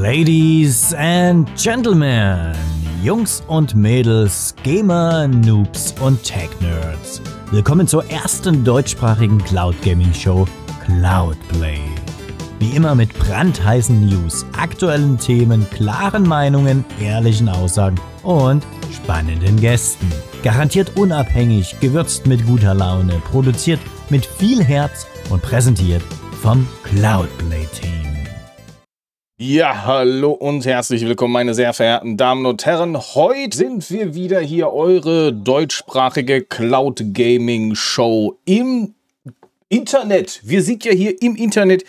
Ladies and Gentlemen, Jungs und Mädels, Gamer, Noobs und Tech-Nerds. Willkommen zur ersten deutschsprachigen Cloud Gaming Show Cloudplay. Wie immer mit brandheißen News, aktuellen Themen, klaren Meinungen, ehrlichen Aussagen und spannenden Gästen. Garantiert unabhängig, gewürzt mit guter Laune, produziert mit viel Herz und präsentiert vom Cloudplay Team. Ja, hallo und herzlich willkommen, meine sehr verehrten Damen und Herren. Heute sind wir wieder hier, eure deutschsprachige Cloud Gaming Show im Internet. Wir sind ja hier im Internet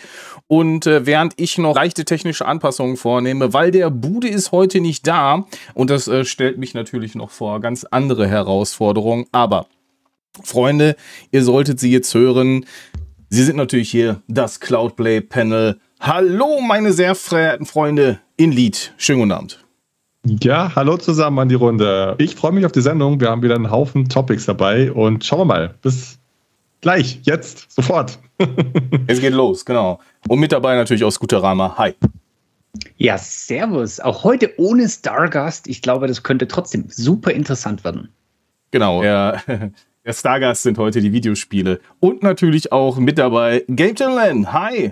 und äh, während ich noch leichte technische Anpassungen vornehme, weil der Bude ist heute nicht da und das äh, stellt mich natürlich noch vor ganz andere Herausforderungen. Aber Freunde, ihr solltet sie jetzt hören. Sie sind natürlich hier das Cloudplay Panel Hallo, meine sehr verehrten Freunde in Lied. Schönen guten Abend. Ja, hallo zusammen an die Runde. Ich freue mich auf die Sendung. Wir haben wieder einen Haufen Topics dabei und schauen wir mal. Bis gleich, jetzt, sofort. es geht los, genau. Und mit dabei natürlich aus Guterama. Hi. Ja, servus. Auch heute ohne Stargast. Ich glaube, das könnte trotzdem super interessant werden. Genau, der, der Stargast sind heute die Videospiele. Und natürlich auch mit dabei Game. Hi.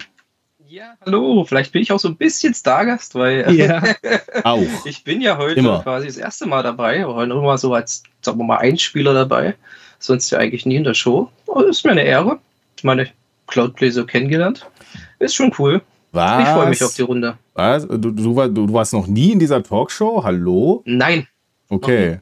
Ja, hallo. Vielleicht bin ich auch so ein bisschen Stargast, weil ja. auch. ich bin ja heute Immer. quasi das erste Mal dabei, aber nur mal so als, sagen wir mal, Einspieler dabei. Sonst ja eigentlich nie in der Show. Aber ist mir eine Ehre. Ich meine, Cloudplay so kennengelernt. Ist schon cool. Was? Ich freue mich auf die Runde. Was? Du, du, du, warst noch nie in dieser Talkshow? Hallo? Nein. Okay.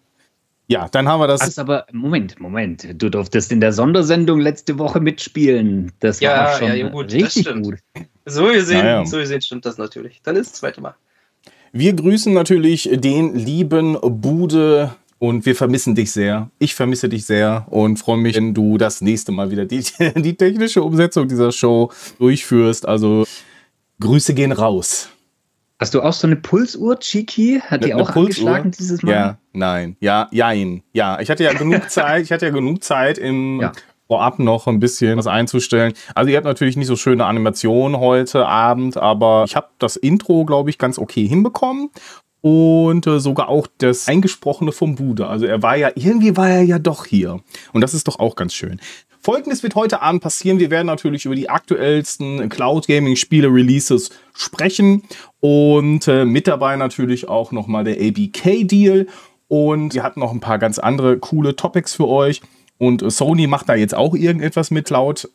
Ja, dann haben wir das. Also aber Moment, Moment. Du durftest in der Sondersendung letzte Woche mitspielen. Das ja, war schon ja, gut, richtig gut. So gesehen, ja, ja. so gesehen stimmt das natürlich. Dann ist das zweite Mal. Wir grüßen natürlich den lieben Bude und wir vermissen dich sehr. Ich vermisse dich sehr und freue mich, wenn du das nächste Mal wieder die, die technische Umsetzung dieser Show durchführst. Also Grüße gehen raus. Hast du auch so eine Pulsuhr, Chiki? Hat die auch Pulsuhr? angeschlagen dieses Mal? Ja, nein. Ja, jein. Ja, ich hatte ja genug Zeit, ich hatte ja genug Zeit im ja. Vorab noch ein bisschen was einzustellen. Also ihr habt natürlich nicht so schöne Animationen heute Abend, aber ich habe das Intro, glaube ich, ganz okay hinbekommen und äh, sogar auch das Eingesprochene vom Bude. Also er war ja, irgendwie war er ja doch hier. Und das ist doch auch ganz schön. Folgendes wird heute Abend passieren. Wir werden natürlich über die aktuellsten Cloud Gaming Spiele Releases sprechen und äh, mit dabei natürlich auch nochmal der ABK Deal und wir hatten noch ein paar ganz andere coole Topics für euch und Sony macht da jetzt auch irgendetwas mit Cloud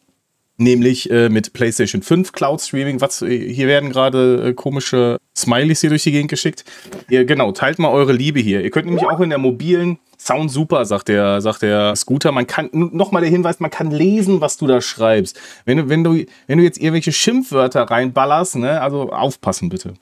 nämlich äh, mit PlayStation 5 Cloud Streaming. Was, äh, hier werden gerade äh, komische Smileys hier durch die Gegend geschickt. Ihr, genau, teilt mal eure Liebe hier. Ihr könnt nämlich auch in der mobilen Sound super, sagt der, sagt der Scooter. Man kann, nochmal der Hinweis, man kann lesen, was du da schreibst. Wenn du, wenn du, wenn du jetzt irgendwelche Schimpfwörter reinballerst, ne, also aufpassen bitte.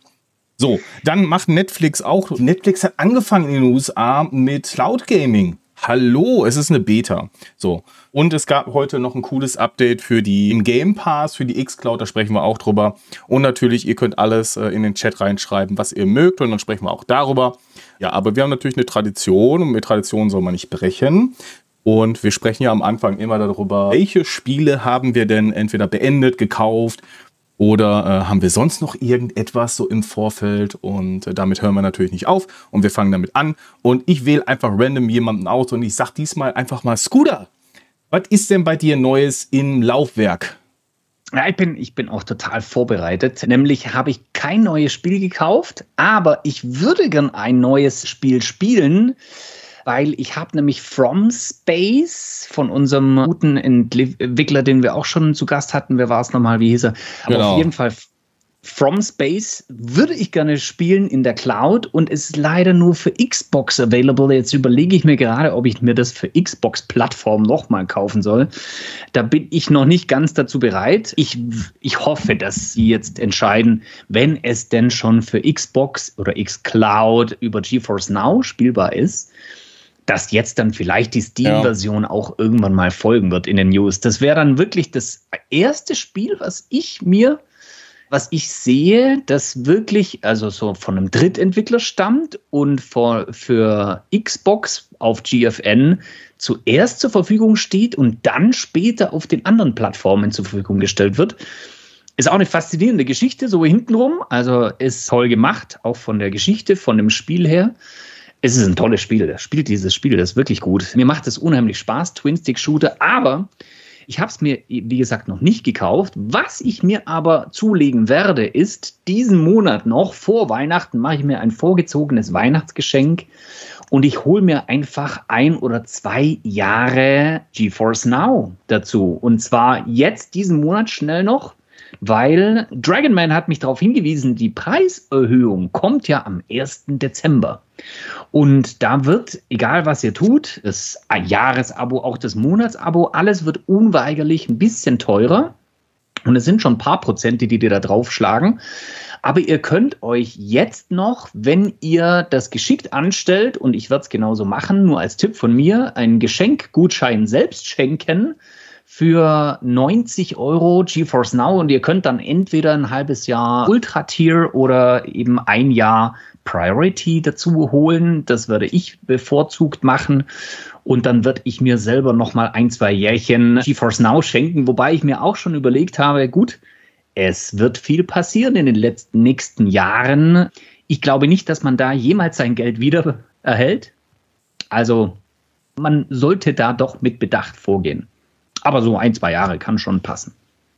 So, dann macht Netflix auch, Netflix hat angefangen in den USA mit Cloud Gaming. Hallo, es ist eine Beta. So. Und es gab heute noch ein cooles Update für die im Game Pass, für die X-Cloud, da sprechen wir auch drüber. Und natürlich, ihr könnt alles äh, in den Chat reinschreiben, was ihr mögt, und dann sprechen wir auch darüber. Ja, aber wir haben natürlich eine Tradition und mit Tradition soll man nicht brechen. Und wir sprechen ja am Anfang immer darüber, welche Spiele haben wir denn entweder beendet, gekauft oder äh, haben wir sonst noch irgendetwas so im Vorfeld? Und äh, damit hören wir natürlich nicht auf. Und wir fangen damit an. Und ich wähle einfach random jemanden aus und ich sage diesmal einfach mal Scooter. Was ist denn bei dir Neues im Laufwerk? Ja, ich bin, ich bin auch total vorbereitet. Nämlich habe ich kein neues Spiel gekauft, aber ich würde gern ein neues Spiel spielen weil ich habe nämlich From Space von unserem guten Entwickler, den wir auch schon zu Gast hatten, wer war es nochmal, wie hieß er? Aber genau. auf jeden Fall From Space würde ich gerne spielen in der Cloud und ist leider nur für Xbox available. Jetzt überlege ich mir gerade, ob ich mir das für Xbox-Plattform nochmal kaufen soll. Da bin ich noch nicht ganz dazu bereit. Ich, ich hoffe, dass sie jetzt entscheiden, wenn es denn schon für Xbox oder Xcloud über GeForce Now spielbar ist, dass jetzt dann vielleicht die Steam-Version ja. auch irgendwann mal folgen wird in den News. Das wäre dann wirklich das erste Spiel, was ich mir, was ich sehe, das wirklich, also so von einem Drittentwickler stammt und für, für Xbox auf GFN zuerst zur Verfügung steht und dann später auf den anderen Plattformen zur Verfügung gestellt wird. Ist auch eine faszinierende Geschichte, so hintenrum. Also ist toll gemacht, auch von der Geschichte, von dem Spiel her. Es ist ein tolles Spiel. Das spielt dieses Spiel, das ist wirklich gut. Mir macht es unheimlich Spaß, Twin-Stick-Shooter, aber ich habe es mir, wie gesagt, noch nicht gekauft. Was ich mir aber zulegen werde, ist diesen Monat noch vor Weihnachten mache ich mir ein vorgezogenes Weihnachtsgeschenk und ich hole mir einfach ein oder zwei Jahre GeForce Now dazu. Und zwar jetzt diesen Monat schnell noch, weil Dragonman hat mich darauf hingewiesen, die Preiserhöhung kommt ja am 1. Dezember. Und da wird, egal was ihr tut, das Jahresabo, auch das Monatsabo, alles wird unweigerlich ein bisschen teurer. Und es sind schon ein paar Prozente, die dir da draufschlagen. Aber ihr könnt euch jetzt noch, wenn ihr das geschickt anstellt, und ich werde es genauso machen, nur als Tipp von mir, einen Geschenkgutschein selbst schenken für 90 Euro GeForce Now und ihr könnt dann entweder ein halbes Jahr Ultra Tier oder eben ein Jahr Priority dazu holen. Das würde ich bevorzugt machen. Und dann würde ich mir selber noch mal ein, zwei Jährchen GeForce Now schenken, wobei ich mir auch schon überlegt habe, gut, es wird viel passieren in den letzten nächsten Jahren. Ich glaube nicht, dass man da jemals sein Geld wieder erhält. Also man sollte da doch mit Bedacht vorgehen. Aber so ein, zwei Jahre kann schon passen.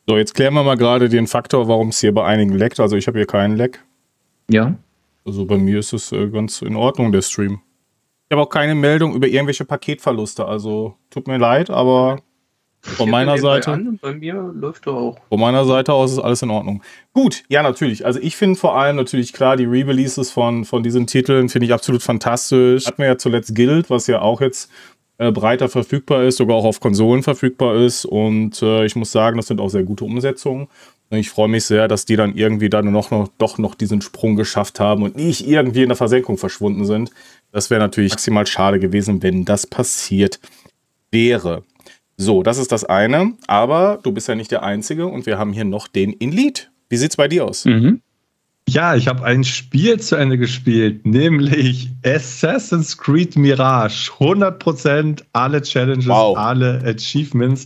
So, jetzt klären wir mal gerade den Faktor, warum es hier bei einigen leckt. Also ich habe hier keinen Leck. Ja. Also bei mir ist es äh, ganz in Ordnung, der Stream. Ich habe auch keine Meldung über irgendwelche Paketverluste. Also tut mir leid, aber von meiner Seite. An, bei mir läuft er auch. Von meiner Seite aus ist alles in Ordnung. Gut, ja, natürlich. Also ich finde vor allem natürlich klar, die Re-Releases von, von diesen Titeln finde ich absolut fantastisch. Hatten wir ja zuletzt Guild, was ja auch jetzt äh, breiter verfügbar ist, sogar auch auf Konsolen verfügbar ist. Und äh, ich muss sagen, das sind auch sehr gute Umsetzungen. Ich freue mich sehr, dass die dann irgendwie dann noch, noch, doch noch diesen Sprung geschafft haben und nicht irgendwie in der Versenkung verschwunden sind. Das wäre natürlich maximal schade gewesen, wenn das passiert wäre. So, das ist das eine. Aber du bist ja nicht der Einzige und wir haben hier noch den Elite. Wie sieht's bei dir aus? Mhm. Ja, ich habe ein Spiel zu Ende gespielt, nämlich Assassin's Creed Mirage. 100% alle Challenges, wow. alle Achievements.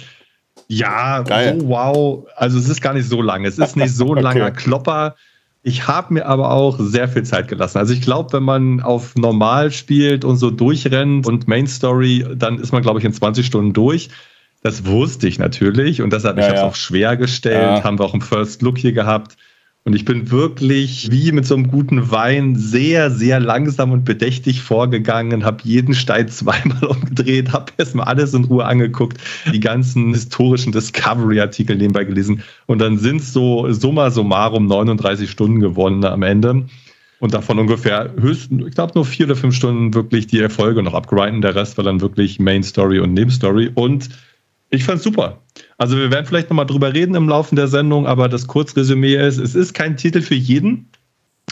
Ja, Geil. so wow. Also es ist gar nicht so lang. Es ist nicht so ein langer okay. Klopper. Ich habe mir aber auch sehr viel Zeit gelassen. Also ich glaube, wenn man auf normal spielt und so durchrennt und Main Story, dann ist man, glaube ich, in 20 Stunden durch. Das wusste ich natürlich und deshalb, ja, ich habe es ja. auch schwer gestellt, ja. haben wir auch im First Look hier gehabt. Und ich bin wirklich wie mit so einem guten Wein sehr, sehr langsam und bedächtig vorgegangen, habe jeden Stein zweimal umgedreht, habe erstmal alles in Ruhe angeguckt, die ganzen historischen Discovery-Artikel nebenbei gelesen. Und dann sind es so summa summarum 39 Stunden gewonnen am Ende. Und davon ungefähr höchstens, ich glaube, nur vier oder fünf Stunden wirklich die Erfolge noch abgrinden. Der Rest war dann wirklich Main Story und Nebenstory. Und ich fand es super. Also wir werden vielleicht nochmal drüber reden im Laufe der Sendung, aber das Kurzresümee ist, es ist kein Titel für jeden.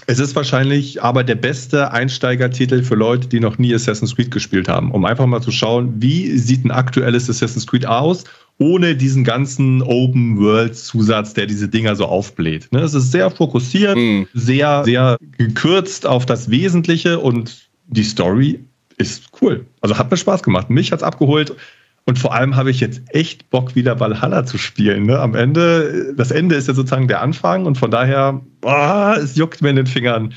Es ist wahrscheinlich aber der beste Einsteigertitel für Leute, die noch nie Assassin's Creed gespielt haben, um einfach mal zu schauen, wie sieht ein aktuelles Assassin's Creed aus, ohne diesen ganzen Open-World-Zusatz, der diese Dinger so aufbläht. Ne, es ist sehr fokussiert, mhm. sehr, sehr gekürzt auf das Wesentliche und die Story ist cool. Also hat mir Spaß gemacht. Mich hat es abgeholt. Und vor allem habe ich jetzt echt Bock, wieder Valhalla zu spielen. Ne? Am Ende, das Ende ist ja sozusagen der Anfang und von daher, boah, es juckt mir in den Fingern.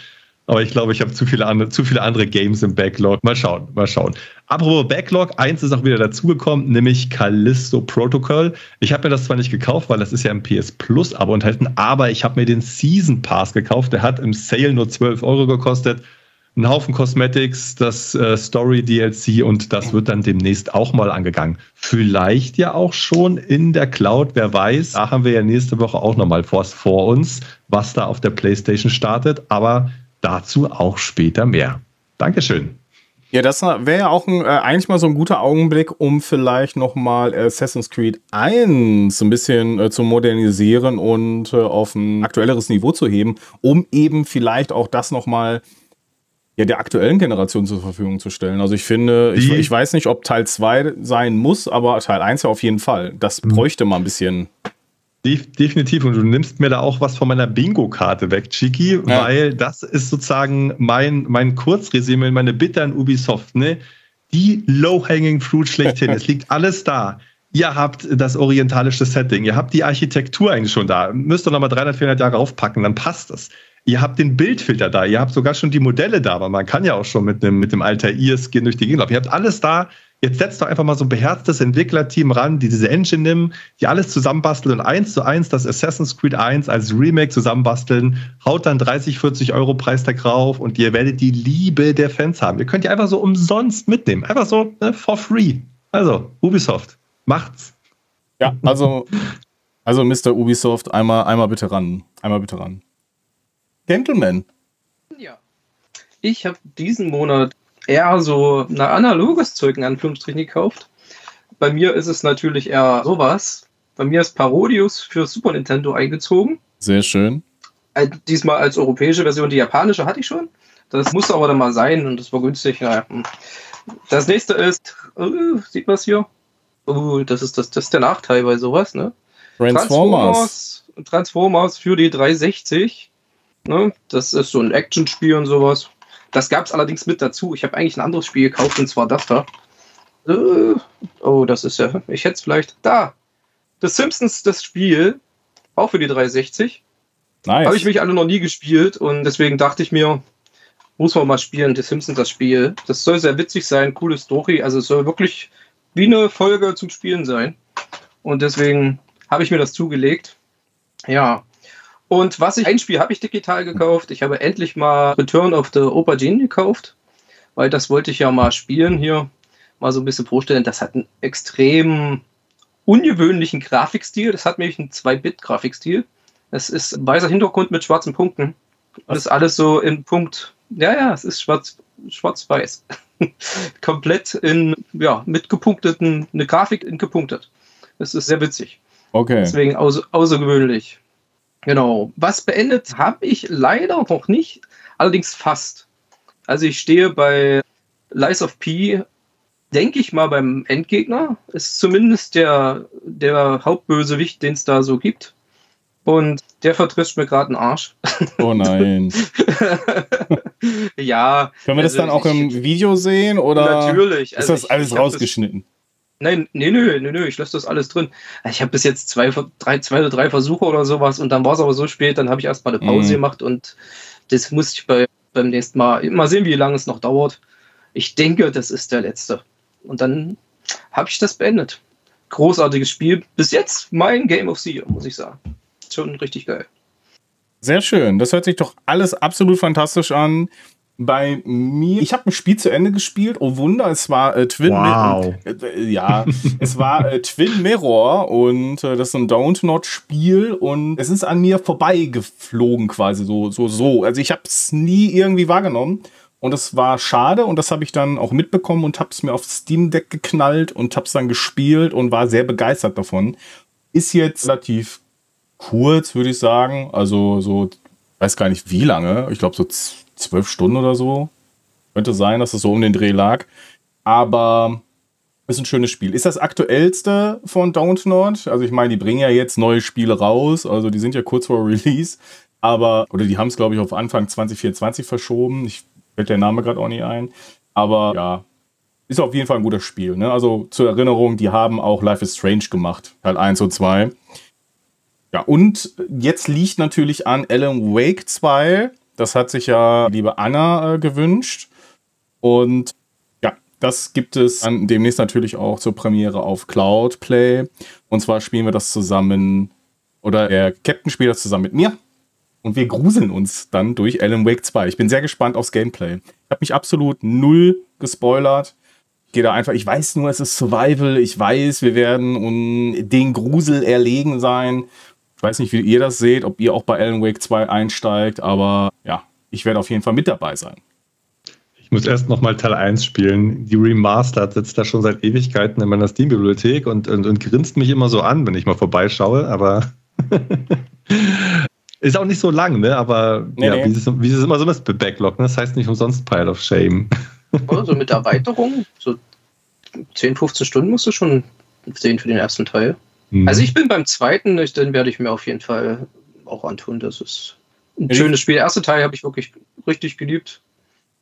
Aber ich glaube, ich habe zu viele, andere, zu viele andere Games im Backlog. Mal schauen, mal schauen. Apropos Backlog, eins ist auch wieder dazugekommen, nämlich Callisto Protocol. Ich habe mir das zwar nicht gekauft, weil das ist ja im PS Plus Abo enthalten, aber ich habe mir den Season Pass gekauft. Der hat im Sale nur 12 Euro gekostet ein Haufen Cosmetics, das äh, Story DLC und das wird dann demnächst auch mal angegangen. Vielleicht ja auch schon in der Cloud, wer weiß. Da haben wir ja nächste Woche auch nochmal was vor uns, was da auf der PlayStation startet, aber dazu auch später mehr. Dankeschön. Ja, das wäre ja auch ein, äh, eigentlich mal so ein guter Augenblick, um vielleicht nochmal Assassin's Creed 1 ein bisschen äh, zu modernisieren und äh, auf ein aktuelleres Niveau zu heben, um eben vielleicht auch das nochmal ja, der aktuellen Generation zur Verfügung zu stellen. Also ich finde, ich, ich, weiß nicht, ob Teil 2 sein muss, aber Teil 1 ja auf jeden Fall. Das mhm. bräuchte mal ein bisschen. Definitiv. Und du nimmst mir da auch was von meiner Bingo-Karte weg, Chiki, ja. weil das ist sozusagen mein, mein Kurzresümee, meine Bitte an Ubisoft. Ne? Die low-hanging fruit schlechthin. es liegt alles da. Ihr habt das orientalische Setting, ihr habt die Architektur eigentlich schon da. Müsst ihr nochmal 300, 400 Jahre aufpacken, dann passt es. Ihr habt den Bildfilter da, ihr habt sogar schon die Modelle da, aber man kann ja auch schon mit dem, mit dem Altair-Skin durch die Gegend laufen. Ihr habt alles da. Jetzt setzt doch einfach mal so ein beherztes Entwicklerteam ran, die diese Engine nehmen, die alles zusammenbasteln und eins zu eins das Assassin's Creed 1 als Remake zusammenbasteln, haut dann 30, 40 Euro Preistag rauf und ihr werdet die Liebe der Fans haben. Ihr könnt die einfach so umsonst mitnehmen. Einfach so ne, for free. Also, Ubisoft, macht's. Ja, also, also Mr. Ubisoft, einmal, einmal bitte ran. Einmal bitte ran. Gentleman. Ja. Ich habe diesen Monat eher so ein analoges Zeug in Anführungsstrichen gekauft. Bei mir ist es natürlich eher sowas. Bei mir ist Parodius für Super Nintendo eingezogen. Sehr schön. Diesmal als europäische Version. Die japanische hatte ich schon. Das muss aber dann mal sein und das war günstig. Naja. Das nächste ist, uh, sieht man es hier? Uh, das, ist das, das ist der Nachteil bei sowas, ne? Transformers. Transformers, Transformers für die 360. Ne? Das ist so ein Actionspiel und sowas. Das gab es allerdings mit dazu. Ich habe eigentlich ein anderes Spiel gekauft und zwar das da. Äh, oh, das ist ja. Ich hätte es vielleicht. Da! The Simpsons, das Spiel. Auch für die 360. Nice. Habe ich mich alle noch nie gespielt und deswegen dachte ich mir, muss man mal spielen, The Simpsons, das Spiel. Das soll sehr witzig sein, coole Story. Also es soll wirklich wie eine Folge zum Spielen sein. Und deswegen habe ich mir das zugelegt. Ja, und was ich, ein Spiel habe ich digital gekauft. Ich habe endlich mal Return of the Aubergine gekauft, weil das wollte ich ja mal spielen hier. Mal so ein bisschen vorstellen. Das hat einen extrem ungewöhnlichen Grafikstil. Das hat nämlich einen 2-Bit-Grafikstil. Es ist ein weißer Hintergrund mit schwarzen Punkten. Das ist alles so in Punkt. Ja, ja, es ist schwarz, schwarz-weiß. Komplett in, ja, mit gepunkteten, eine Grafik in gepunktet. Das ist sehr witzig. Okay. Deswegen außer, außergewöhnlich. Genau. Was beendet habe ich leider noch nicht, allerdings fast. Also ich stehe bei Lies of P, denke ich mal, beim Endgegner. Ist zumindest der, der Hauptbösewicht, den es da so gibt. Und der vertrischt mir gerade einen Arsch. Oh nein. ja. Können wir das also dann auch im Video sehen? Oder natürlich. Also ist das alles rausgeschnitten? Nein, nee, nö, nö, nö, ich lasse das alles drin. Ich habe bis jetzt zwei, drei, zwei oder drei Versuche oder sowas und dann war es aber so spät, dann habe ich erstmal eine Pause mhm. gemacht und das muss ich bei, beim nächsten Mal mal sehen, wie lange es noch dauert. Ich denke, das ist der letzte. Und dann habe ich das beendet. Großartiges Spiel. Bis jetzt mein Game of the Year, muss ich sagen. Schon richtig geil. Sehr schön. Das hört sich doch alles absolut fantastisch an bei mir, ich habe ein Spiel zu Ende gespielt. Oh Wunder, es war äh, Twin wow. Mirror. Äh, ja, es war äh, Twin Mirror und äh, das ist ein Don't-Not-Spiel und es ist an mir vorbeigeflogen quasi so, so, so. Also ich habe es nie irgendwie wahrgenommen und es war schade und das habe ich dann auch mitbekommen und habe es mir auf Steam Deck geknallt und habe es dann gespielt und war sehr begeistert davon. Ist jetzt relativ kurz, würde ich sagen. Also so, weiß gar nicht wie lange. Ich glaube so zwölf Stunden oder so. Könnte sein, dass es so um den Dreh lag. Aber ist ein schönes Spiel. Ist das aktuellste von Download? Also ich meine, die bringen ja jetzt neue Spiele raus. Also die sind ja kurz vor Release. Aber, oder die haben es, glaube ich, auf Anfang 2024 verschoben. Ich fällt der Name gerade auch nicht ein. Aber ja, ist auf jeden Fall ein guter Spiel. Ne? Also zur Erinnerung, die haben auch Life is Strange gemacht. Teil 1 und 2. Ja, und jetzt liegt natürlich an Alan Wake 2 das hat sich ja liebe Anna äh, gewünscht. Und ja, das gibt es dann demnächst natürlich auch zur Premiere auf Cloud Play. Und zwar spielen wir das zusammen, oder der Captain spielt das zusammen mit mir. Und wir gruseln uns dann durch Alan Wake 2. Ich bin sehr gespannt aufs Gameplay. Ich habe mich absolut null gespoilert. Ich gehe da einfach, ich weiß nur, es ist Survival. Ich weiß, wir werden den Grusel erlegen sein. Ich weiß nicht, wie ihr das seht, ob ihr auch bei Alan Wake 2 einsteigt, aber ja, ich werde auf jeden Fall mit dabei sein. Ich muss erst nochmal Teil 1 spielen. Die Remastered sitzt da schon seit Ewigkeiten in meiner Steam-Bibliothek und, und, und grinst mich immer so an, wenn ich mal vorbeischaue, aber ist auch nicht so lang, ne? Aber nee, ja, nee. Wie, es, wie es immer so ist, Backlog, ne? Das heißt nicht umsonst Pile of Shame. Also mit Erweiterung, so 10, 15 Stunden musst du schon sehen für den ersten Teil. Mhm. Also ich bin beim zweiten, den werde ich mir auf jeden Fall auch antun. Das ist ein ja, schönes Spiel. Der erste Teil habe ich wirklich richtig geliebt.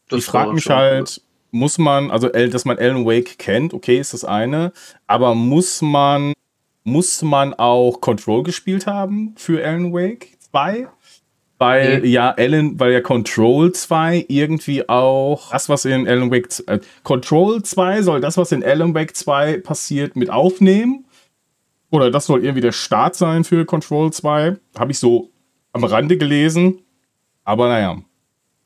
Das ich frage mich halt, muss man, also dass man Alan Wake kennt, okay, ist das eine, aber muss man, muss man auch Control gespielt haben für Alan Wake 2? Weil nee. ja Alan, weil ja Control 2 irgendwie auch das, was in Alan Wake äh, Control 2 soll das, was in Alan Wake 2 passiert, mit aufnehmen. Oder das soll irgendwie der Start sein für Control 2. Habe ich so am Rande gelesen. Aber naja,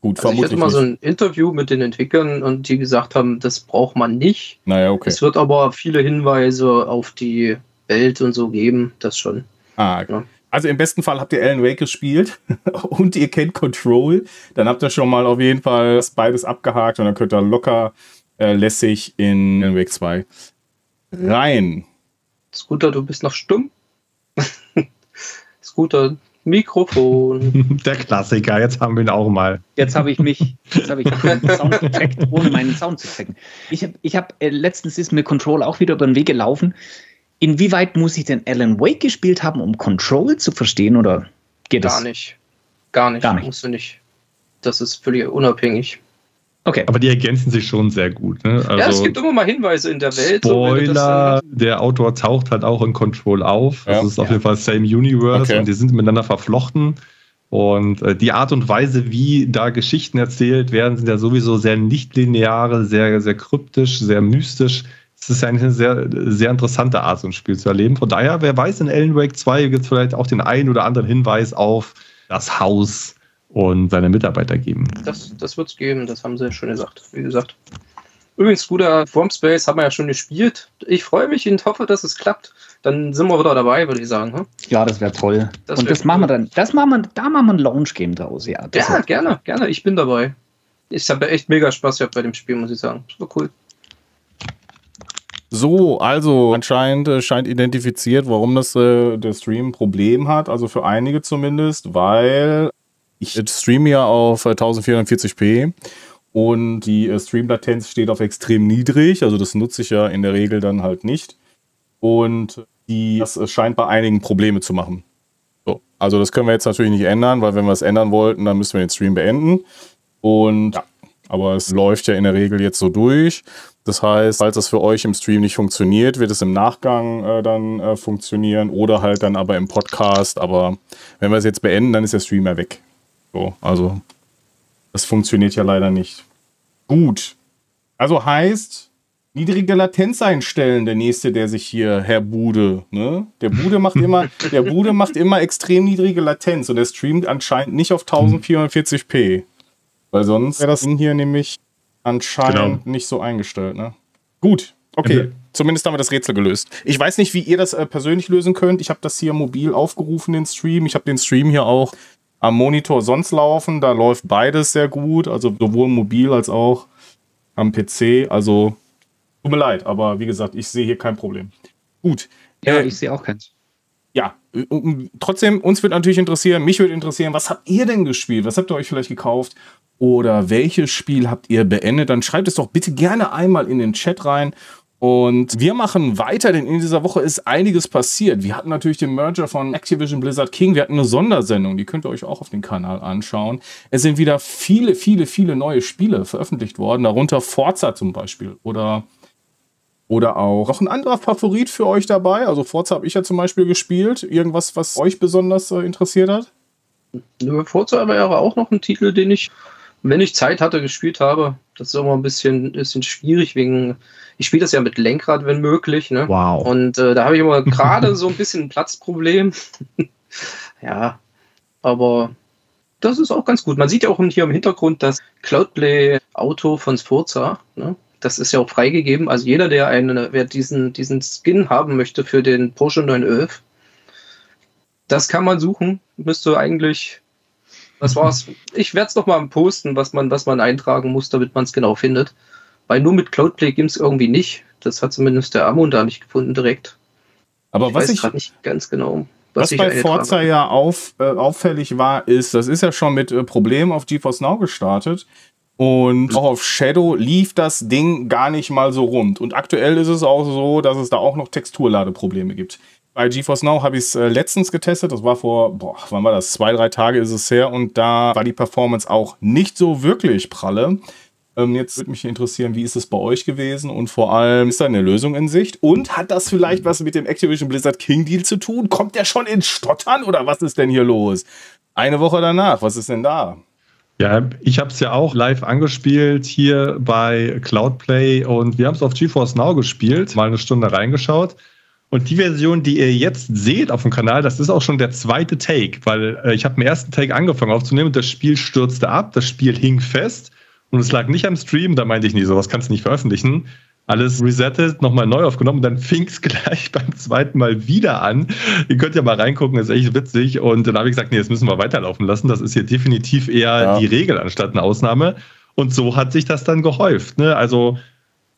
gut, also vermutlich. Ich hatte mal so ein Interview mit den Entwicklern und die gesagt haben, das braucht man nicht. Naja, okay. Es wird aber viele Hinweise auf die Welt und so geben, das schon. Ah, okay. Ja. Also im besten Fall habt ihr Alan Wake gespielt und ihr kennt Control. Dann habt ihr schon mal auf jeden Fall beides abgehakt und dann könnt ihr locker äh, lässig in Alan Wake 2 rein. Scooter, du bist noch stumm. Scooter, Mikrofon. Der Klassiker, jetzt haben wir ihn auch mal. Jetzt habe ich mich, jetzt habe ich meinen Soundeffekt, ohne meinen Sound zu checken. Ich habe, ich hab, äh, letztens ist mir Control auch wieder über den Weg gelaufen Inwieweit muss ich denn Alan Wake gespielt haben, um Control zu verstehen oder geht das? Gar nicht. Gar nicht. Gar nicht. Musst du nicht. Das ist völlig unabhängig. Okay. Aber die ergänzen sich schon sehr gut. Ne? Also ja, es gibt immer mal Hinweise in der Welt. Spoiler, so, der Autor taucht halt auch in Control auf. Ja. Das ist auf ja. jeden Fall Same Universe okay. und die sind miteinander verflochten. Und äh, die Art und Weise, wie da Geschichten erzählt werden, sind ja sowieso sehr nichtlineare, sehr, sehr kryptisch, sehr mystisch es ist eigentlich eine sehr, sehr interessante Art, so ein Spiel zu erleben. Von daher, wer weiß, in Alan Wake 2 gibt es vielleicht auch den einen oder anderen Hinweis auf das Haus und seine Mitarbeiter geben. Das, das wird es geben, das haben sie ja schon gesagt. Wie gesagt. Übrigens, guter Formspace haben wir ja schon gespielt. Ich freue mich und hoffe, dass es klappt. Dann sind wir wieder dabei, würde ich sagen. Hm? Ja, das wäre toll. Das und das cool. machen wir dann. Das machen wir, da machen wir ein Launch-Game draus, ja. ja, gerne, gerne. Ich bin dabei. Ich habe echt mega Spaß gehabt bei dem Spiel, muss ich sagen. Das war cool. So, also anscheinend äh, scheint identifiziert, warum das äh, der Stream ein Problem hat, also für einige zumindest, weil ich streame ja auf 1440p äh, und die äh, Streamlatenz steht auf extrem niedrig, also das nutze ich ja in der Regel dann halt nicht. Und die, das scheint bei einigen Probleme zu machen. So, also das können wir jetzt natürlich nicht ändern, weil wenn wir es ändern wollten, dann müssen wir den Stream beenden. Und ja, aber es läuft ja in der Regel jetzt so durch. Das heißt, falls das für euch im Stream nicht funktioniert, wird es im Nachgang äh, dann äh, funktionieren oder halt dann aber im Podcast. Aber wenn wir es jetzt beenden, dann ist der Stream ja weg. So, also das funktioniert ja leider nicht. Gut. Also heißt, niedrige Latenz einstellen, der nächste, der sich hier, Herr Bude, ne? Der Bude macht immer, der Bude macht immer extrem niedrige Latenz und der streamt anscheinend nicht auf 1440p. Weil sonst wäre das Ding hier nämlich anscheinend genau. nicht so eingestellt, ne? Gut, okay. Zumindest haben wir das Rätsel gelöst. Ich weiß nicht, wie ihr das äh, persönlich lösen könnt. Ich habe das hier mobil aufgerufen, den Stream. Ich habe den Stream hier auch am Monitor sonst laufen. Da läuft beides sehr gut. Also sowohl mobil als auch am PC. Also tut mir leid, aber wie gesagt, ich sehe hier kein Problem. Gut. Ja, äh, ich sehe auch keins. Ja, trotzdem, uns wird natürlich interessieren, mich würde interessieren, was habt ihr denn gespielt? Was habt ihr euch vielleicht gekauft? oder welches Spiel habt ihr beendet, dann schreibt es doch bitte gerne einmal in den Chat rein. Und wir machen weiter, denn in dieser Woche ist einiges passiert. Wir hatten natürlich den Merger von Activision Blizzard King. Wir hatten eine Sondersendung, die könnt ihr euch auch auf dem Kanal anschauen. Es sind wieder viele, viele, viele neue Spiele veröffentlicht worden, darunter Forza zum Beispiel oder, oder auch noch ein anderer Favorit für euch dabei. Also Forza habe ich ja zum Beispiel gespielt. Irgendwas, was euch besonders äh, interessiert hat? Forza wäre auch noch ein Titel, den ich wenn ich Zeit hatte, gespielt habe. Das ist immer ein bisschen, bisschen schwierig wegen, ich spiele das ja mit Lenkrad, wenn möglich. Ne? Wow. Und äh, da habe ich immer gerade so ein bisschen ein Platzproblem. ja, aber das ist auch ganz gut. Man sieht ja auch hier im Hintergrund das Cloudplay-Auto von Sforza. Ne? Das ist ja auch freigegeben. Also jeder, der einen, wer diesen, diesen Skin haben möchte für den Porsche 911, das kann man suchen. Müsste eigentlich das war's. Ich werde es noch mal posten, was man, was man eintragen muss, damit man es genau findet. Weil nur mit Cloudplay gibt es irgendwie nicht. Das hat zumindest der Amon da nicht gefunden direkt. Aber ich was weiß ich nicht ganz genau. Was, was bei Forza ja auf, äh, auffällig war, ist, das ist ja schon mit äh, Problemen auf GeForce Now gestartet. Und auch auf Shadow lief das Ding gar nicht mal so rund. Und aktuell ist es auch so, dass es da auch noch Texturladeprobleme gibt. Bei GeForce Now habe ich es äh, letztens getestet. Das war vor, boah, wann war das? Zwei, drei Tage ist es her. Und da war die Performance auch nicht so wirklich pralle. Ähm, jetzt würde mich interessieren, wie ist es bei euch gewesen und vor allem, ist da eine Lösung in Sicht? Und hat das vielleicht was mit dem Activision Blizzard King Deal zu tun? Kommt der schon ins Stottern oder was ist denn hier los? Eine Woche danach, was ist denn da? Ja, ich habe es ja auch live angespielt hier bei Cloudplay und wir haben es auf GeForce Now gespielt, mal eine Stunde reingeschaut. Und die Version, die ihr jetzt seht auf dem Kanal, das ist auch schon der zweite Take, weil äh, ich habe im ersten Take angefangen aufzunehmen und das Spiel stürzte ab, das Spiel hing fest und es lag nicht am Stream, da meinte ich nie, sowas kannst du nicht veröffentlichen alles resettet, nochmal neu aufgenommen. Dann fing es gleich beim zweiten Mal wieder an. Ihr könnt ja mal reingucken, ist echt witzig. Und dann habe ich gesagt, nee, jetzt müssen wir weiterlaufen lassen. Das ist hier definitiv eher ja. die Regel anstatt eine Ausnahme. Und so hat sich das dann gehäuft. Ne? Also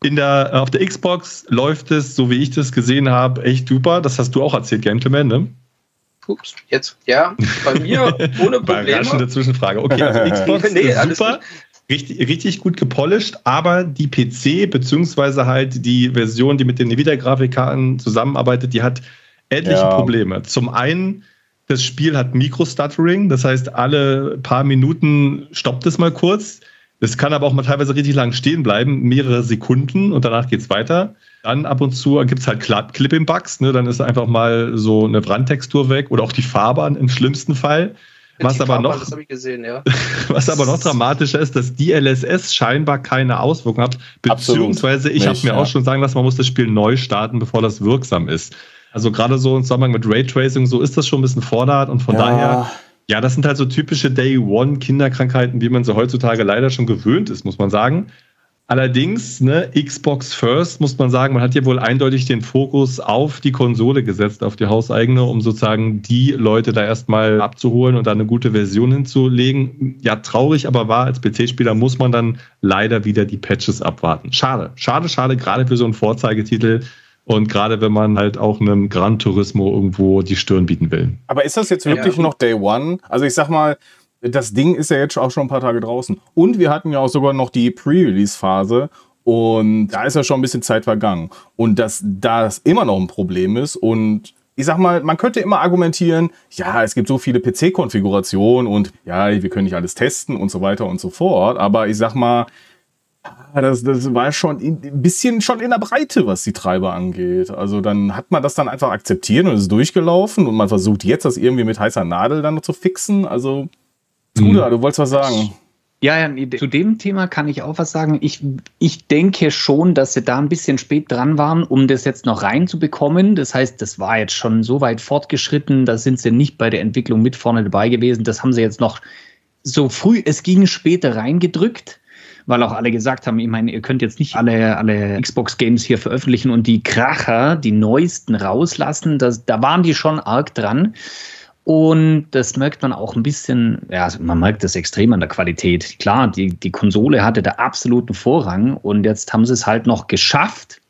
in der, auf der Xbox läuft es, so wie ich das gesehen habe, echt super. Das hast du auch erzählt, Gentleman, ne? Ups, jetzt, ja, bei mir ohne Probleme. Überraschende Zwischenfrage. Okay, also Xbox nee, ist super richtig, richtig gut gepolished, aber die PC, beziehungsweise halt die Version, die mit den Nvidia-Grafikkarten zusammenarbeitet, die hat etliche ja. Probleme. Zum einen, das Spiel hat Micro-Stuttering, das heißt, alle paar Minuten stoppt es mal kurz. Es kann aber auch mal teilweise richtig lang stehen bleiben, mehrere Sekunden und danach geht es weiter. Dann ab und zu gibt es halt Clipping-Bugs, ne? dann ist einfach mal so eine Brandtextur weg oder auch die Farbe im schlimmsten Fall. Was aber, noch, gesehen, ja. was aber noch dramatischer ist, dass DLSS scheinbar keine Auswirkungen hat, beziehungsweise Absolut. ich habe mir ja. auch schon sagen lassen, man muss das Spiel neu starten, bevor das wirksam ist. Also gerade so im Zusammenhang mit Raytracing, so ist das schon ein bisschen fordert und von ja. daher, ja, das sind halt so typische Day-One-Kinderkrankheiten, wie man sie heutzutage leider schon gewöhnt ist, muss man sagen. Allerdings, ne, Xbox First, muss man sagen, man hat hier wohl eindeutig den Fokus auf die Konsole gesetzt, auf die hauseigene, um sozusagen die Leute da erstmal abzuholen und da eine gute Version hinzulegen. Ja, traurig, aber wahr, als PC-Spieler muss man dann leider wieder die Patches abwarten. Schade, schade, schade, gerade für so einen Vorzeigetitel. Und gerade wenn man halt auch einem Gran Turismo irgendwo die Stirn bieten will. Aber ist das jetzt wirklich ja. noch Day One? Also ich sag mal, das Ding ist ja jetzt auch schon ein paar Tage draußen. Und wir hatten ja auch sogar noch die Pre-Release-Phase. Und da ist ja schon ein bisschen Zeit vergangen. Und dass das immer noch ein Problem ist. Und ich sag mal, man könnte immer argumentieren, ja, es gibt so viele PC-Konfigurationen und ja, wir können nicht alles testen und so weiter und so fort. Aber ich sag mal, das, das war schon ein bisschen schon in der Breite, was die Treiber angeht. Also dann hat man das dann einfach akzeptiert und ist durchgelaufen und man versucht jetzt das irgendwie mit heißer Nadel dann noch zu fixen. Also Scooter, mhm. du wolltest was sagen. Ja, ja, zu dem Thema kann ich auch was sagen. Ich, ich denke schon, dass sie da ein bisschen spät dran waren, um das jetzt noch reinzubekommen. Das heißt, das war jetzt schon so weit fortgeschritten, da sind sie nicht bei der Entwicklung mit vorne dabei gewesen. Das haben sie jetzt noch so früh, es ging später reingedrückt, weil auch alle gesagt haben, ich meine, ihr könnt jetzt nicht alle, alle Xbox-Games hier veröffentlichen und die Kracher, die neuesten rauslassen. Das, da waren die schon arg dran. Und das merkt man auch ein bisschen, ja, also man merkt das extrem an der Qualität. Klar, die, die Konsole hatte da absoluten Vorrang und jetzt haben sie es halt noch geschafft,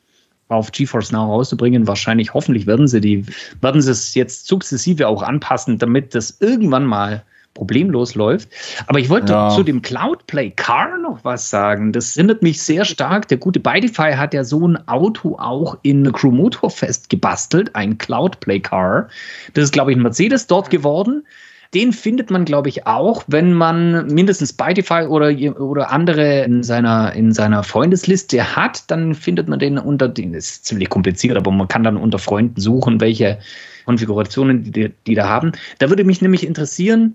auf GeForce Now rauszubringen. Wahrscheinlich, hoffentlich werden sie die, werden sie es jetzt sukzessive auch anpassen, damit das irgendwann mal problemlos läuft. Aber ich wollte ja. zu dem Cloudplay Car noch was sagen. Das erinnert mich sehr stark. Der gute Bidify hat ja so ein Auto auch in Crew Motorfest gebastelt, ein Cloudplay Car. Das ist, glaube ich, ein Mercedes dort geworden. Den findet man, glaube ich, auch, wenn man mindestens Bidify oder, oder andere in seiner, in seiner Freundesliste hat, dann findet man den unter, den ist ziemlich kompliziert, aber man kann dann unter Freunden suchen, welche Konfigurationen die, die da haben. Da würde mich nämlich interessieren,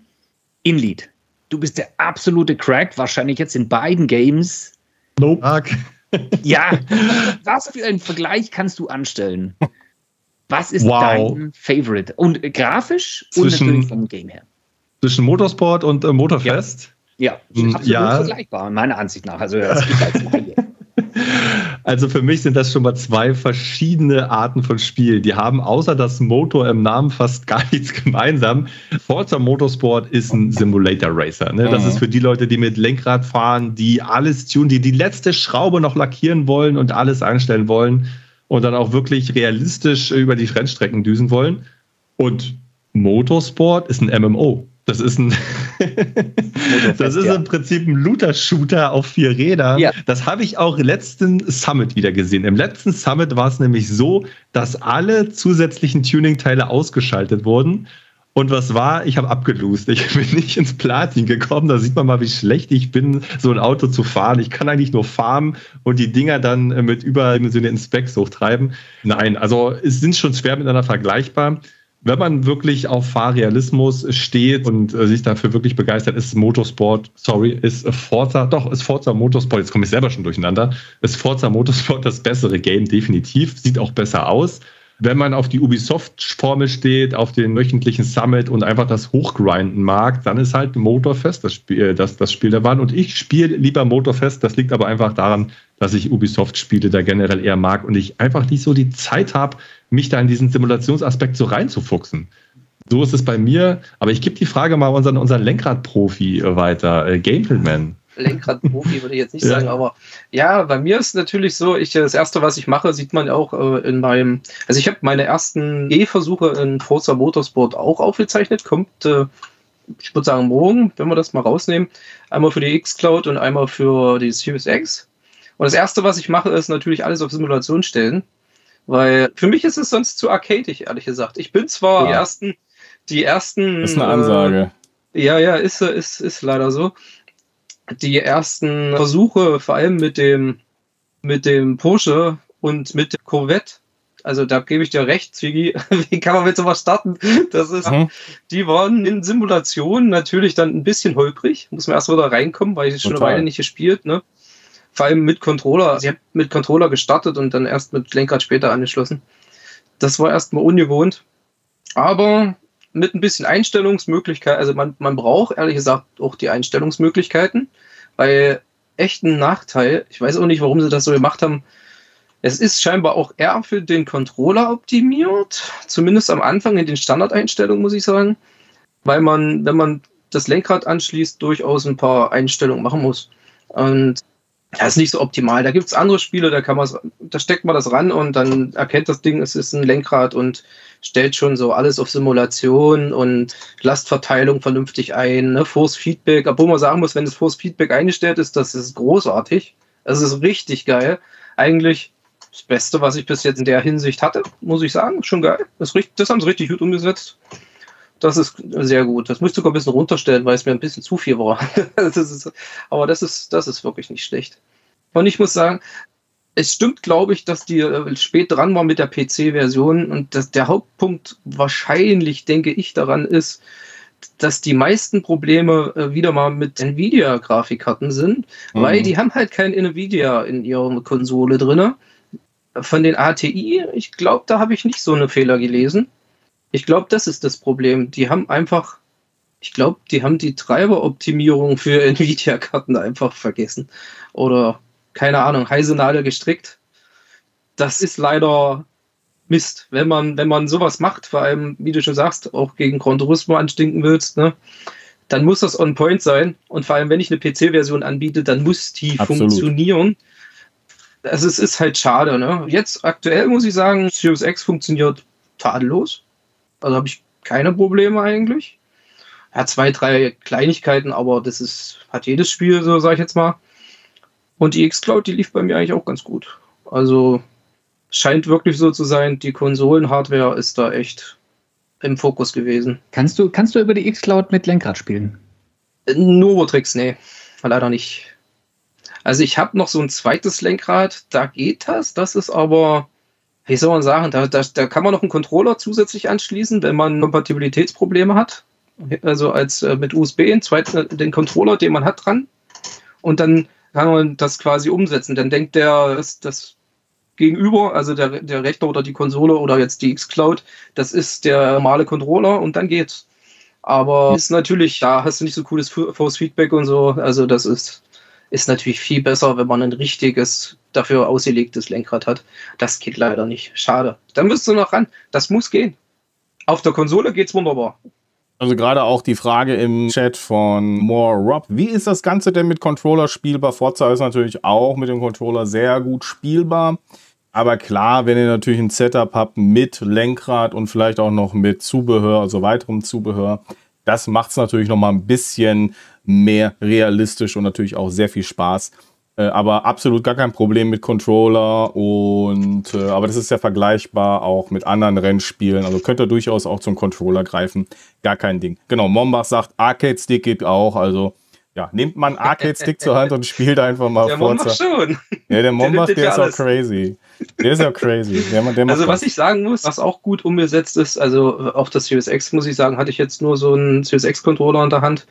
Inlead. Du bist der absolute Crack, wahrscheinlich jetzt in beiden Games. Nope. Ja, was für einen Vergleich kannst du anstellen? Was ist wow. dein Favorite? Und grafisch zwischen, und natürlich vom Game her. Zwischen Motorsport und äh, Motorfest? Ja, ja absolut ja. vergleichbar, meiner Ansicht nach. Also das geht als Also für mich sind das schon mal zwei verschiedene Arten von Spiel. Die haben außer das Motor im Namen fast gar nichts gemeinsam. Forza Motorsport ist ein Simulator Racer. Ne? Das mhm. ist für die Leute, die mit Lenkrad fahren, die alles tun, die die letzte Schraube noch lackieren wollen und alles einstellen wollen und dann auch wirklich realistisch über die Rennstrecken düsen wollen. Und Motorsport ist ein MMO. Das ist ein, das ist im Prinzip ein Looter-Shooter auf vier Rädern. Ja. Das habe ich auch letzten Summit wieder gesehen. Im letzten Summit war es nämlich so, dass alle zusätzlichen Tuning-Teile ausgeschaltet wurden Und was war? Ich habe abgelust. Ich bin nicht ins Platin gekommen. Da sieht man mal, wie schlecht ich bin, so ein Auto zu fahren. Ich kann eigentlich nur farmen und die Dinger dann mit überdimensionierten Specs hochtreiben. Nein, also es sind schon schwer miteinander vergleichbar. Wenn man wirklich auf Fahrrealismus steht und äh, sich dafür wirklich begeistert, ist Motorsport, sorry, ist Forza, doch, ist Forza Motorsport, jetzt komme ich selber schon durcheinander, ist Forza Motorsport das bessere Game, definitiv, sieht auch besser aus. Wenn man auf die Ubisoft-Formel steht, auf den wöchentlichen Summit und einfach das Hochgrinden mag, dann ist halt Motorfest das Spiel, das, das Spiel der Wahl. Und ich spiele lieber Motorfest. Das liegt aber einfach daran, dass ich Ubisoft-Spiele da generell eher mag und ich einfach nicht so die Zeit habe, mich da in diesen Simulationsaspekt so reinzufuchsen. So ist es bei mir. Aber ich gebe die Frage mal unseren, unseren Lenkrad-Profi weiter, äh, Gameplman. Lenkrad-Profi würde ich jetzt nicht ja. sagen, aber ja, bei mir ist natürlich so, ich das erste, was ich mache, sieht man auch äh, in meinem, also ich habe meine ersten Gehversuche in Forza Motorsport auch aufgezeichnet, kommt, äh, ich würde sagen morgen, wenn wir das mal rausnehmen, einmal für die X-Cloud und einmal für die Series X. Und das erste, was ich mache, ist natürlich alles auf Simulation stellen, weil für mich ist es sonst zu arcadig, ehrlich gesagt. Ich bin zwar ja. die ersten, die ersten. Das ist eine Ansage. Äh, ja, ja, ist, ist, ist leider so die ersten Versuche, vor allem mit dem, mit dem Porsche und mit dem Corvette, also da gebe ich dir recht, Ziggy. Wie kann man mit sowas starten? Das ist, mhm. die waren in Simulationen natürlich dann ein bisschen holprig. Muss man erst wieder reinkommen, weil ich schon eine Weile nicht gespielt, ne? Vor allem mit Controller. Sie hat mit Controller gestartet und dann erst mit Lenkrad später angeschlossen. Das war erstmal ungewohnt. Aber mit ein bisschen Einstellungsmöglichkeit, also man, man braucht ehrlich gesagt auch die Einstellungsmöglichkeiten, weil echt ein Nachteil, ich weiß auch nicht, warum sie das so gemacht haben, es ist scheinbar auch eher für den Controller optimiert, zumindest am Anfang in den Standardeinstellungen, muss ich sagen, weil man, wenn man das Lenkrad anschließt, durchaus ein paar Einstellungen machen muss. Und das ist nicht so optimal. Da gibt es andere Spiele, da kann man da steckt man das ran und dann erkennt das Ding, es ist ein Lenkrad und stellt schon so alles auf Simulation und Lastverteilung vernünftig ein, ne? Force Feedback, obwohl man sagen muss, wenn das Force Feedback eingestellt ist, das ist großartig. Das ist richtig geil. Eigentlich das Beste, was ich bis jetzt in der Hinsicht hatte, muss ich sagen. Schon geil. Das, das haben sie richtig gut umgesetzt. Das ist sehr gut. Das musst du sogar ein bisschen runterstellen, weil es mir ein bisschen zu viel war. das ist, aber das ist, das ist wirklich nicht schlecht. Und ich muss sagen, es stimmt, glaube ich, dass die äh, spät dran war mit der PC-Version und dass der Hauptpunkt wahrscheinlich, denke ich, daran ist, dass die meisten Probleme äh, wieder mal mit Nvidia-Grafikkarten sind, mhm. weil die haben halt kein Nvidia in ihrer Konsole drin. Von den ATI, ich glaube, da habe ich nicht so eine Fehler gelesen. Ich glaube, das ist das Problem. Die haben einfach, ich glaube, die haben die Treiberoptimierung für Nvidia-Karten einfach vergessen. Oder, keine Ahnung, heiße Nadel gestrickt. Das ist leider Mist, wenn man, wenn man sowas macht, vor allem, wie du schon sagst, auch gegen Gran Turismo anstinken willst, ne? dann muss das on point sein. Und vor allem, wenn ich eine PC-Version anbiete, dann muss die Absolut. funktionieren. Also es ist halt schade. Ne? Jetzt aktuell muss ich sagen, Series X funktioniert tadellos. Also habe ich keine Probleme eigentlich. Ja, zwei, drei Kleinigkeiten, aber das ist, hat jedes Spiel, so sage ich jetzt mal. Und die X-Cloud, die lief bei mir eigentlich auch ganz gut. Also scheint wirklich so zu sein, die Konsolen-Hardware ist da echt im Fokus gewesen. Kannst du, kannst du über die X-Cloud mit Lenkrad spielen? Novotrix, nee, leider nicht. Also ich habe noch so ein zweites Lenkrad, da geht das. Das ist aber wie soll man sagen, da, da, da kann man noch einen Controller zusätzlich anschließen, wenn man Kompatibilitätsprobleme hat. Also als äh, mit USB zweiten, den Controller, den man hat, dran. Und dann kann man das quasi umsetzen. Dann denkt der, das, das Gegenüber, also der, der Rechner oder die Konsole oder jetzt die X-Cloud, das ist der normale Controller und dann geht's. Aber ist natürlich, da hast du nicht so cooles Force Feedback und so. Also das ist ist natürlich viel besser, wenn man ein richtiges, dafür ausgelegtes Lenkrad hat. Das geht leider nicht. Schade. Dann müsst du noch ran. Das muss gehen. Auf der Konsole geht's wunderbar. Also gerade auch die Frage im Chat von More Rob. Wie ist das Ganze denn mit Controller spielbar? Forza ist natürlich auch mit dem Controller sehr gut spielbar. Aber klar, wenn ihr natürlich ein Setup habt mit Lenkrad und vielleicht auch noch mit Zubehör, also weiterem Zubehör, das macht es natürlich noch mal ein bisschen mehr realistisch und natürlich auch sehr viel Spaß. Äh, aber absolut gar kein Problem mit Controller und äh, aber das ist ja vergleichbar auch mit anderen Rennspielen. Also könnt ihr durchaus auch zum Controller greifen. Gar kein Ding. Genau, Mombach sagt, Arcade Stick geht auch. Also ja, nehmt man Arcade Stick zur Hand und spielt einfach mal der Forza. Mombach schon. Ja, der Mombach, der, der ist auch crazy. Der ist auch crazy. Der, der also was ich sagen muss, was auch gut umgesetzt ist, also auch das Series X, muss ich sagen, hatte ich jetzt nur so einen Series X Controller in der Hand.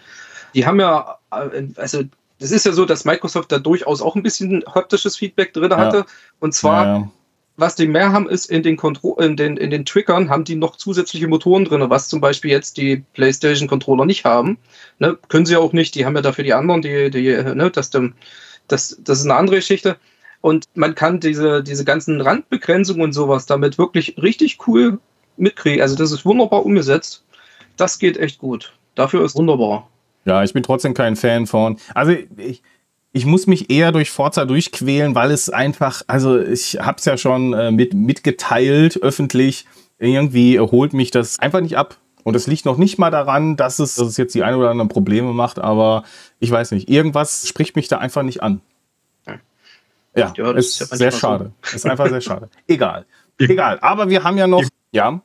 Die haben ja, äh, also es ist ja so, dass Microsoft da durchaus auch ein bisschen haptisches Feedback drin hatte. Ja. Und zwar, ja, ja. was die mehr haben, ist in den, Kontro in, den, in den Triggern haben die noch zusätzliche Motoren drin, was zum Beispiel jetzt die PlayStation-Controller nicht haben. Ne? Können sie auch nicht, die haben ja dafür die anderen, die, die, ne? das, das, das ist eine andere Geschichte. Und man kann diese, diese ganzen Randbegrenzungen und sowas damit wirklich richtig cool mitkriegen. Also das ist wunderbar umgesetzt. Das geht echt gut. Dafür ist wunderbar. Ja, ich bin trotzdem kein Fan von. Also ich, ich muss mich eher durch Forza durchquälen, weil es einfach, also ich habe es ja schon äh, mit, mitgeteilt öffentlich. Irgendwie holt mich das einfach nicht ab. Und es liegt noch nicht mal daran, dass es, dass es jetzt die ein oder anderen Probleme macht, aber ich weiß nicht, irgendwas spricht mich da einfach nicht an. Ja, ja ist, ist sehr schade. So. Ist einfach sehr schade. Egal. Egal. Aber wir haben ja noch. Ja.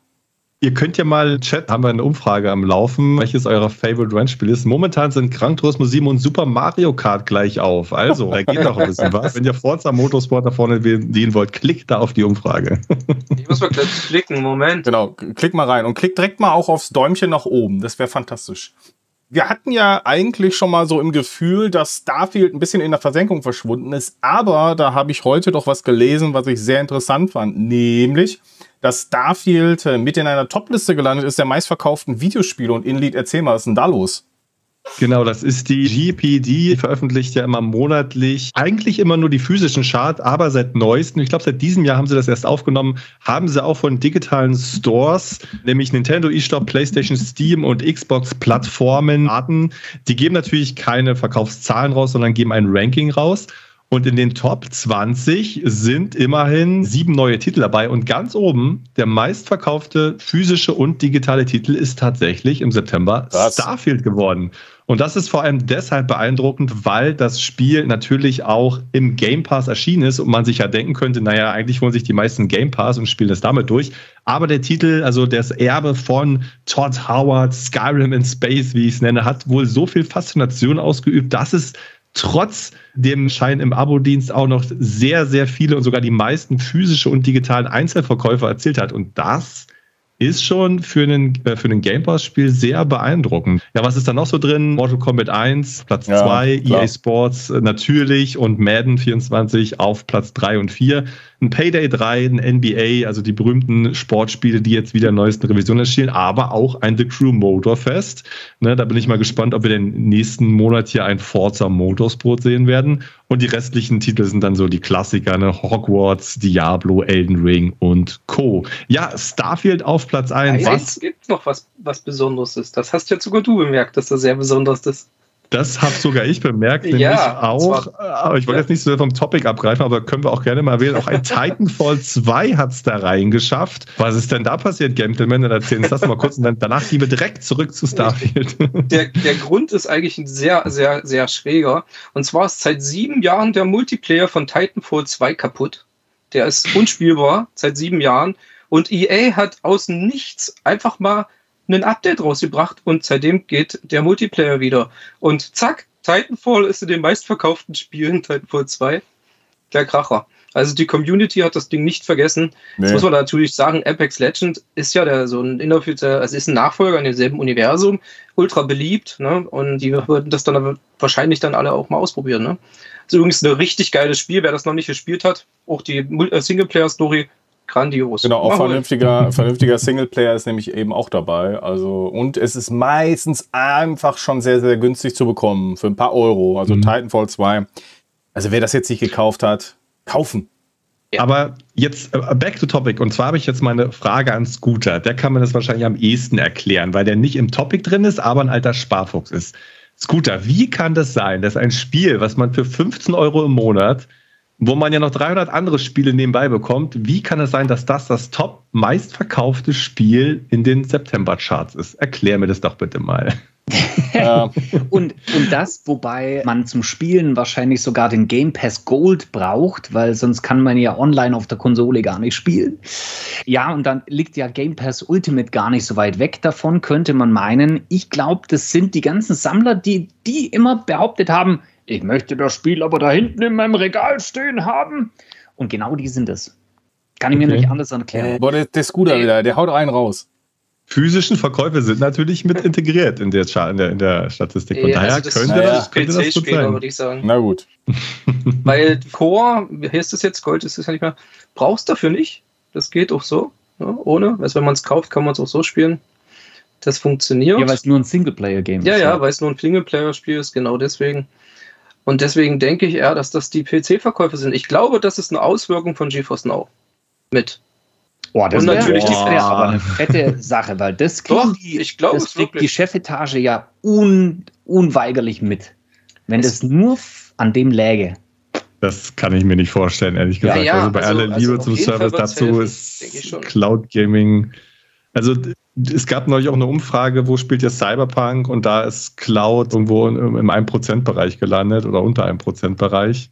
Ihr könnt ja mal Chat, haben wir eine Umfrage am Laufen, welches euer Favorite Rennspiel ist. Momentan sind Gran Turismo 7 und Super Mario Kart gleich auf. Also, da geht noch ein bisschen was. Wenn ihr Forza Motorsport da vorne sehen wollt, klickt da auf die Umfrage. Ich muss mal gleich klicken, Moment. Genau, klick mal rein und klick direkt mal auch aufs Däumchen nach oben. Das wäre fantastisch. Wir hatten ja eigentlich schon mal so im Gefühl, dass Starfield ein bisschen in der Versenkung verschwunden ist, aber da habe ich heute doch was gelesen, was ich sehr interessant fand, nämlich dass Starfield äh, mit in einer Topliste gelandet ist der meistverkauften Videospiele und Inlead, erzähl mal, was ist denn da los? Genau, das ist die GPD, veröffentlicht ja immer monatlich, eigentlich immer nur die physischen Charts, aber seit neuestem, ich glaube seit diesem Jahr haben sie das erst aufgenommen, haben sie auch von digitalen Stores, nämlich Nintendo eStore, PlayStation, Steam und Xbox Plattformen, Arten, die geben natürlich keine Verkaufszahlen raus, sondern geben ein Ranking raus. Und in den Top 20 sind immerhin sieben neue Titel dabei. Und ganz oben, der meistverkaufte physische und digitale Titel ist tatsächlich im September Was? Starfield geworden. Und das ist vor allem deshalb beeindruckend, weil das Spiel natürlich auch im Game Pass erschienen ist und man sich ja denken könnte, naja, eigentlich holen sich die meisten Game Pass und spielen das damit durch. Aber der Titel, also das Erbe von Todd Howard, Skyrim in Space, wie ich es nenne, hat wohl so viel Faszination ausgeübt, dass es trotz dem Schein im Abo-Dienst auch noch sehr, sehr viele und sogar die meisten physische und digitalen Einzelverkäufer erzielt hat. Und das ist schon für einen, äh, für einen Game Pass-Spiel sehr beeindruckend. Ja, was ist da noch so drin? Mortal Kombat 1, Platz 2, ja, EA Sports äh, natürlich und Madden 24 auf Platz 3 und 4 ein Payday 3, ein NBA, also die berühmten Sportspiele, die jetzt wieder neuesten Revisionen erschienen, aber auch ein The Crew Motorfest. Ne, da bin ich mal gespannt, ob wir den nächsten Monat hier ein Forza Motorsport sehen werden. Und die restlichen Titel sind dann so die Klassiker, ne? Hogwarts, Diablo, Elden Ring und Co. Ja, Starfield auf Platz 1. Ja, was? Es gibt noch was, was Besonderes ist. Das hast ja sogar du bemerkt, dass das sehr besonders ist. Das habe sogar ich bemerkt, nämlich ja, auch. Aber ich wollte ja. jetzt nicht so vom Topic abgreifen, aber können wir auch gerne mal wählen. Auch ein Titanfall 2 hat es da reingeschafft. Was ist denn da passiert, Gentleman? Dann erzählen Sie das mal kurz und dann danach gehen wir direkt zurück zu Starfield. Der, der Grund ist eigentlich ein sehr, sehr, sehr schräger. Und zwar ist seit sieben Jahren der Multiplayer von Titanfall 2 kaputt. Der ist unspielbar seit sieben Jahren. Und EA hat aus nichts einfach mal ein Update rausgebracht und seitdem geht der Multiplayer wieder. Und zack, Titanfall ist in den meistverkauften Spielen, Titanfall 2, der Kracher. Also die Community hat das Ding nicht vergessen. Nee. Jetzt muss man natürlich sagen, Apex Legend ist ja der, so ein inoffizieller, also ist ein Nachfolger in demselben Universum, ultra beliebt, ne? Und die würden das dann wahrscheinlich dann alle auch mal ausprobieren, ne? Das ist übrigens ein richtig geiles Spiel, wer das noch nicht gespielt hat. Auch die äh, Singleplayer-Story grandios. Genau, auch vernünftiger, vernünftiger Singleplayer ist nämlich eben auch dabei. Also, und es ist meistens einfach schon sehr, sehr günstig zu bekommen. Für ein paar Euro. Also mhm. Titanfall 2. Also wer das jetzt nicht gekauft hat, kaufen. Ja. Aber jetzt äh, back to topic. Und zwar habe ich jetzt mal eine Frage an Scooter. Der kann mir das wahrscheinlich am ehesten erklären, weil der nicht im Topic drin ist, aber ein alter Sparfuchs ist. Scooter, wie kann das sein, dass ein Spiel, was man für 15 Euro im Monat wo man ja noch 300 andere Spiele nebenbei bekommt. Wie kann es sein, dass das das top meistverkaufte Spiel in den September-Charts ist? Erklär mir das doch bitte mal. und, und das, wobei man zum Spielen wahrscheinlich sogar den Game Pass Gold braucht, weil sonst kann man ja online auf der Konsole gar nicht spielen. Ja, und dann liegt ja Game Pass Ultimate gar nicht so weit weg davon, könnte man meinen. Ich glaube, das sind die ganzen Sammler, die, die immer behauptet haben, ich möchte das Spiel aber da hinten in meinem Regal stehen haben. Und genau die sind es. Kann ich okay. mir nicht anders erklären. Boah, der, der Scooter wieder, der haut einen raus physischen Verkäufe sind natürlich mit integriert in der, in der, in der Statistik. Von ja, daher also das könnte, das, könnte das gut sein. würde ich sagen. Na gut. Weil Core, wie heißt das jetzt? Gold ist es ja nicht mehr. Brauchst dafür nicht. Das geht auch so. Ja, ohne. Also wenn man es kauft, kann man es auch so spielen. Das funktioniert. Ja, weil es nur ein Singleplayer-Game ist. Ja, ja, weil es nur ein Singleplayer-Spiel ist, genau deswegen. Und deswegen denke ich eher, dass das die PC-Verkäufe sind. Ich glaube, das ist eine Auswirkung von GeForce Now. Mit. Oh, das wäre natürlich die wär aber eine fette Sache, weil das kriegt, Doch, die, ich glaub, das kriegt die Chefetage ja un, unweigerlich mit. Wenn das nur an dem läge. Das kann ich mir nicht vorstellen, ehrlich gesagt. Ja, ja, also bei also, aller Liebe also zum Service dazu helfen, ist Cloud Gaming. Also es gab neulich auch eine Umfrage, wo spielt ihr Cyberpunk und da ist Cloud irgendwo im 1%-Bereich gelandet oder unter 1%-Bereich.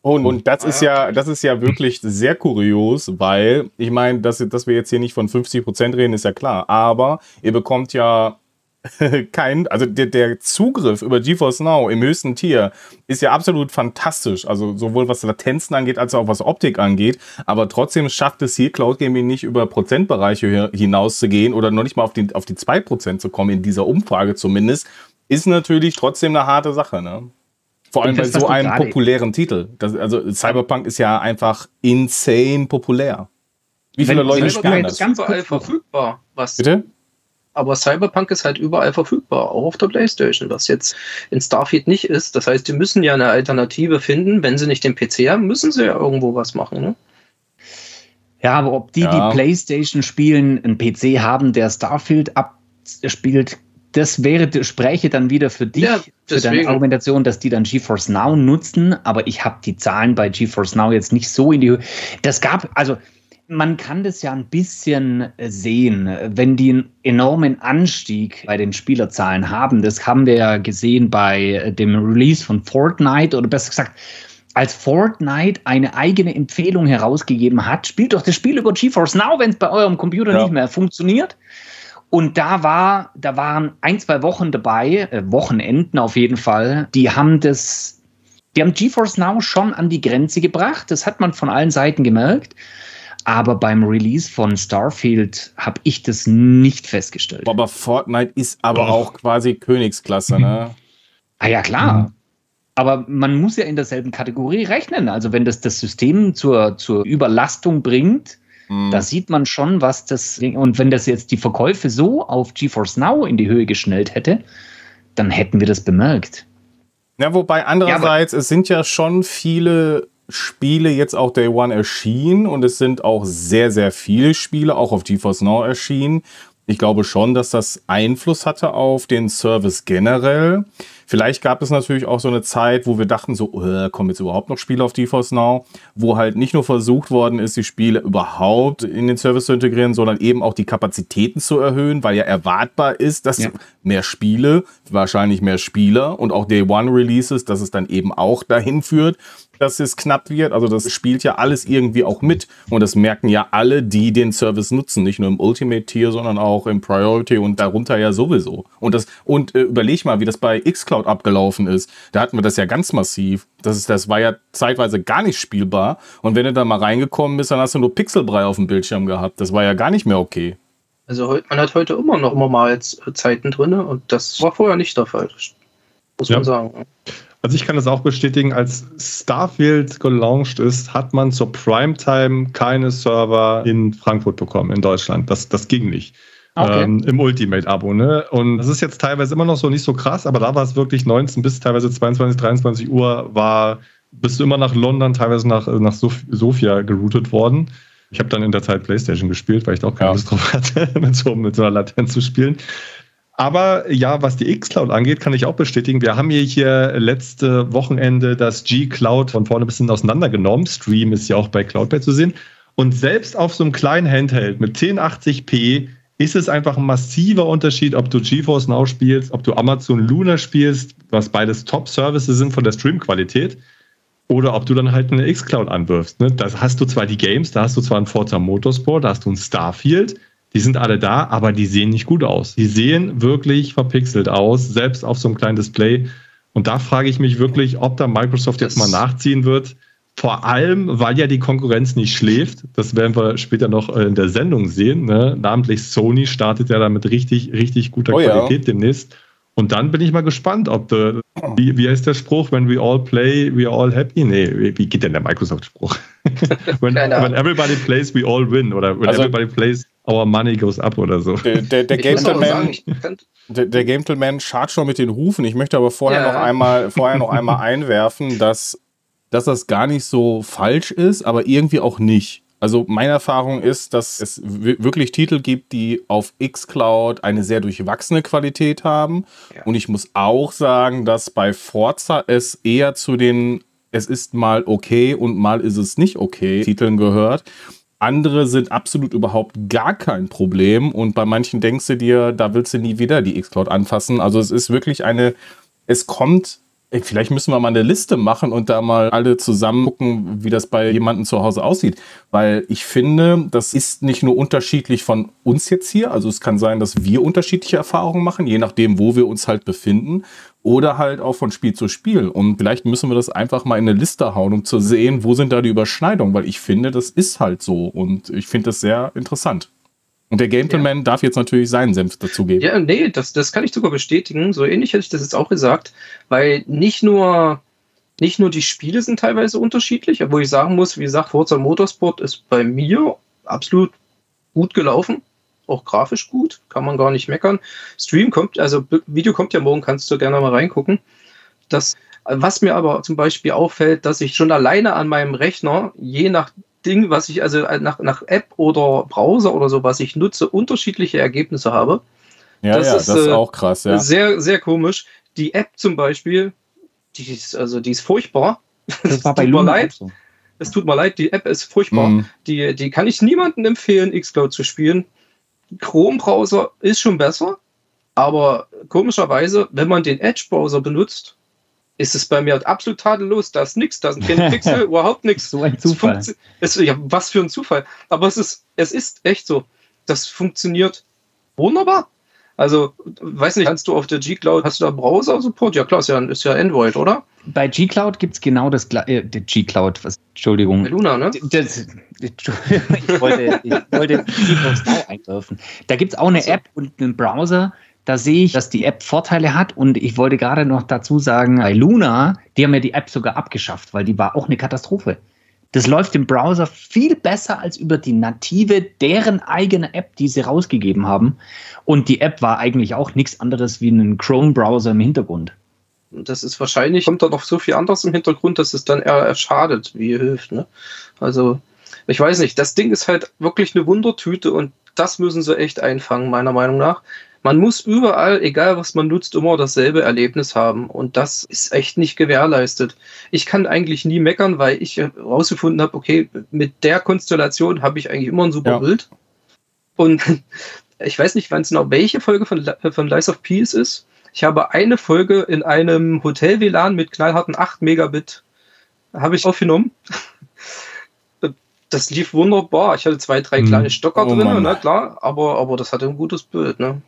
Und, und das ist ja, das ist ja wirklich sehr kurios, weil ich meine, dass, dass wir jetzt hier nicht von 50 Prozent reden, ist ja klar. Aber ihr bekommt ja kein, also der, der Zugriff über GeForce Now im höchsten Tier ist ja absolut fantastisch. Also sowohl was Latenzen angeht, als auch was Optik angeht. Aber trotzdem schafft es hier Cloud Gaming nicht über Prozentbereiche hinaus zu gehen oder noch nicht mal auf die, auf die 2% zu kommen, in dieser Umfrage zumindest. Ist natürlich trotzdem eine harte Sache, ne? Vor allem bei so einem populären Titel. Das, also Cyberpunk ist ja einfach insane populär. Wie viele Wenn Leute spielen das? überall verfügbar. Was Bitte? Aber Cyberpunk ist halt überall verfügbar, auch auf der Playstation, was jetzt in Starfield nicht ist. Das heißt, die müssen ja eine Alternative finden. Wenn sie nicht den PC haben, müssen sie ja irgendwo was machen. Ne? Ja, aber ob die, ja. die Playstation spielen, einen PC haben, der Starfield abspielt, das wäre, spräche dann wieder für dich, ja, für deine Argumentation, dass die dann GeForce Now nutzen, aber ich habe die Zahlen bei GeForce Now jetzt nicht so in die Höhe. Das gab, also man kann das ja ein bisschen sehen, wenn die einen enormen Anstieg bei den Spielerzahlen haben. Das haben wir ja gesehen bei dem Release von Fortnite oder besser gesagt, als Fortnite eine eigene Empfehlung herausgegeben hat, spielt doch das Spiel über GeForce Now, wenn es bei eurem Computer ja. nicht mehr funktioniert. Und da war, da waren ein, zwei Wochen dabei, äh, Wochenenden auf jeden Fall, die haben das, die haben GeForce Now schon an die Grenze gebracht. Das hat man von allen Seiten gemerkt. Aber beim Release von Starfield habe ich das nicht festgestellt. Aber Fortnite ist aber oh. auch quasi Königsklasse, ne? ah ja, klar. Mhm. Aber man muss ja in derselben Kategorie rechnen. Also wenn das das System zur, zur Überlastung bringt, da mhm. sieht man schon, was das, und wenn das jetzt die Verkäufe so auf GeForce Now in die Höhe geschnellt hätte, dann hätten wir das bemerkt. Ja, wobei andererseits, ja, es sind ja schon viele Spiele jetzt auch Day One erschienen und es sind auch sehr, sehr viele Spiele auch auf GeForce Now erschienen. Ich glaube schon, dass das Einfluss hatte auf den Service generell. Vielleicht gab es natürlich auch so eine Zeit, wo wir dachten, so, äh, kommen jetzt überhaupt noch Spiele auf GeForce Now, wo halt nicht nur versucht worden ist, die Spiele überhaupt in den Service zu integrieren, sondern eben auch die Kapazitäten zu erhöhen, weil ja erwartbar ist, dass ja. mehr Spiele, wahrscheinlich mehr Spieler und auch Day One Releases, dass es dann eben auch dahin führt, dass es knapp wird. Also das spielt ja alles irgendwie auch mit. Und das merken ja alle, die den Service nutzen. Nicht nur im Ultimate-Tier, sondern auch im Priority und darunter ja sowieso. Und das, und äh, überleg mal, wie das bei Xcloud abgelaufen ist. Da hatten wir das ja ganz massiv. Das, ist, das war ja zeitweise gar nicht spielbar. Und wenn du da mal reingekommen bist, dann hast du nur Pixelbrei auf dem Bildschirm gehabt. Das war ja gar nicht mehr okay. Also man hat heute immer noch mal Zeiten drin und das war vorher nicht der Fall. Muss ja. man sagen. Also ich kann das auch bestätigen, als Starfield gelauncht ist, hat man zur Primetime keine Server in Frankfurt bekommen, in Deutschland. Das, das ging nicht. Okay. Ähm, Im Ultimate-Abo, ne? Und das ist jetzt teilweise immer noch so nicht so krass, aber da war es wirklich 19 bis teilweise 22, 23 Uhr war, bist du immer nach London, teilweise nach, nach Sof Sofia geroutet worden. Ich habe dann in der Zeit Playstation gespielt, weil ich da auch keine ja. Lust drauf hatte, mit so, mit so einer Latenz zu spielen. Aber ja, was die X-Cloud angeht, kann ich auch bestätigen. Wir haben hier, hier letzte Wochenende das G-Cloud von vorne bis hinten auseinandergenommen. Stream ist ja auch bei Cloudpad zu sehen. Und selbst auf so einem kleinen Handheld mit 1080p ist es einfach ein massiver Unterschied, ob du GeForce Now spielst, ob du Amazon Luna spielst, was beides Top-Services sind von der Streamqualität, oder ob du dann halt eine X-Cloud anwirfst. Ne? Da hast du zwar die Games, da hast du zwar einen Forza Motorsport, da hast du ein Starfield, die sind alle da, aber die sehen nicht gut aus. Die sehen wirklich verpixelt aus, selbst auf so einem kleinen Display. Und da frage ich mich wirklich, ob da Microsoft jetzt mal nachziehen wird. Vor allem, weil ja die Konkurrenz nicht schläft. Das werden wir später noch in der Sendung sehen. Ne? Namentlich Sony startet ja damit richtig, richtig guter oh, Qualität ja. demnächst. Und dann bin ich mal gespannt, ob der, wie, wie heißt der Spruch, when we all play, we are all happy? Nee, wie geht denn der Microsoft-Spruch? when, when, everybody plays, we all win. Oder when also, everybody plays, our money goes up oder so. Der, der, der Gentleman, der, der Gentleman chargt schon mit den Hufen. Ich möchte aber vorher ja. noch einmal, vorher noch einmal einwerfen, dass, dass das gar nicht so falsch ist, aber irgendwie auch nicht. Also meine Erfahrung ist, dass es wirklich Titel gibt, die auf xCloud eine sehr durchwachsene Qualität haben. Ja. Und ich muss auch sagen, dass bei Forza es eher zu den es ist mal okay und mal ist es nicht okay Titeln gehört. Andere sind absolut überhaupt gar kein Problem und bei manchen denkst du dir, da willst du nie wieder die xCloud anfassen. Also es ist wirklich eine, es kommt Vielleicht müssen wir mal eine Liste machen und da mal alle zusammen gucken, wie das bei jemandem zu Hause aussieht. Weil ich finde, das ist nicht nur unterschiedlich von uns jetzt hier. Also es kann sein, dass wir unterschiedliche Erfahrungen machen, je nachdem, wo wir uns halt befinden. Oder halt auch von Spiel zu Spiel. Und vielleicht müssen wir das einfach mal in eine Liste hauen, um zu sehen, wo sind da die Überschneidungen. Weil ich finde, das ist halt so. Und ich finde das sehr interessant. Und der Gentleman ja. darf jetzt natürlich seinen Senf dazugeben. Ja, nee, das, das kann ich sogar bestätigen. So ähnlich hätte ich das jetzt auch gesagt, weil nicht nur, nicht nur die Spiele sind teilweise unterschiedlich, wo ich sagen muss, wie gesagt, Forza Motorsport ist bei mir absolut gut gelaufen. Auch grafisch gut, kann man gar nicht meckern. Stream kommt, also Video kommt ja morgen, kannst du gerne mal reingucken. Das, was mir aber zum Beispiel auffällt, dass ich schon alleine an meinem Rechner, je nach Ding, was ich also nach, nach App oder Browser oder so, was ich nutze, unterschiedliche Ergebnisse habe. Ja, das, ja, ist, das ist äh, auch krass, ja. Sehr, sehr komisch. Die App zum Beispiel, die ist, also die ist furchtbar. Das war bei tut mir leid. So. Es tut mir leid, die App ist furchtbar. Mhm. Die, die kann ich niemandem empfehlen, Xcloud zu spielen. Chrome-Browser ist schon besser, aber komischerweise, wenn man den Edge-Browser benutzt, ist es bei mir absolut tadellos. Da ist nichts, da sind keine Pixel, überhaupt nichts. So ein Zufall. Es, ja, was für ein Zufall. Aber es ist, es ist echt so. Das funktioniert wunderbar. Also, weiß nicht, kannst du auf der G-Cloud, hast du da Browser-Support? Ja, klar, ist ja, ist ja Android, oder? Bei G-Cloud gibt es genau das gleiche. Äh, G-Cloud, Entschuldigung. Bei Luna, ne? Das, ich wollte, ich wollte Now einwerfen. Da gibt es auch eine also. App und einen Browser, da sehe ich, dass die App Vorteile hat und ich wollte gerade noch dazu sagen, bei Luna, die haben ja die App sogar abgeschafft, weil die war auch eine Katastrophe. Das läuft im Browser viel besser als über die native, deren eigene App, die sie rausgegeben haben. Und die App war eigentlich auch nichts anderes wie ein Chrome-Browser im Hintergrund. Das ist wahrscheinlich, kommt da noch so viel anderes im Hintergrund, dass es dann eher schadet, wie hilft. Ne? Also, ich weiß nicht, das Ding ist halt wirklich eine Wundertüte und das müssen sie echt einfangen, meiner Meinung nach man muss überall, egal was man nutzt, immer dasselbe Erlebnis haben. Und das ist echt nicht gewährleistet. Ich kann eigentlich nie meckern, weil ich herausgefunden habe, okay, mit der Konstellation habe ich eigentlich immer ein super ja. Bild. Und ich weiß nicht ganz genau, welche Folge von, von Lies of Peace ist. Ich habe eine Folge in einem Hotel-WLAN mit knallharten 8 Megabit habe ich aufgenommen. Das lief wunderbar. Ich hatte zwei, drei hm. kleine Stocker oh, drin, ne, klar, aber, aber das hatte ein gutes Bild. Ne?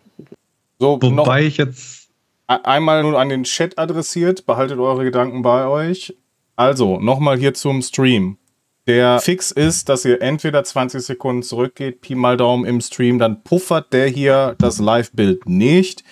So, Wobei ich jetzt. Einmal nur an den Chat adressiert, behaltet eure Gedanken bei euch. Also, nochmal hier zum Stream. Der Fix ist, dass ihr entweder 20 Sekunden zurückgeht, Pi mal Daumen im Stream, dann puffert der hier das Live-Bild nicht.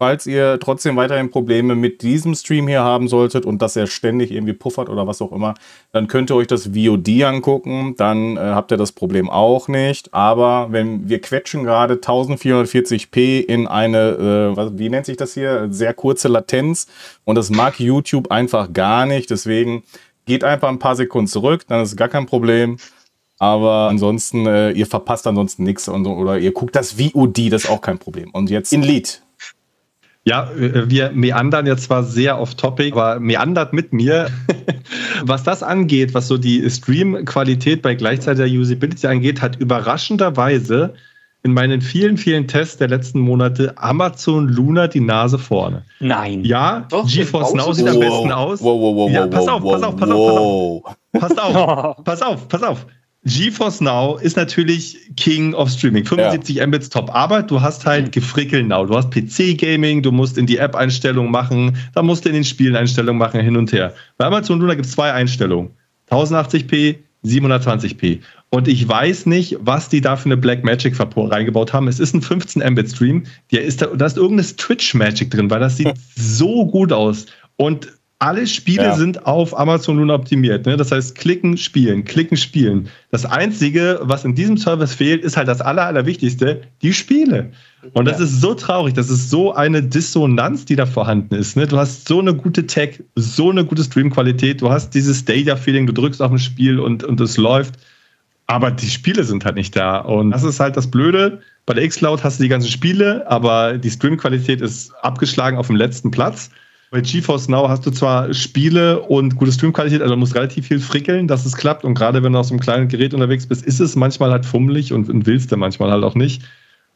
Falls ihr trotzdem weiterhin Probleme mit diesem Stream hier haben solltet und dass er ständig irgendwie puffert oder was auch immer, dann könnt ihr euch das VOD angucken, dann äh, habt ihr das Problem auch nicht. Aber wenn wir quetschen gerade 1440p in eine, äh, was, wie nennt sich das hier, sehr kurze Latenz und das mag YouTube einfach gar nicht. Deswegen geht einfach ein paar Sekunden zurück, dann ist gar kein Problem. Aber ansonsten, äh, ihr verpasst ansonsten nichts oder ihr guckt das VOD, das ist auch kein Problem. Und jetzt in Lied. Ja, äh, wir meandern jetzt zwar sehr off-topic, aber meandert mit mir. was das angeht, was so die Stream-Qualität bei gleichzeitiger Usability angeht, hat überraschenderweise in meinen vielen, vielen Tests der letzten Monate Amazon Luna die Nase vorne. Nein. Ja, Doch, GeForce Now sieht am besten aus. Wow, wow, wow, ja, pass auf, pass auf, pass auf, pass auf. Pass auf, pass auf, pass auf. GeForce Now ist natürlich King of Streaming. 75 ja. Mbits top. Aber du hast halt mhm. Gefrickel Now. Du hast PC-Gaming, du musst in die App-Einstellungen machen, da musst du in den Spielen Einstellungen machen, hin und her. Bei Amazon Luna gibt es zwei Einstellungen. 1080p, 720p. Und ich weiß nicht, was die da für eine Black Magic reingebaut haben. Es ist ein 15 Mbit Stream. Da ist, da, da ist irgendeine Twitch Magic drin, weil das sieht so gut aus. Und alle Spiele ja. sind auf Amazon Luna optimiert. Ne? Das heißt, klicken, spielen, klicken, spielen. Das Einzige, was in diesem Service fehlt, ist halt das Aller, Allerwichtigste, die Spiele. Und das ja. ist so traurig. Das ist so eine Dissonanz, die da vorhanden ist. Ne? Du hast so eine gute Tech, so eine gute Streamqualität. Du hast dieses Data-Feeling, du drückst auf ein Spiel und, und es läuft. Aber die Spiele sind halt nicht da. Und das ist halt das Blöde. Bei der Xcloud hast du die ganzen Spiele, aber die Streamqualität ist abgeschlagen auf dem letzten Platz. Bei GeForce Now hast du zwar Spiele und gute Streamqualität, also du musst relativ viel frickeln, dass es klappt. Und gerade wenn du auf so einem kleinen Gerät unterwegs bist, ist es manchmal halt fummelig und, und willst du manchmal halt auch nicht.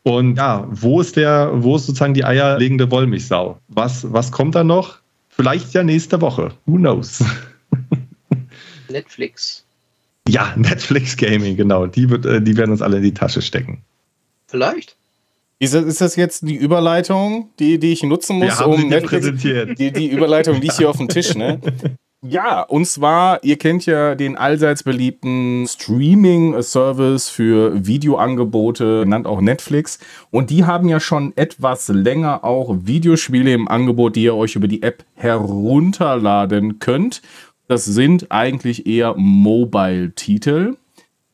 Und ja, wo ist der, wo ist sozusagen die eierlegende Wollmilchsau? Was, was kommt da noch? Vielleicht ja nächste Woche. Who knows? Netflix. Ja, Netflix Gaming, genau. Die, wird, äh, die werden uns alle in die Tasche stecken. Vielleicht. Ist das, ist das jetzt die Überleitung, die, die ich nutzen muss, um Netflix? Die, die Überleitung liegt hier auf dem Tisch, ne? Ja, und zwar, ihr kennt ja den allseits beliebten Streaming-Service für Videoangebote, genannt auch Netflix. Und die haben ja schon etwas länger auch Videospiele im Angebot, die ihr euch über die App herunterladen könnt. Das sind eigentlich eher Mobile-Titel.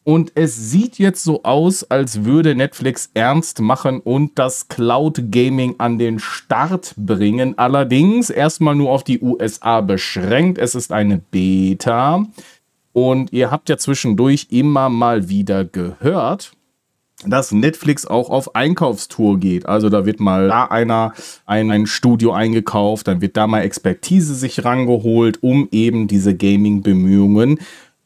Und es sieht jetzt so aus, als würde Netflix ernst machen und das Cloud Gaming an den Start bringen. Allerdings erstmal nur auf die USA beschränkt. Es ist eine Beta. Und ihr habt ja zwischendurch immer mal wieder gehört, dass Netflix auch auf Einkaufstour geht. Also da wird mal da einer ein, ein Studio eingekauft, dann wird da mal Expertise sich rangeholt, um eben diese Gaming-Bemühungen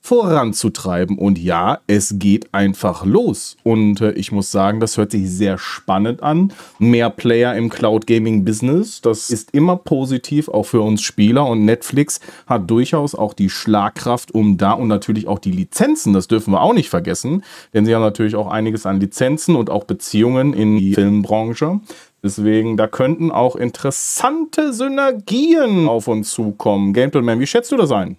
voranzutreiben. Und ja, es geht einfach los. Und äh, ich muss sagen, das hört sich sehr spannend an. Mehr Player im Cloud Gaming Business, das ist immer positiv, auch für uns Spieler. Und Netflix hat durchaus auch die Schlagkraft, um da und natürlich auch die Lizenzen, das dürfen wir auch nicht vergessen, denn sie haben natürlich auch einiges an Lizenzen und auch Beziehungen in die Filmbranche. Deswegen, da könnten auch interessante Synergien auf uns zukommen. Gentleman, wie schätzt du das ein?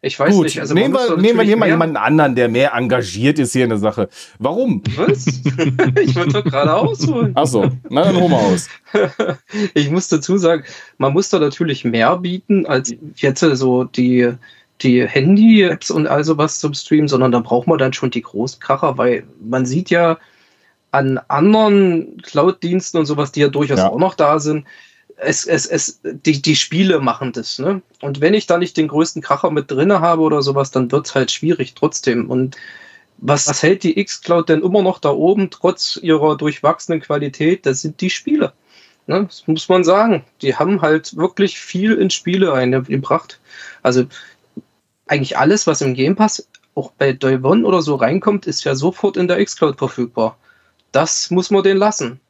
Ich weiß Gut, nicht. Also nehmen wir, nehmen wir hier mal jemanden anderen, der mehr engagiert ist hier in der Sache. Warum? Was? ich wollte doch gerade ausholen. Achso, na dann hol mal aus. ich muss dazu sagen, man muss da natürlich mehr bieten, als jetzt so die, die Handy-Apps und also was zum Stream, sondern da braucht man dann schon die großen Kracher, weil man sieht ja an anderen Cloud-Diensten und sowas, die ja durchaus ja. auch noch da sind, es, es, es, die, die Spiele machen das, ne? Und wenn ich da nicht den größten Kracher mit drin habe oder sowas, dann wird es halt schwierig trotzdem. Und was, was hält die X-Cloud denn immer noch da oben, trotz ihrer durchwachsenen Qualität? Das sind die Spiele. Ne? Das muss man sagen. Die haben halt wirklich viel in Spiele eingebracht. Also eigentlich alles, was im Game Pass auch bei Day One oder so reinkommt, ist ja sofort in der X-Cloud verfügbar. Das muss man denen lassen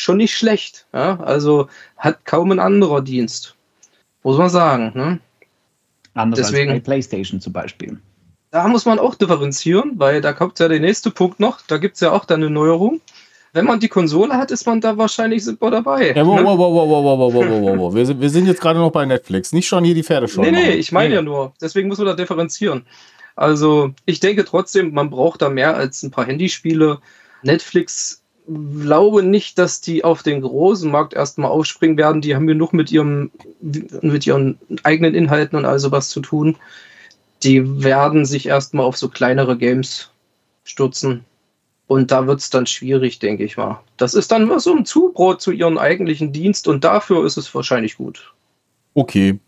schon nicht schlecht. Ja? Also hat kaum ein anderer Dienst. Muss man sagen. Ne? Anders Deswegen, als bei PlayStation zum Beispiel. Da muss man auch differenzieren, weil da kommt ja der nächste Punkt noch. Da gibt es ja auch dann eine Neuerung. Wenn man die Konsole hat, ist man da wahrscheinlich super dabei. Ja, wow, ne? wow, wow, wow, wow, wow, wow, wow, wow. Wir, sind, wir sind jetzt gerade noch bei Netflix. Nicht schon hier die Pferde schon. Nee, nee, ich meine ja nur. Deswegen muss man da differenzieren. Also, ich denke trotzdem, man braucht da mehr als ein paar Handyspiele. Netflix glaube nicht, dass die auf den großen Markt erstmal aufspringen werden. Die haben genug mit ihrem, mit ihren eigenen Inhalten und all sowas zu tun. Die werden sich erstmal auf so kleinere Games stürzen. Und da wird es dann schwierig, denke ich mal. Das ist dann so ein Zubrot zu ihrem eigentlichen Dienst und dafür ist es wahrscheinlich gut. Okay.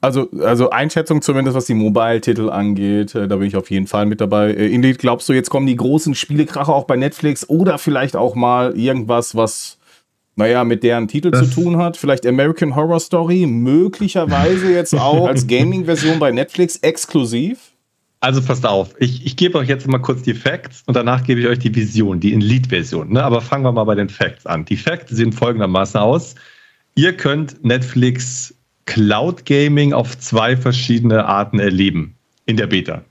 Also, also Einschätzung zumindest, was die Mobile-Titel angeht, äh, da bin ich auf jeden Fall mit dabei. Äh, Indeed, glaubst du, jetzt kommen die großen Spielekracher auch bei Netflix oder vielleicht auch mal irgendwas, was, naja, mit deren Titel das zu tun hat? Vielleicht American Horror Story, möglicherweise jetzt auch als Gaming-Version bei Netflix exklusiv? Also passt auf, ich, ich gebe euch jetzt mal kurz die Facts und danach gebe ich euch die Vision, die In-Lead-Version. Ne? Aber fangen wir mal bei den Facts an. Die Facts sehen folgendermaßen aus. Ihr könnt Netflix Cloud Gaming auf zwei verschiedene Arten erleben in der Beta.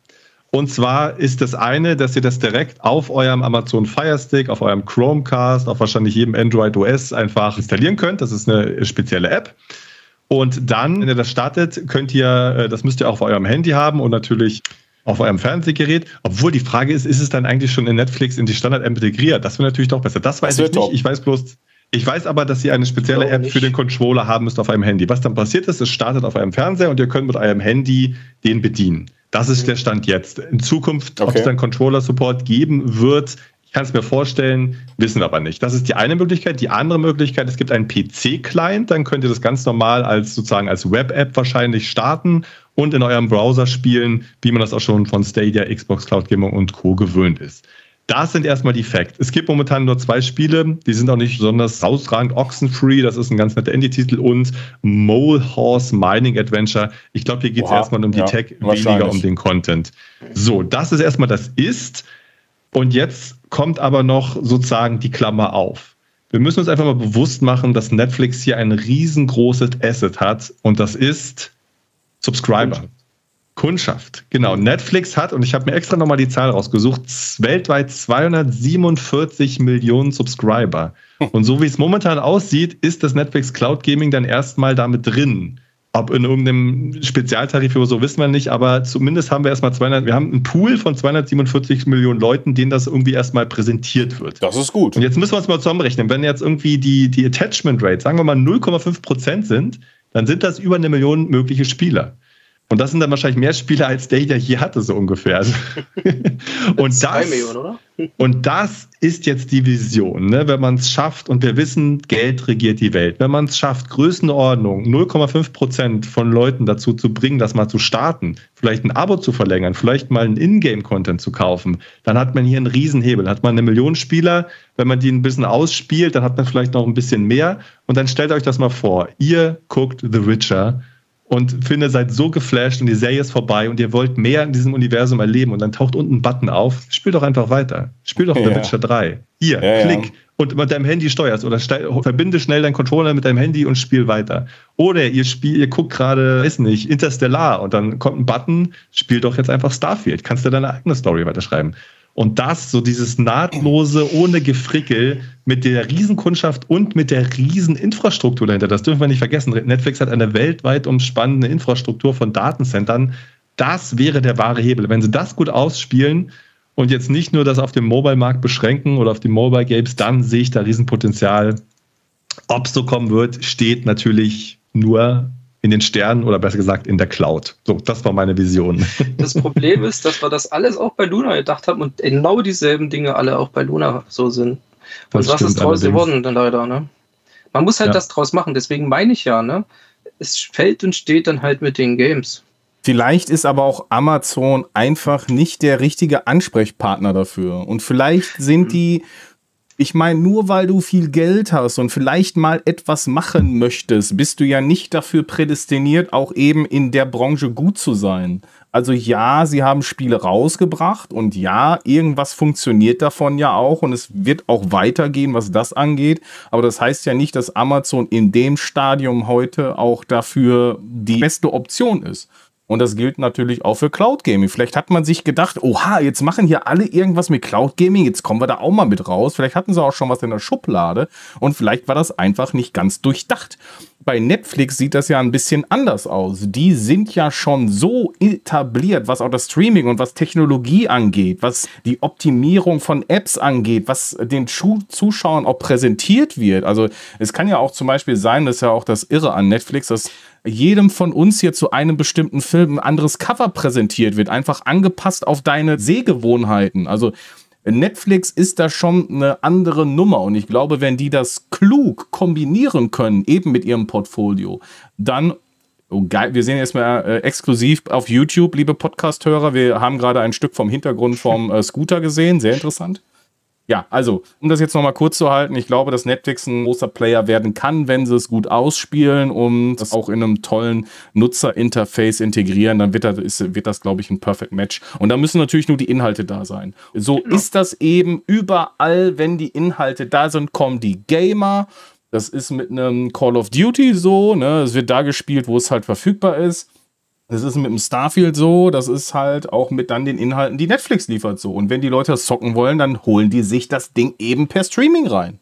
Und zwar ist das eine, dass ihr das direkt auf eurem Amazon Fire Stick, auf eurem Chromecast, auf wahrscheinlich jedem Android OS einfach installieren könnt. Das ist eine spezielle App. Und dann, wenn ihr das startet, könnt ihr, äh, das müsst ihr auch auf eurem Handy haben und natürlich auf eurem Fernsehgerät. Obwohl die Frage ist, ist es dann eigentlich schon in Netflix in die Standard-App integriert? Das wäre natürlich doch besser. Das weiß das ich nicht. Ich weiß bloß, ich weiß aber, dass ihr eine spezielle App für den Controller haben müsst auf eurem Handy. Was dann passiert ist, es startet auf eurem Fernseher und ihr könnt mit eurem Handy den bedienen. Das ist mhm. der Stand jetzt. In Zukunft, okay. ob es dann Controller-Support geben wird, ich kann es mir vorstellen, wissen wir aber nicht. Das ist die eine Möglichkeit. Die andere Möglichkeit, es gibt einen PC-Client, dann könnt ihr das ganz normal als sozusagen als Web-App wahrscheinlich starten und in eurem Browser spielen, wie man das auch schon von Stadia, Xbox Cloud Gaming und Co. gewöhnt ist. Das sind erstmal die Facts. Es gibt momentan nur zwei Spiele, die sind auch nicht besonders rausragend. Oxenfree, das ist ein ganz netter Indie-Titel und Mole Horse Mining Adventure. Ich glaube, hier geht es erstmal um die ja, Tech, weniger um den Content. So, das ist erstmal das Ist. Und jetzt kommt aber noch sozusagen die Klammer auf. Wir müssen uns einfach mal bewusst machen, dass Netflix hier ein riesengroßes Asset hat und das ist Subscriber. Kundschaft, genau. Netflix hat, und ich habe mir extra nochmal die Zahl rausgesucht, weltweit 247 Millionen Subscriber. Und so wie es momentan aussieht, ist das Netflix Cloud Gaming dann erstmal damit drin. Ob in irgendeinem Spezialtarif oder so, wissen wir nicht, aber zumindest haben wir erstmal 200, wir haben einen Pool von 247 Millionen Leuten, denen das irgendwie erstmal präsentiert wird. Das ist gut. Und jetzt müssen wir uns mal zusammenrechnen. Wenn jetzt irgendwie die, die Attachment Rate, sagen wir mal 0,5 Prozent sind, dann sind das über eine Million mögliche Spieler. Und das sind dann wahrscheinlich mehr Spieler, als der hier hatte, so ungefähr. und, das, Millionen, und das ist jetzt die Vision, ne? wenn man es schafft, und wir wissen, Geld regiert die Welt, wenn man es schafft, Größenordnung 0,5 Prozent von Leuten dazu zu bringen, das mal zu starten, vielleicht ein Abo zu verlängern, vielleicht mal einen Ingame-Content zu kaufen, dann hat man hier einen Riesenhebel. Hat man eine Million Spieler, wenn man die ein bisschen ausspielt, dann hat man vielleicht noch ein bisschen mehr. Und dann stellt euch das mal vor, ihr guckt The Witcher und finde, seid so geflasht und die Serie ist vorbei und ihr wollt mehr in diesem Universum erleben und dann taucht unten ein Button auf, spiel doch einfach weiter. Spiel doch ja. The Witcher 3. Hier, ja, klick ja. und mit deinem Handy steuerst oder verbinde schnell deinen Controller mit deinem Handy und spiel weiter. Oder ihr spielt, ihr guckt gerade, weiß nicht, Interstellar und dann kommt ein Button, spiel doch jetzt einfach Starfield. Kannst du deine eigene Story weiterschreiben. Und das, so dieses nahtlose, ohne Gefrickel, mit der Riesenkundschaft und mit der Rieseninfrastruktur dahinter. Das dürfen wir nicht vergessen. Netflix hat eine weltweit umspannende Infrastruktur von Datencentern. Das wäre der wahre Hebel. Wenn sie das gut ausspielen und jetzt nicht nur das auf dem Mobile-Markt beschränken oder auf die Mobile Games, dann sehe ich da Riesenpotenzial. Ob es so kommen wird, steht natürlich nur in den Sternen oder besser gesagt in der Cloud. So, das war meine Vision. Das Problem ist, dass wir das alles auch bei Luna gedacht haben und genau dieselben Dinge alle auch bei Luna so sind. Und das was ist draus geworden dann leider, ne? Man muss halt ja. das draus machen, deswegen meine ich ja, ne? Es fällt und steht dann halt mit den Games. Vielleicht ist aber auch Amazon einfach nicht der richtige Ansprechpartner dafür. Und vielleicht sind hm. die ich meine, nur weil du viel Geld hast und vielleicht mal etwas machen möchtest, bist du ja nicht dafür prädestiniert, auch eben in der Branche gut zu sein. Also ja, sie haben Spiele rausgebracht und ja, irgendwas funktioniert davon ja auch und es wird auch weitergehen, was das angeht. Aber das heißt ja nicht, dass Amazon in dem Stadium heute auch dafür die beste Option ist. Und das gilt natürlich auch für Cloud Gaming. Vielleicht hat man sich gedacht, oha, jetzt machen hier alle irgendwas mit Cloud Gaming, jetzt kommen wir da auch mal mit raus. Vielleicht hatten sie auch schon was in der Schublade und vielleicht war das einfach nicht ganz durchdacht. Bei Netflix sieht das ja ein bisschen anders aus. Die sind ja schon so etabliert, was auch das Streaming und was Technologie angeht, was die Optimierung von Apps angeht, was den Zuschauern auch präsentiert wird. Also es kann ja auch zum Beispiel sein, das ist ja auch das Irre an Netflix, dass jedem von uns hier zu einem bestimmten Film ein anderes Cover präsentiert wird, einfach angepasst auf deine Sehgewohnheiten. Also Netflix ist da schon eine andere Nummer und ich glaube, wenn die das klug kombinieren können, eben mit ihrem Portfolio, dann Oh, geil. Wir sehen erstmal äh, exklusiv auf YouTube, liebe Podcast-Hörer. Wir haben gerade ein Stück vom Hintergrund vom äh, Scooter gesehen. Sehr interessant. Ja, also, um das jetzt nochmal kurz zu halten, ich glaube, dass Netflix ein großer Player werden kann, wenn sie es gut ausspielen und das auch in einem tollen Nutzerinterface integrieren, dann wird das, ist, wird das, glaube ich, ein Perfect Match. Und da müssen natürlich nur die Inhalte da sein. So genau. ist das eben überall, wenn die Inhalte da sind, kommen die Gamer. Das ist mit einem Call of Duty so, ne? Es wird da gespielt, wo es halt verfügbar ist. Das ist mit dem Starfield so, das ist halt auch mit dann den Inhalten, die Netflix liefert so. Und wenn die Leute das zocken wollen, dann holen die sich das Ding eben per Streaming rein.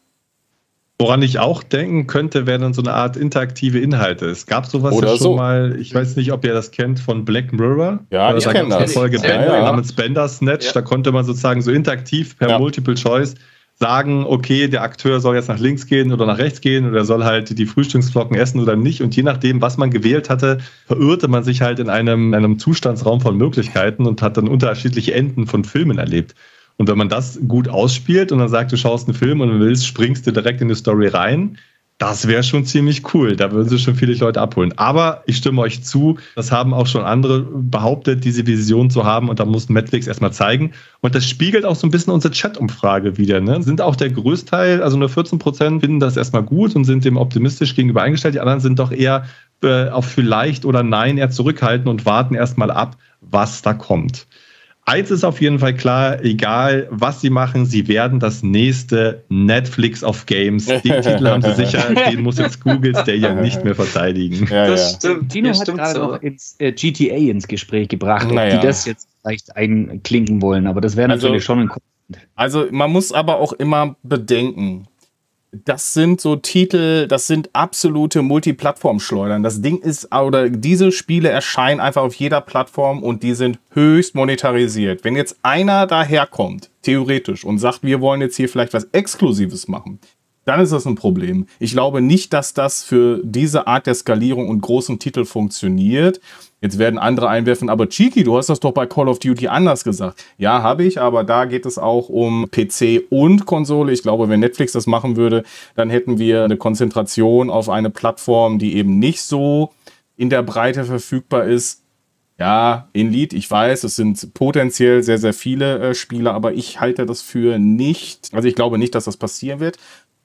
Woran ich auch denken könnte, wären dann so eine Art interaktive Inhalte. Es gab sowas Oder ja schon so. mal, ich weiß nicht, ob ihr das kennt, von Black Mirror. Ja, da ich kenne das. Eine Folge ja, ja. namens Bender Snatch, ja. da konnte man sozusagen so interaktiv per ja. Multiple Choice sagen, okay, der Akteur soll jetzt nach links gehen oder nach rechts gehen oder soll halt die Frühstücksflocken essen oder nicht. Und je nachdem, was man gewählt hatte, verirrte man sich halt in einem, einem Zustandsraum von Möglichkeiten und hat dann unterschiedliche Enden von Filmen erlebt. Und wenn man das gut ausspielt und dann sagt, du schaust einen Film und willst, springst du direkt in die Story rein, das wäre schon ziemlich cool. Da würden sie schon viele Leute abholen. Aber ich stimme euch zu, das haben auch schon andere behauptet, diese Vision zu haben. Und da muss Netflix erstmal zeigen. Und das spiegelt auch so ein bisschen unsere Chat-Umfrage wieder. Ne? Sind auch der Größteil, also nur 14 Prozent, finden das erstmal gut und sind dem optimistisch gegenüber eingestellt. Die anderen sind doch eher äh, auf vielleicht oder nein eher zurückhalten und warten erstmal ab, was da kommt. Eins ist auf jeden Fall klar, egal was sie machen, sie werden das nächste Netflix of Games. Den Titel haben sie sicher, den muss jetzt Googles der ja nicht mehr verteidigen. Ja, das ja. stimmt. Tino hat gerade so. noch ins äh, GTA ins Gespräch gebracht, ob naja. die das jetzt vielleicht einklinken wollen, aber das wäre also, natürlich schon ein Also man muss aber auch immer bedenken, das sind so Titel, das sind absolute Multiplattform-Schleudern. Das Ding ist, oder diese Spiele erscheinen einfach auf jeder Plattform und die sind höchst monetarisiert. Wenn jetzt einer daherkommt, theoretisch, und sagt, wir wollen jetzt hier vielleicht was Exklusives machen, dann ist das ein Problem. Ich glaube nicht, dass das für diese Art der Skalierung und großen Titel funktioniert. Jetzt werden andere einwerfen, aber Cheeky, du hast das doch bei Call of Duty anders gesagt. Ja, habe ich, aber da geht es auch um PC und Konsole. Ich glaube, wenn Netflix das machen würde, dann hätten wir eine Konzentration auf eine Plattform, die eben nicht so in der Breite verfügbar ist. Ja, in Lead, ich weiß, es sind potenziell sehr, sehr viele äh, Spieler, aber ich halte das für nicht, also ich glaube nicht, dass das passieren wird.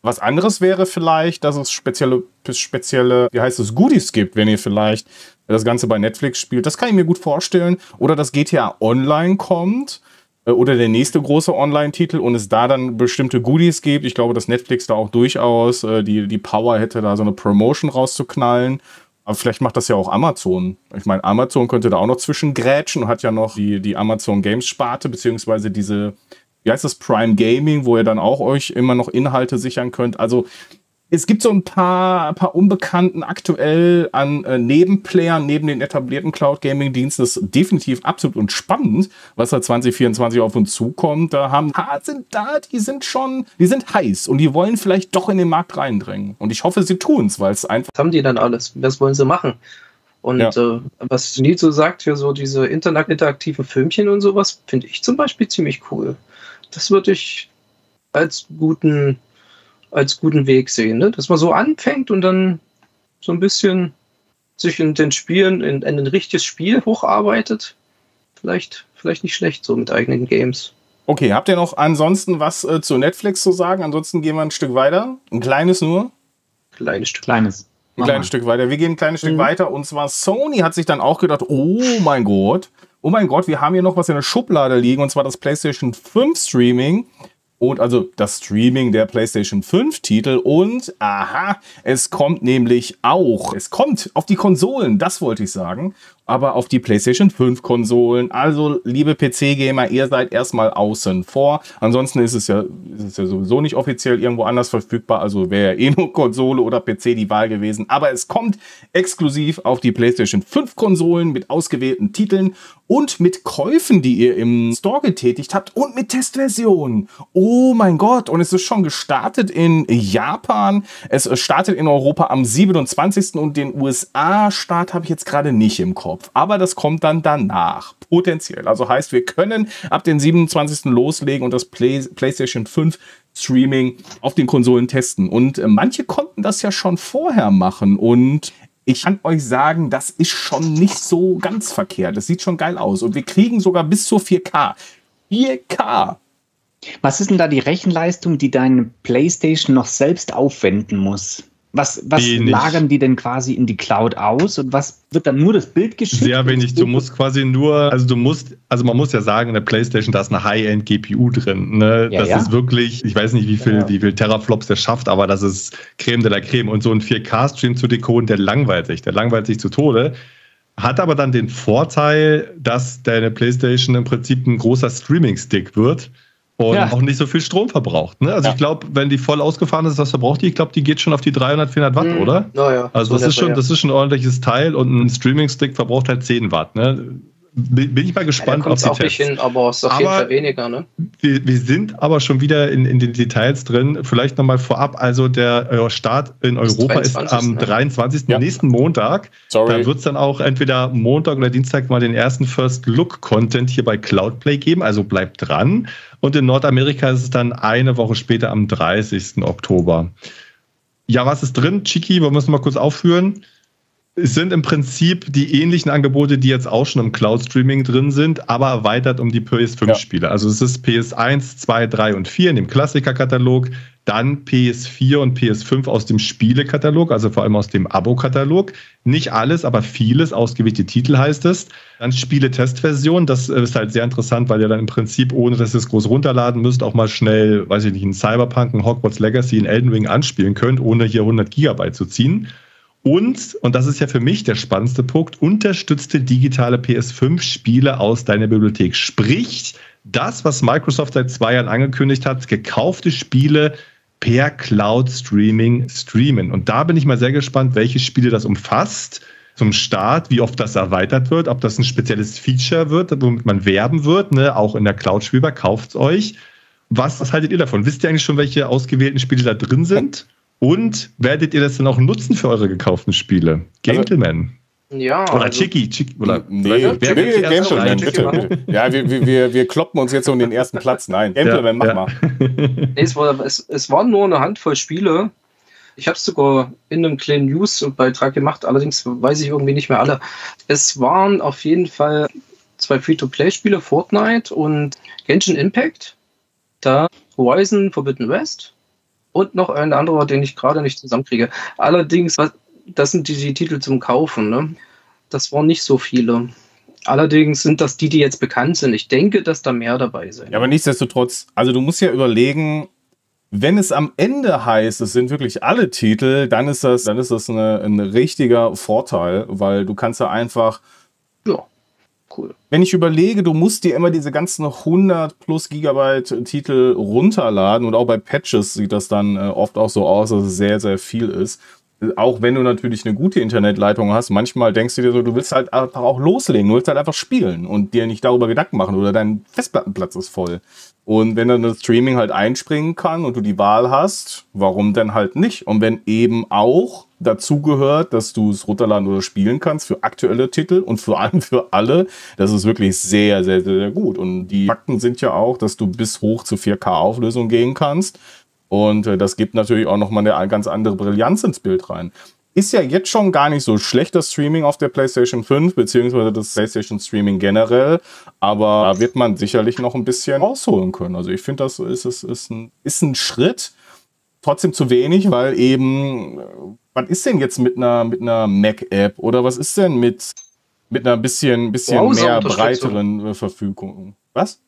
Was anderes wäre vielleicht, dass es spezielle, spezielle, wie heißt es, Goodies gibt, wenn ihr vielleicht das Ganze bei Netflix spielt. Das kann ich mir gut vorstellen. Oder dass GTA Online kommt äh, oder der nächste große Online-Titel und es da dann bestimmte Goodies gibt. Ich glaube, dass Netflix da auch durchaus äh, die, die Power hätte, da so eine Promotion rauszuknallen. Aber vielleicht macht das ja auch Amazon. Ich meine, Amazon könnte da auch noch zwischengrätschen und hat ja noch die, die Amazon Games Sparte, beziehungsweise diese, wie heißt das, Prime Gaming, wo ihr dann auch euch immer noch Inhalte sichern könnt. Also es gibt so ein paar, paar Unbekannten aktuell an äh, Nebenplayern neben den etablierten Cloud Gaming Diensten. Das ist definitiv absolut und spannend, was da 2024 auf uns zukommt. Da haben sind da, die sind schon, die sind heiß und die wollen vielleicht doch in den Markt reindrängen. Und ich hoffe, sie tun es, weil es einfach. Was haben die dann alles? Was wollen sie machen? Und ja. äh, was Nito sagt, für so diese interaktiven Filmchen und sowas, finde ich zum Beispiel ziemlich cool. Das würde ich als guten als guten Weg sehen. Ne? Dass man so anfängt und dann so ein bisschen sich in den Spielen, in, in ein richtiges Spiel hocharbeitet. Vielleicht, vielleicht nicht schlecht so mit eigenen Games. Okay, habt ihr noch ansonsten was äh, zu Netflix zu sagen? Ansonsten gehen wir ein Stück weiter. Ein kleines nur. Kleines Stück. Kleines. Ein kleines Stück weiter. Wir gehen ein kleines mhm. Stück weiter. Und zwar Sony hat sich dann auch gedacht, oh mein Gott, oh mein Gott, wir haben hier noch was in der Schublade liegen. Und zwar das PlayStation 5 Streaming und also das Streaming der PlayStation 5 Titel und aha, es kommt nämlich auch, es kommt auf die Konsolen, das wollte ich sagen aber auf die PlayStation 5 Konsolen. Also, liebe PC-Gamer, ihr seid erstmal außen vor. Ansonsten ist es, ja, ist es ja sowieso nicht offiziell irgendwo anders verfügbar. Also wäre eh nur Konsole oder PC die Wahl gewesen. Aber es kommt exklusiv auf die PlayStation 5 Konsolen mit ausgewählten Titeln und mit Käufen, die ihr im Store getätigt habt und mit Testversionen. Oh mein Gott. Und es ist schon gestartet in Japan. Es startet in Europa am 27. und den USA-Start habe ich jetzt gerade nicht im Kopf. Kopf. Aber das kommt dann danach, potenziell. Also heißt, wir können ab den 27. loslegen und das Play PlayStation 5 Streaming auf den Konsolen testen. Und äh, manche konnten das ja schon vorher machen. Und ich kann euch sagen, das ist schon nicht so ganz verkehrt. Das sieht schon geil aus. Und wir kriegen sogar bis zur 4K. 4K Was ist denn da die Rechenleistung, die deine PlayStation noch selbst aufwenden muss? Was, was lagern die denn quasi in die Cloud aus und was wird dann nur das Bild geschickt? Sehr wenig. Du musst quasi nur, also du musst, also man muss ja sagen, in der PlayStation, da ist eine High-End GPU drin. Ne? Ja, das ja. ist wirklich, ich weiß nicht, wie viel, ja. wie viel Teraflops der schafft, aber das ist Creme de la Creme. Und so ein 4K-Stream zu decoden, der langweilt sich, der langweilt sich zu Tode. Hat aber dann den Vorteil, dass deine PlayStation im Prinzip ein großer Streaming-Stick wird und ja. auch nicht so viel Strom verbraucht. Ne? Also ja. ich glaube, wenn die voll ausgefahren ist, was verbraucht die? Ich glaube, die geht schon auf die 300, 400 Watt, mhm. oder? Ja, ja. Also das ist, schon, das ist schon ein ordentliches Teil und ein Streaming-Stick verbraucht halt 10 Watt. Ne? Bin ich mal gespannt ja, auf die auch Tests. Nicht hin, aber es ist auf jeden Fall weniger. Ne? Wir, wir, sind aber schon wieder in, in den Details drin. Vielleicht nochmal vorab. Also der äh, Start in Europa ist am ne? 23. Ja. nächsten Montag. Sorry. Da wird es dann auch entweder Montag oder Dienstag mal den ersten First Look Content hier bei Cloudplay geben. Also bleibt dran. Und in Nordamerika ist es dann eine Woche später am 30. Oktober. Ja, was ist drin? Chiki, wir müssen mal kurz aufführen es sind im Prinzip die ähnlichen Angebote, die jetzt auch schon im Cloud-Streaming drin sind, aber erweitert um die PS5-Spiele. Ja. Also es ist PS1, 2, 3 und 4 in dem Klassiker-Katalog, dann PS4 und PS5 aus dem Spielekatalog, also vor allem aus dem Abo-Katalog. Nicht alles, aber vieles, ausgewählte Titel heißt es. Dann Spiele-Testversion, das ist halt sehr interessant, weil ihr dann im Prinzip, ohne dass ihr es groß runterladen müsst, auch mal schnell, weiß ich nicht, einen Cyberpunk, einen Hogwarts Legacy, einen Elden Ring anspielen könnt, ohne hier 100 Gigabyte zu ziehen. Und, und das ist ja für mich der spannendste Punkt, unterstützte digitale PS5-Spiele aus deiner Bibliothek. Sprich, das, was Microsoft seit zwei Jahren angekündigt hat, gekaufte Spiele per Cloud-Streaming streamen. Und da bin ich mal sehr gespannt, welche Spiele das umfasst zum Start, wie oft das erweitert wird, ob das ein spezielles Feature wird, womit man werben wird, ne? auch in der Cloud spielbar, kauft es euch. Was, was haltet ihr davon? Wisst ihr eigentlich schon, welche ausgewählten Spiele da drin sind? Und werdet ihr das dann auch nutzen für eure gekauften Spiele? Gentleman. Also, ja. Oder also, Chicky, Chicky. Oder nee, wer, nee, Gentleman, bitte, bitte. Ja, wir, wir, wir kloppen uns jetzt um den ersten Platz. Nein, Gentleman, mach ja. mal. Nee, es, war, es, es waren nur eine Handvoll Spiele. Ich habe es sogar in einem kleinen News-Beitrag gemacht, allerdings weiß ich irgendwie nicht mehr alle. Es waren auf jeden Fall zwei Free-to-Play-Spiele, Fortnite und Genshin Impact. Da Horizon Forbidden West und noch ein anderer, den ich gerade nicht zusammenkriege. Allerdings, das sind die, die Titel zum Kaufen. Ne? Das waren nicht so viele. Allerdings sind das die, die jetzt bekannt sind. Ich denke, dass da mehr dabei sind. Ja, aber nichtsdestotrotz, also du musst ja überlegen, wenn es am Ende heißt, es sind wirklich alle Titel, dann ist das, dann ist das eine, ein richtiger Vorteil, weil du kannst ja einfach cool. Wenn ich überlege, du musst dir immer diese ganzen 100 plus Gigabyte Titel runterladen und auch bei Patches sieht das dann äh, oft auch so aus, dass es sehr, sehr viel ist. Auch wenn du natürlich eine gute Internetleitung hast, manchmal denkst du dir so, du willst halt einfach auch loslegen, du willst halt einfach spielen und dir nicht darüber Gedanken machen oder dein Festplattenplatz ist voll. Und wenn dann das Streaming halt einspringen kann und du die Wahl hast, warum denn halt nicht? Und wenn eben auch dazu gehört, dass du es runterladen oder spielen kannst für aktuelle Titel und vor allem für alle, das ist wirklich sehr, sehr, sehr, sehr gut. Und die Fakten sind ja auch, dass du bis hoch zu 4K-Auflösung gehen kannst. Und äh, das gibt natürlich auch nochmal eine ganz andere Brillanz ins Bild rein ist ja jetzt schon gar nicht so schlecht, das Streaming auf der PlayStation 5, beziehungsweise das PlayStation Streaming generell. Aber da wird man sicherlich noch ein bisschen rausholen können. Also ich finde, das ist, ist, ist, ein, ist ein Schritt. Trotzdem zu wenig, weil eben, äh, was ist denn jetzt mit einer, mit einer Mac-App oder was ist denn mit, mit einer bisschen, bisschen mehr breiteren äh, Verfügung? Was?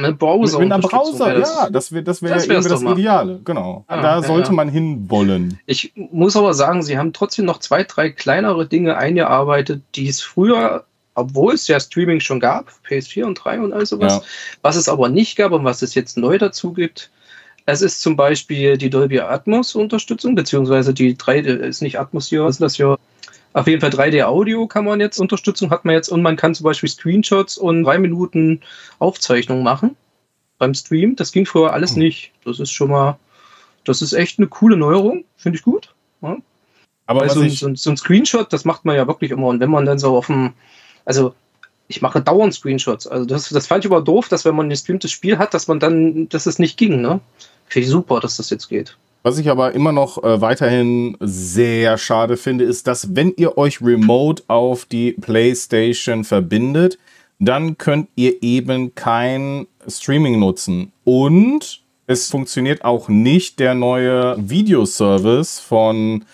Mit Browser. Mit, mit einer Browser, ja, das wäre das wär das ja das Ideale. Genau. Ah, da sollte ja. man hinwollen. Ich muss aber sagen, sie haben trotzdem noch zwei, drei kleinere Dinge eingearbeitet, die es früher, obwohl es ja Streaming schon gab, PS4 und 3 und all sowas, ja. was es aber nicht gab und was es jetzt neu dazu gibt. Es ist zum Beispiel die Dolby Atmos Unterstützung, beziehungsweise die 3, ist nicht Atmos hier, was ist das hier? Auf jeden Fall 3D-Audio kann man jetzt, Unterstützung hat man jetzt und man kann zum Beispiel Screenshots und drei Minuten Aufzeichnung machen beim Stream. Das ging früher alles mhm. nicht. Das ist schon mal, das ist echt eine coole Neuerung, finde ich gut. Ja. Aber so, so, so, ein Screenshot, das macht man ja wirklich immer. Und wenn man dann so auf dem, also ich mache dauernd Screenshots. Also das, das fand ich aber doof, dass wenn man ein gestreamtes Spiel hat, dass man dann, dass es nicht ging. Ne? Finde ich super, dass das jetzt geht. Was ich aber immer noch äh, weiterhin sehr schade finde, ist, dass wenn ihr euch remote auf die PlayStation verbindet, dann könnt ihr eben kein Streaming nutzen. Und es funktioniert auch nicht der neue Videoservice von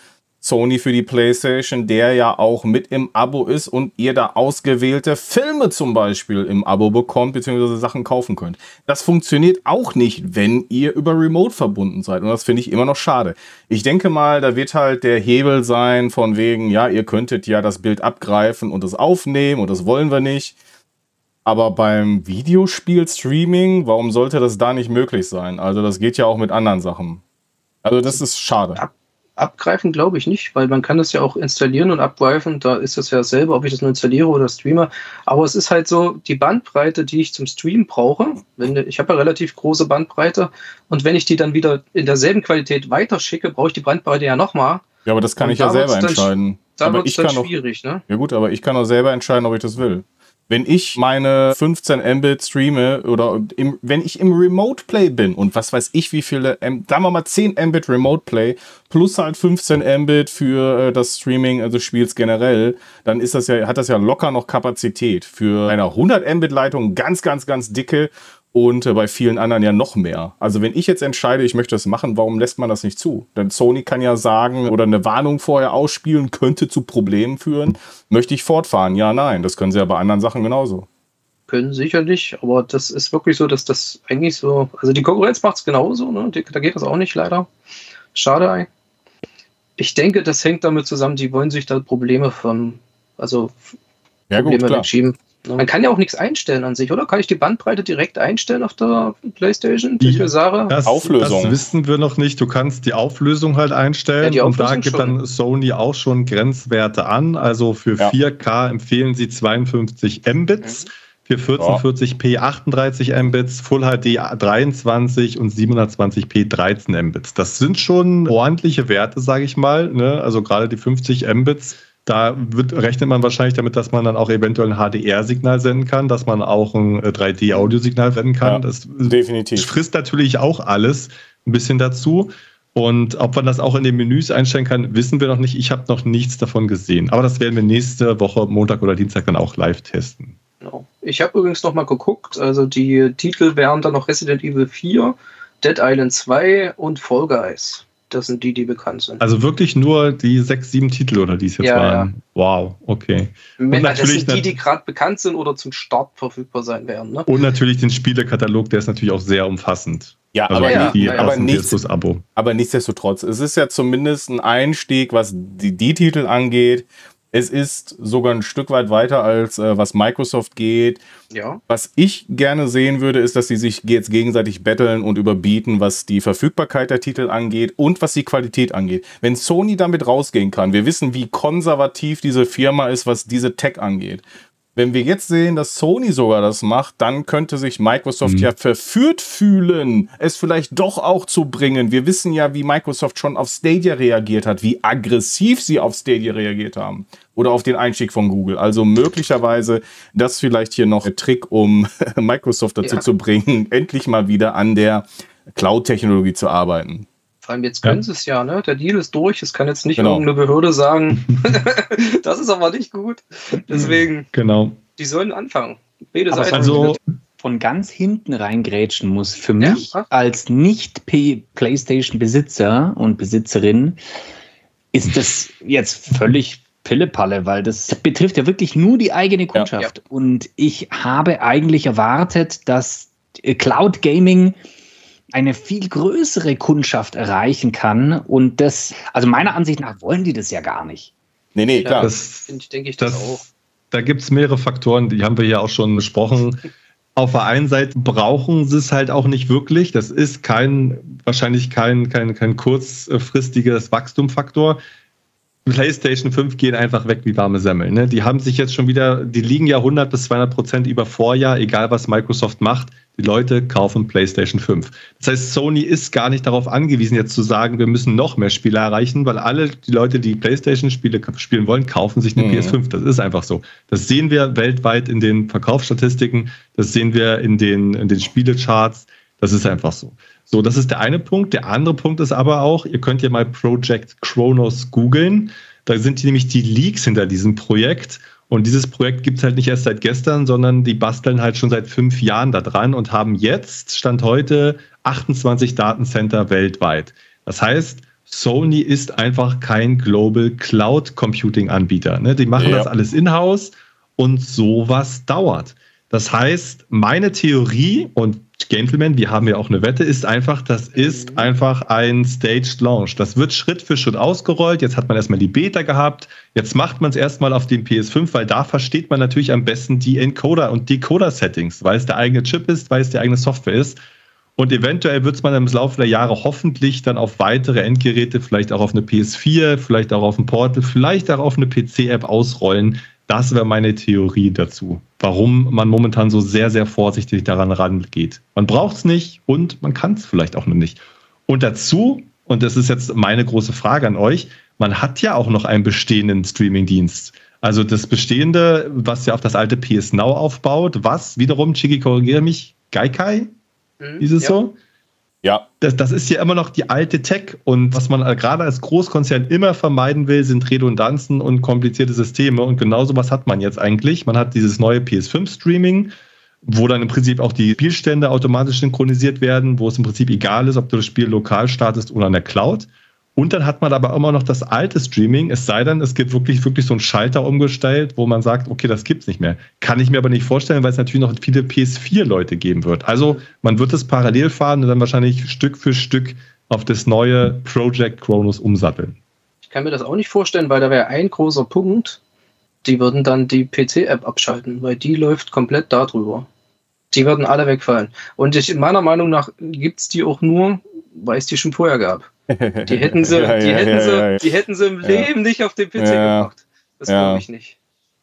Sony für die PlayStation, der ja auch mit im Abo ist und ihr da ausgewählte Filme zum Beispiel im Abo bekommt, beziehungsweise Sachen kaufen könnt. Das funktioniert auch nicht, wenn ihr über Remote verbunden seid. Und das finde ich immer noch schade. Ich denke mal, da wird halt der Hebel sein von wegen, ja, ihr könntet ja das Bild abgreifen und es aufnehmen und das wollen wir nicht. Aber beim Videospiel-Streaming, warum sollte das da nicht möglich sein? Also das geht ja auch mit anderen Sachen. Also das ist schade. Ab abgreifen glaube ich nicht, weil man kann das ja auch installieren und abgreifen. Da ist es ja selber, ob ich das nur installiere oder streame. Aber es ist halt so, die Bandbreite, die ich zum Stream brauche, wenn, ich habe ja relativ große Bandbreite und wenn ich die dann wieder in derselben Qualität weiterschicke, brauche ich die Bandbreite ja nochmal. Ja, aber das kann und ich ja selber entscheiden. Da wird es dann schwierig, auch, ne? Ja gut, aber ich kann auch selber entscheiden, ob ich das will. Wenn ich meine 15 Mbit streame oder im, wenn ich im Remote Play bin und was weiß ich, wie viele, sagen wir mal 10 Mbit Remote Play plus halt 15 Mbit für äh, das Streaming des Spiels generell, dann ist das ja, hat das ja locker noch Kapazität. Für eine 100 Mbit Leitung ganz, ganz, ganz dicke und äh, bei vielen anderen ja noch mehr. Also wenn ich jetzt entscheide, ich möchte das machen, warum lässt man das nicht zu? Denn Sony kann ja sagen oder eine Warnung vorher ausspielen, könnte zu Problemen führen. Möchte ich fortfahren? Ja, nein. Das können sie ja bei anderen Sachen genauso. Können sicherlich, aber das ist wirklich so, dass das eigentlich so, also die Konkurrenz macht es genauso, ne? da geht das auch nicht leider. Schade. Ich denke, das hängt damit zusammen, die wollen sich da Probleme von, also ja, Probleme gut, wegschieben. Man kann ja auch nichts einstellen an sich, oder? Kann ich die Bandbreite direkt einstellen auf der PlayStation? Die, ich sage, das, Auflösung. Das wissen wir noch nicht. Du kannst die Auflösung halt einstellen ja, und da gibt schon. dann Sony auch schon Grenzwerte an. Also für ja. 4K empfehlen sie 52 Mbits. Mhm. Für 1440p 38 Mbits, Full HD 23 und 720p 13 Mbits. Das sind schon ordentliche Werte, sage ich mal. Ne? Also gerade die 50 Mbits da wird, rechnet man wahrscheinlich damit, dass man dann auch eventuell ein HDR-Signal senden kann, dass man auch ein 3D-Audiosignal äh, senden kann. Ja, das definitiv. frisst natürlich auch alles ein bisschen dazu. Und ob man das auch in den Menüs einstellen kann, wissen wir noch nicht. Ich habe noch nichts davon gesehen. Aber das werden wir nächste Woche, Montag oder Dienstag, dann auch live testen. Genau. Ich habe übrigens noch mal geguckt. Also die Titel wären dann noch Resident Evil 4, Dead Island 2 und Fall Guys. Das sind die, die bekannt sind. Also wirklich nur die sechs, sieben Titel oder die es jetzt ja, waren. Ja. Wow, okay. Und das sind die, die gerade bekannt sind oder zum Start verfügbar sein werden. Ne? Und natürlich den Spielekatalog, der ist natürlich auch sehr umfassend. Ja, also aber, ja, die, aber, nichts, aber nichtsdestotrotz, es ist ja zumindest ein Einstieg, was die, die Titel angeht. Es ist sogar ein Stück weit weiter als äh, was Microsoft geht. Ja. Was ich gerne sehen würde, ist, dass sie sich jetzt gegenseitig betteln und überbieten, was die Verfügbarkeit der Titel angeht und was die Qualität angeht. Wenn Sony damit rausgehen kann, wir wissen, wie konservativ diese Firma ist, was diese Tech angeht. Wenn wir jetzt sehen, dass Sony sogar das macht, dann könnte sich Microsoft mhm. ja verführt fühlen, es vielleicht doch auch zu bringen. Wir wissen ja, wie Microsoft schon auf Stadia reagiert hat, wie aggressiv sie auf Stadia reagiert haben oder auf den Einstieg von Google. Also möglicherweise das vielleicht hier noch ein Trick, um Microsoft dazu ja. zu bringen, endlich mal wieder an der Cloud-Technologie zu arbeiten. Vor allem jetzt können ja. sie es ja, ne? Der Deal ist durch. Es kann jetzt nicht genau. irgendeine Behörde sagen, das ist aber nicht gut. Deswegen, genau. die sollen anfangen. Beide Seiten. Also von ganz hinten reingrätschen muss. Für mich ja, als Nicht-PlayStation-Besitzer und Besitzerin ist das jetzt völlig Pillepalle, weil das betrifft ja wirklich nur die eigene Kundschaft. Ja. Und ich habe eigentlich erwartet, dass Cloud Gaming eine viel größere Kundschaft erreichen kann. Und das, also meiner Ansicht nach wollen die das ja gar nicht. Nee, nee, klar. Das, denke ich das, das auch. Da gibt es mehrere Faktoren, die haben wir ja auch schon besprochen. Auf der einen Seite brauchen sie es halt auch nicht wirklich. Das ist kein, wahrscheinlich kein, kein, kein kurzfristiges Wachstumfaktor. PlayStation 5 gehen einfach weg wie warme Semmeln. Ne? Die haben sich jetzt schon wieder, die liegen ja 100 bis 200 Prozent über Vorjahr, egal was Microsoft macht. Die Leute kaufen PlayStation 5. Das heißt, Sony ist gar nicht darauf angewiesen, jetzt zu sagen, wir müssen noch mehr Spiele erreichen, weil alle die Leute, die PlayStation-Spiele spielen wollen, kaufen sich eine mhm. PS5. Das ist einfach so. Das sehen wir weltweit in den Verkaufsstatistiken, das sehen wir in den, in den Spielecharts. Das ist einfach so. So, das ist der eine Punkt. Der andere Punkt ist aber auch, ihr könnt ja mal Project Chronos googeln. Da sind nämlich die Leaks hinter diesem Projekt. Und dieses Projekt gibt es halt nicht erst seit gestern, sondern die basteln halt schon seit fünf Jahren da dran und haben jetzt, Stand heute, 28 Datencenter weltweit. Das heißt, Sony ist einfach kein Global Cloud Computing Anbieter. Ne? Die machen ja. das alles in-house und sowas dauert. Das heißt, meine Theorie und Gentlemen, wir haben ja auch eine Wette, ist einfach, das ist mhm. einfach ein Staged Launch. Das wird Schritt für Schritt ausgerollt. Jetzt hat man erstmal die Beta gehabt. Jetzt macht man es erstmal auf dem PS5, weil da versteht man natürlich am besten die Encoder und Decoder-Settings, weil es der eigene Chip ist, weil es die eigene Software ist. Und eventuell wird es man im Laufe der Jahre hoffentlich dann auf weitere Endgeräte, vielleicht auch auf eine PS4, vielleicht auch auf ein Portal, vielleicht auch auf eine PC-App ausrollen. Das wäre meine Theorie dazu, warum man momentan so sehr, sehr vorsichtig daran rangeht. Man braucht es nicht und man kann es vielleicht auch noch nicht. Und dazu, und das ist jetzt meine große Frage an euch, man hat ja auch noch einen bestehenden Streaming-Dienst. Also das bestehende, was ja auf das alte PS Now aufbaut, was wiederum, Chigi, korrigiere mich, Gaikai Mhm, ist es ja. so? Ja. Das, das ist ja immer noch die alte Tech und was man gerade als Großkonzern immer vermeiden will, sind Redundanzen und komplizierte Systeme und genau sowas hat man jetzt eigentlich. Man hat dieses neue PS5-Streaming, wo dann im Prinzip auch die Spielstände automatisch synchronisiert werden, wo es im Prinzip egal ist, ob du das Spiel lokal startest oder in der Cloud. Und dann hat man aber immer noch das alte Streaming, es sei denn, es gibt wirklich, wirklich so einen Schalter umgestellt, wo man sagt, okay, das gibt's nicht mehr. Kann ich mir aber nicht vorstellen, weil es natürlich noch viele PS4-Leute geben wird. Also man wird es parallel fahren und dann wahrscheinlich Stück für Stück auf das neue Project Chronos umsatteln. Ich kann mir das auch nicht vorstellen, weil da wäre ein großer Punkt, die würden dann die PC-App abschalten, weil die läuft komplett darüber. Die würden alle wegfallen. Und ich, meiner Meinung nach gibt es die auch nur, weil es die schon vorher gab. Die hätten sie, ja, die, ja, hätten ja, sie die hätten sie im Leben nicht auf den PC gebracht. Das glaube ich nicht.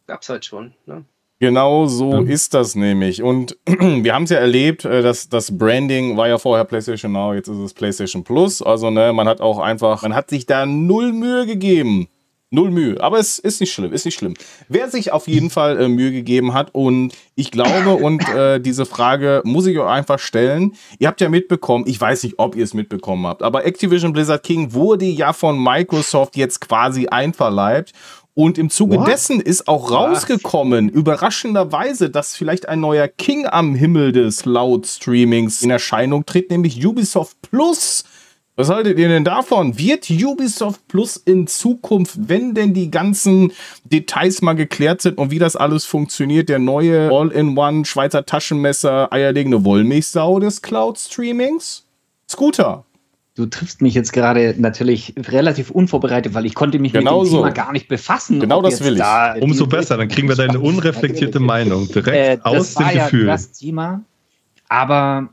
Gab's halt schon. Ne? Genau so ist das nämlich. Und wir haben es ja erlebt, äh, dass das Branding war ja vorher PlayStation Now, jetzt ist es PlayStation Plus. Also, ne, man hat auch einfach, man hat sich da null Mühe gegeben. Null Mühe. Aber es ist nicht schlimm, ist nicht schlimm. Wer sich auf jeden Fall äh, Mühe gegeben hat und ich glaube, und äh, diese Frage muss ich euch einfach stellen. Ihr habt ja mitbekommen, ich weiß nicht, ob ihr es mitbekommen habt, aber Activision Blizzard King wurde ja von Microsoft jetzt quasi einverleibt. Und im Zuge What? dessen ist auch rausgekommen, Was? überraschenderweise, dass vielleicht ein neuer King am Himmel des Cloud-Streamings in Erscheinung tritt, nämlich Ubisoft Plus. Was haltet ihr denn davon? Wird Ubisoft Plus in Zukunft, wenn denn die ganzen Details mal geklärt sind und wie das alles funktioniert, der neue All-in-One Schweizer Taschenmesser eierlegende Wollmilchsau des Cloud-Streamings? Scooter. Du triffst mich jetzt gerade natürlich relativ unvorbereitet, weil ich konnte mich genau mit dem so. Thema gar nicht befassen. Genau das will ich. Da Umso besser, dann kriegen wir deine unreflektierte Meinung direkt äh, aus dem ja Gefühl. Das Thema. Aber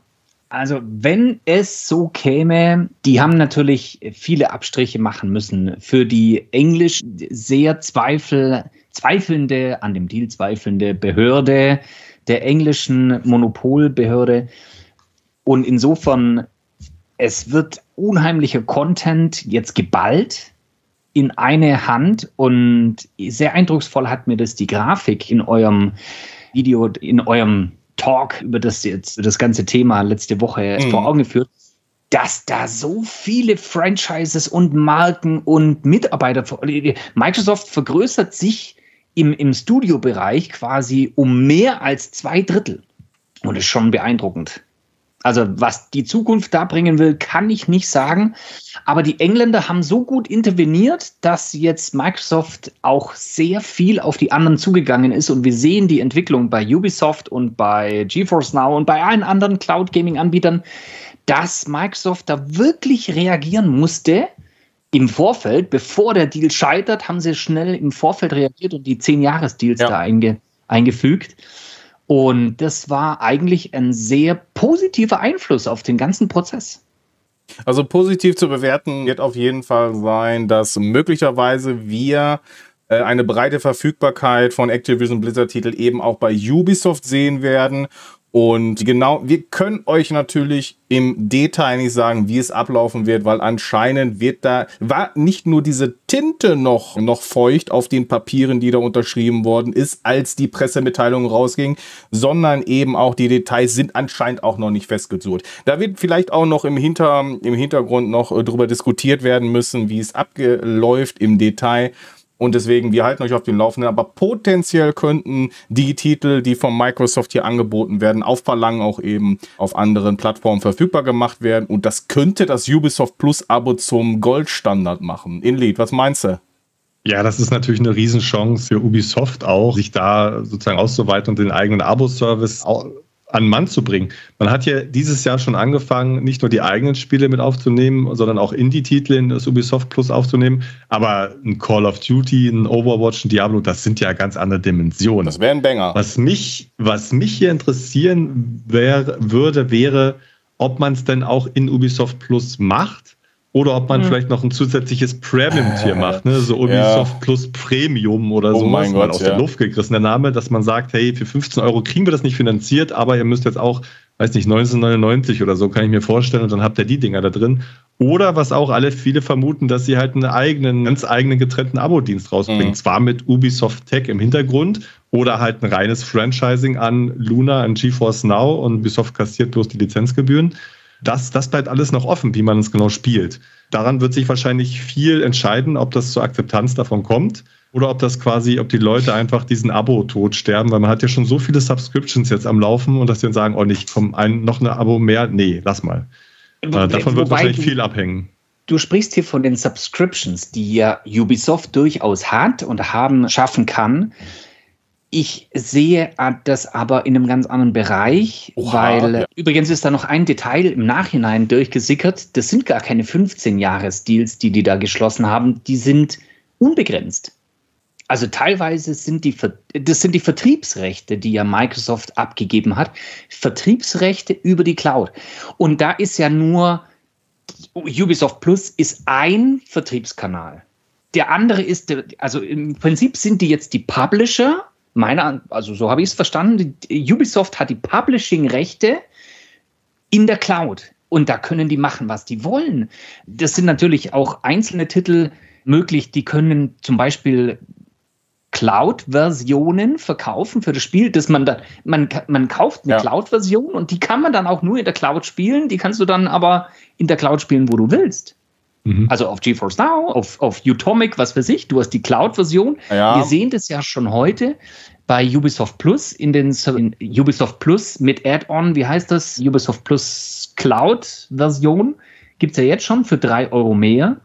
also, wenn es so käme, die haben natürlich viele Abstriche machen müssen für die englisch sehr zweifel, zweifelnde, an dem Deal zweifelnde Behörde, der englischen Monopolbehörde. Und insofern, es wird unheimlicher Content jetzt geballt in eine Hand und sehr eindrucksvoll hat mir das die Grafik in eurem Video, in eurem Talk über das jetzt das ganze Thema letzte Woche mhm. vor Augen geführt, dass da so viele Franchises und Marken und Mitarbeiter, Microsoft vergrößert sich im, im Studiobereich quasi um mehr als zwei Drittel. Und das ist schon beeindruckend. Also was die Zukunft da bringen will, kann ich nicht sagen. Aber die Engländer haben so gut interveniert, dass jetzt Microsoft auch sehr viel auf die anderen zugegangen ist. Und wir sehen die Entwicklung bei Ubisoft und bei GeForce Now und bei allen anderen Cloud Gaming Anbietern, dass Microsoft da wirklich reagieren musste. Im Vorfeld, bevor der Deal scheitert, haben sie schnell im Vorfeld reagiert und die 10-Jahres-Deals ja. da einge eingefügt. Und das war eigentlich ein sehr positiver Einfluss auf den ganzen Prozess. Also positiv zu bewerten wird auf jeden Fall sein, dass möglicherweise wir äh, eine breite Verfügbarkeit von Activision Blizzard Titel eben auch bei Ubisoft sehen werden und genau, wir können euch natürlich im Detail nicht sagen, wie es ablaufen wird, weil anscheinend wird da, war nicht nur diese Tinte noch, noch feucht auf den Papieren, die da unterschrieben worden ist, als die Pressemitteilung rausging, sondern eben auch die Details sind anscheinend auch noch nicht festgezurrt. Da wird vielleicht auch noch im, Hinter, im Hintergrund noch äh, darüber diskutiert werden müssen, wie es abläuft im Detail. Und deswegen, wir halten euch auf den Laufenden. Aber potenziell könnten die Titel, die von Microsoft hier angeboten werden, auf Verlangen auch eben auf anderen Plattformen verfügbar gemacht werden. Und das könnte das Ubisoft Plus Abo zum Goldstandard machen. Inlead, was meinst du? Ja, das ist natürlich eine Riesenchance für Ubisoft auch, sich da sozusagen auszuweiten und den eigenen Abo-Service an Mann zu bringen. Man hat ja dieses Jahr schon angefangen, nicht nur die eigenen Spiele mit aufzunehmen, sondern auch Indie-Titel in das Ubisoft Plus aufzunehmen. Aber ein Call of Duty, ein Overwatch, ein Diablo, das sind ja ganz andere Dimensionen. Das wäre ein Banger. Was mich, was mich hier interessieren wär, würde, wäre, ob man es denn auch in Ubisoft Plus macht oder ob man hm. vielleicht noch ein zusätzliches Premium-Tier macht, ne? so Ubisoft ja. Plus Premium oder oh so was, mal aus ja. der Luft gegriffen der Name, dass man sagt, hey, für 15 Euro kriegen wir das nicht finanziert, aber ihr müsst jetzt auch, weiß nicht, 1999 oder so, kann ich mir vorstellen, und dann habt ihr die Dinger da drin. Oder was auch alle viele vermuten, dass sie halt einen eigenen, ganz eigenen getrennten Abo-Dienst rausbringen. Mhm. Zwar mit Ubisoft Tech im Hintergrund oder halt ein reines Franchising an Luna, an GeForce Now und Ubisoft kassiert bloß die Lizenzgebühren. Das, das bleibt alles noch offen, wie man es genau spielt. Daran wird sich wahrscheinlich viel entscheiden, ob das zur Akzeptanz davon kommt oder ob das quasi, ob die Leute einfach diesen Abo-Tod sterben, weil man hat ja schon so viele Subscriptions jetzt am Laufen und dass sie dann sagen, oh, nicht, komm, ein, noch eine Abo mehr, nee, lass mal. Äh, davon wird wahrscheinlich viel abhängen. Du sprichst hier von den Subscriptions, die ja Ubisoft durchaus hat und haben schaffen kann. Ich sehe das aber in einem ganz anderen Bereich, Oha, weil ja. übrigens ist da noch ein Detail im Nachhinein durchgesickert. Das sind gar keine 15-Jahres-Deals, die die da geschlossen haben. Die sind unbegrenzt. Also teilweise sind die, das sind die Vertriebsrechte, die ja Microsoft abgegeben hat. Vertriebsrechte über die Cloud. Und da ist ja nur Ubisoft Plus ist ein Vertriebskanal. Der andere ist, also im Prinzip sind die jetzt die Publisher meiner, also so habe ich es verstanden, Ubisoft hat die Publishing-Rechte in der Cloud. Und da können die machen, was die wollen. Das sind natürlich auch einzelne Titel möglich, die können zum Beispiel Cloud-Versionen verkaufen für das Spiel, dass man da, man, man kauft eine ja. Cloud-Version und die kann man dann auch nur in der Cloud spielen, die kannst du dann aber in der Cloud spielen, wo du willst. Mhm. Also auf GeForce Now, auf, auf Utomic, was für sich. Du hast die Cloud-Version. Ja. Wir sehen das ja schon heute bei Ubisoft Plus in den in Ubisoft Plus mit Add-on, wie heißt das? Ubisoft Plus Cloud-Version. Gibt es ja jetzt schon für drei Euro mehr.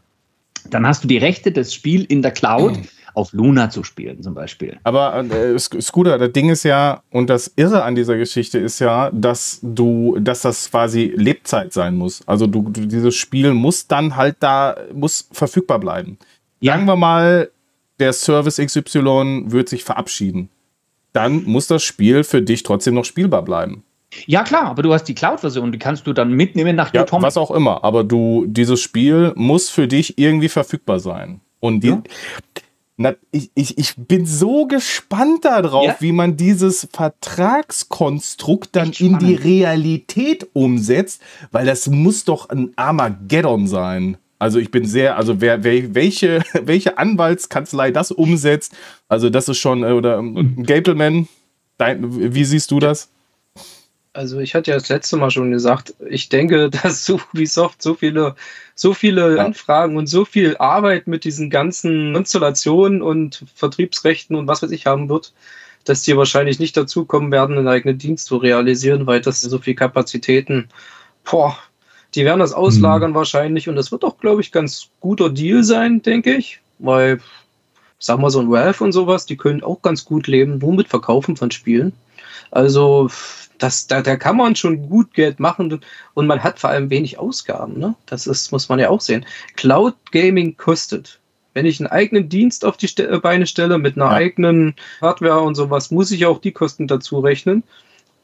Dann hast du die Rechte, das Spiel in der Cloud. Mhm auf Luna zu spielen, zum Beispiel. Aber äh, Scooter, das Ding ist ja, und das Irre an dieser Geschichte ist ja, dass du, dass das quasi Lebzeit sein muss. Also du, du dieses Spiel muss dann halt da, muss verfügbar bleiben. Ja. Sagen wir mal, der Service XY wird sich verabschieden. Dann muss das Spiel für dich trotzdem noch spielbar bleiben. Ja, klar, aber du hast die Cloud-Version, die kannst du dann mitnehmen nach ja, Was auch immer, aber du, dieses Spiel muss für dich irgendwie verfügbar sein. Und die, ja. Na, ich, ich, ich bin so gespannt darauf, ja? wie man dieses Vertragskonstrukt dann in die Realität umsetzt, weil das muss doch ein Armageddon sein. Also ich bin sehr, also wer, wer welche, welche Anwaltskanzlei das umsetzt, also das ist schon, äh, oder ähm, Gableman, wie siehst du das? Also ich hatte ja das letzte Mal schon gesagt, ich denke, dass Ubisoft so viele, so viele ja. Anfragen und so viel Arbeit mit diesen ganzen Installationen und Vertriebsrechten und was weiß ich haben wird, dass die wahrscheinlich nicht dazu kommen werden, einen eigenen Dienst zu realisieren, weil das so viel Kapazitäten, boah, die werden das auslagern mhm. wahrscheinlich und das wird auch, glaube ich, ganz guter Deal sein, denke ich, weil, sag mal, so ein Valve und sowas, die können auch ganz gut leben, nur mit Verkaufen von Spielen. Also das, da, da kann man schon gut Geld machen und man hat vor allem wenig Ausgaben. Ne? Das ist, muss man ja auch sehen. Cloud Gaming kostet. Wenn ich einen eigenen Dienst auf die Ste Beine stelle mit einer ja. eigenen Hardware und sowas, muss ich auch die Kosten dazu rechnen.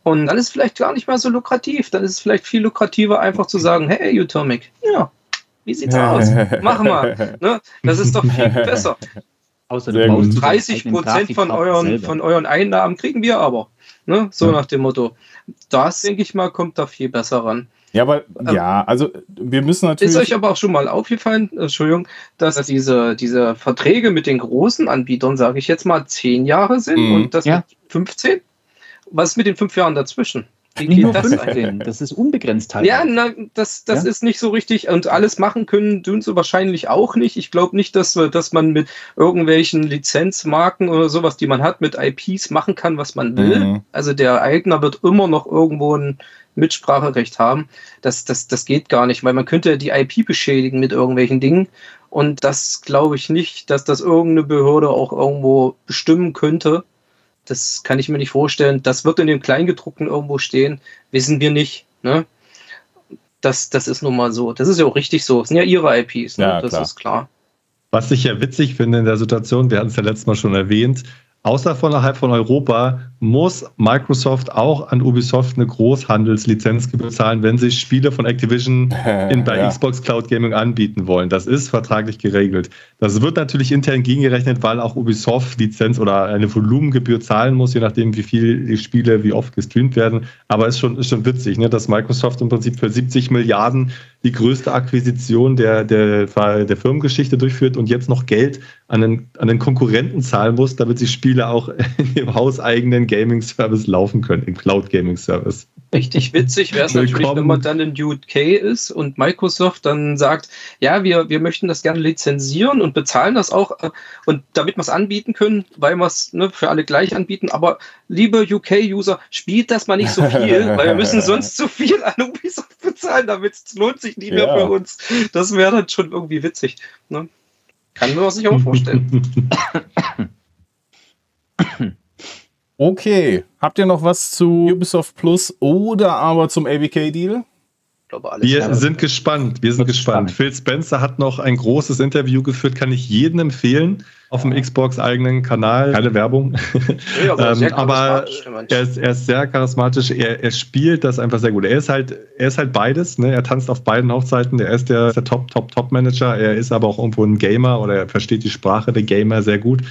Und dann ist es vielleicht gar nicht mal so lukrativ. Dann ist es vielleicht viel lukrativer, einfach zu sagen, hey, Utomic, ja, wie sieht's aus? Machen wir. Ne? Das ist doch viel besser. Außer du 30 Prozent von euren, von euren Einnahmen kriegen wir aber. Ne? So ja. nach dem Motto. Das, denke ich mal, kommt da viel besser ran. Ja, aber ähm, ja, also wir müssen natürlich. Ist euch aber auch schon mal aufgefallen, Entschuldigung, dass diese, diese Verträge mit den großen Anbietern, sage ich jetzt mal, zehn Jahre sind mhm. und das ja. mit 15? Was ist mit den fünf Jahren dazwischen? Wie nicht nur 15, das, das ist unbegrenzt halt. Ja, na, das, das ja? ist nicht so richtig. Und alles machen können tun sie wahrscheinlich auch nicht. Ich glaube nicht, dass, dass man mit irgendwelchen Lizenzmarken oder sowas, die man hat, mit IPs machen kann, was man will. Mhm. Also der Eigner wird immer noch irgendwo ein Mitspracherecht haben. Das, das, das geht gar nicht, weil man könnte die IP beschädigen mit irgendwelchen Dingen. Und das glaube ich nicht, dass das irgendeine Behörde auch irgendwo bestimmen könnte das kann ich mir nicht vorstellen. Das wird in dem Kleingedruckten irgendwo stehen. Wissen wir nicht. Ne? Das, das ist nun mal so. Das ist ja auch richtig so. Das sind ja ihre IPs. Ne? Ja, das klar. ist klar. Was ich ja witzig finde in der Situation, wir hatten es ja letztes Mal schon erwähnt, außer von innerhalb von Europa muss Microsoft auch an Ubisoft eine Großhandelslizenz bezahlen, wenn sie Spiele von Activision in, bei ja. Xbox Cloud Gaming anbieten wollen. Das ist vertraglich geregelt. Das wird natürlich intern gegengerechnet, weil auch Ubisoft Lizenz oder eine Volumengebühr zahlen muss, je nachdem, wie viel die Spiele wie oft gestreamt werden. Aber es ist schon, ist schon witzig, ne, dass Microsoft im Prinzip für 70 Milliarden die größte Akquisition der, der, der Firmengeschichte durchführt und jetzt noch Geld an den, an den Konkurrenten zahlen muss, damit sie Spiele auch dem hauseigenen Gaming Service laufen können, im Cloud Gaming Service. Richtig witzig wäre es natürlich, wenn man dann in UK ist und Microsoft dann sagt, ja, wir, wir möchten das gerne lizenzieren und bezahlen das auch äh, und damit wir es anbieten können, weil wir es ne, für alle gleich anbieten. Aber liebe UK-User, spielt das mal nicht so viel, weil wir müssen sonst zu viel an Ubisoft bezahlen, damit es lohnt sich nicht mehr ja. für uns. Das wäre dann schon irgendwie witzig. Ne? Kann man sich auch vorstellen. Okay, habt ihr noch was zu Ubisoft Plus oder aber zum ABK-Deal? Wir sind gespannt. Wir sind gespannt. Spannend. Phil Spencer hat noch ein großes Interview geführt, kann ich jedem empfehlen. Auf dem Xbox eigenen Kanal. Keine Werbung. Ja, aber, ähm, aber er, ist, er, ist, sehr charismatisch. Er, er, spielt das einfach sehr gut. Er ist halt, er ist halt beides. Ne? Er tanzt auf beiden Hochzeiten. Er ist der, der Top, Top, Top Manager. Er ist aber auch irgendwo ein Gamer oder er versteht die Sprache der Gamer sehr gut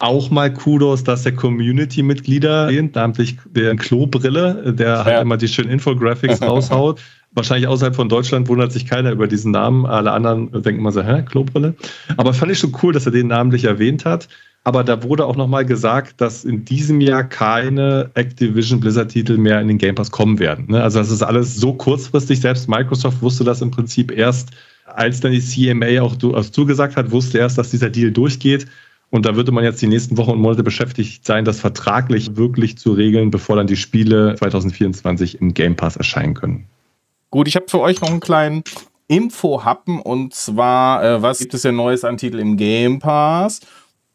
auch mal Kudos, dass der Community-Mitglieder, namentlich der Klobrille, der ja. halt immer die schönen Infographics raushaut. Wahrscheinlich außerhalb von Deutschland wundert sich keiner über diesen Namen. Alle anderen denken immer so, hä, Klobrille? Aber fand ich schon cool, dass er den namentlich erwähnt hat. Aber da wurde auch nochmal gesagt, dass in diesem Jahr keine Activision Blizzard-Titel mehr in den Game Pass kommen werden. Ne? Also das ist alles so kurzfristig. Selbst Microsoft wusste das im Prinzip erst, als dann die CMA auch zugesagt hat, wusste erst, dass dieser Deal durchgeht. Und da würde man jetzt die nächsten Wochen und Monate beschäftigt sein, das vertraglich wirklich zu regeln, bevor dann die Spiele 2024 im Game Pass erscheinen können. Gut, ich habe für euch noch einen kleinen Info-Happen und zwar, äh, was gibt es denn Neues an Titel im Game Pass?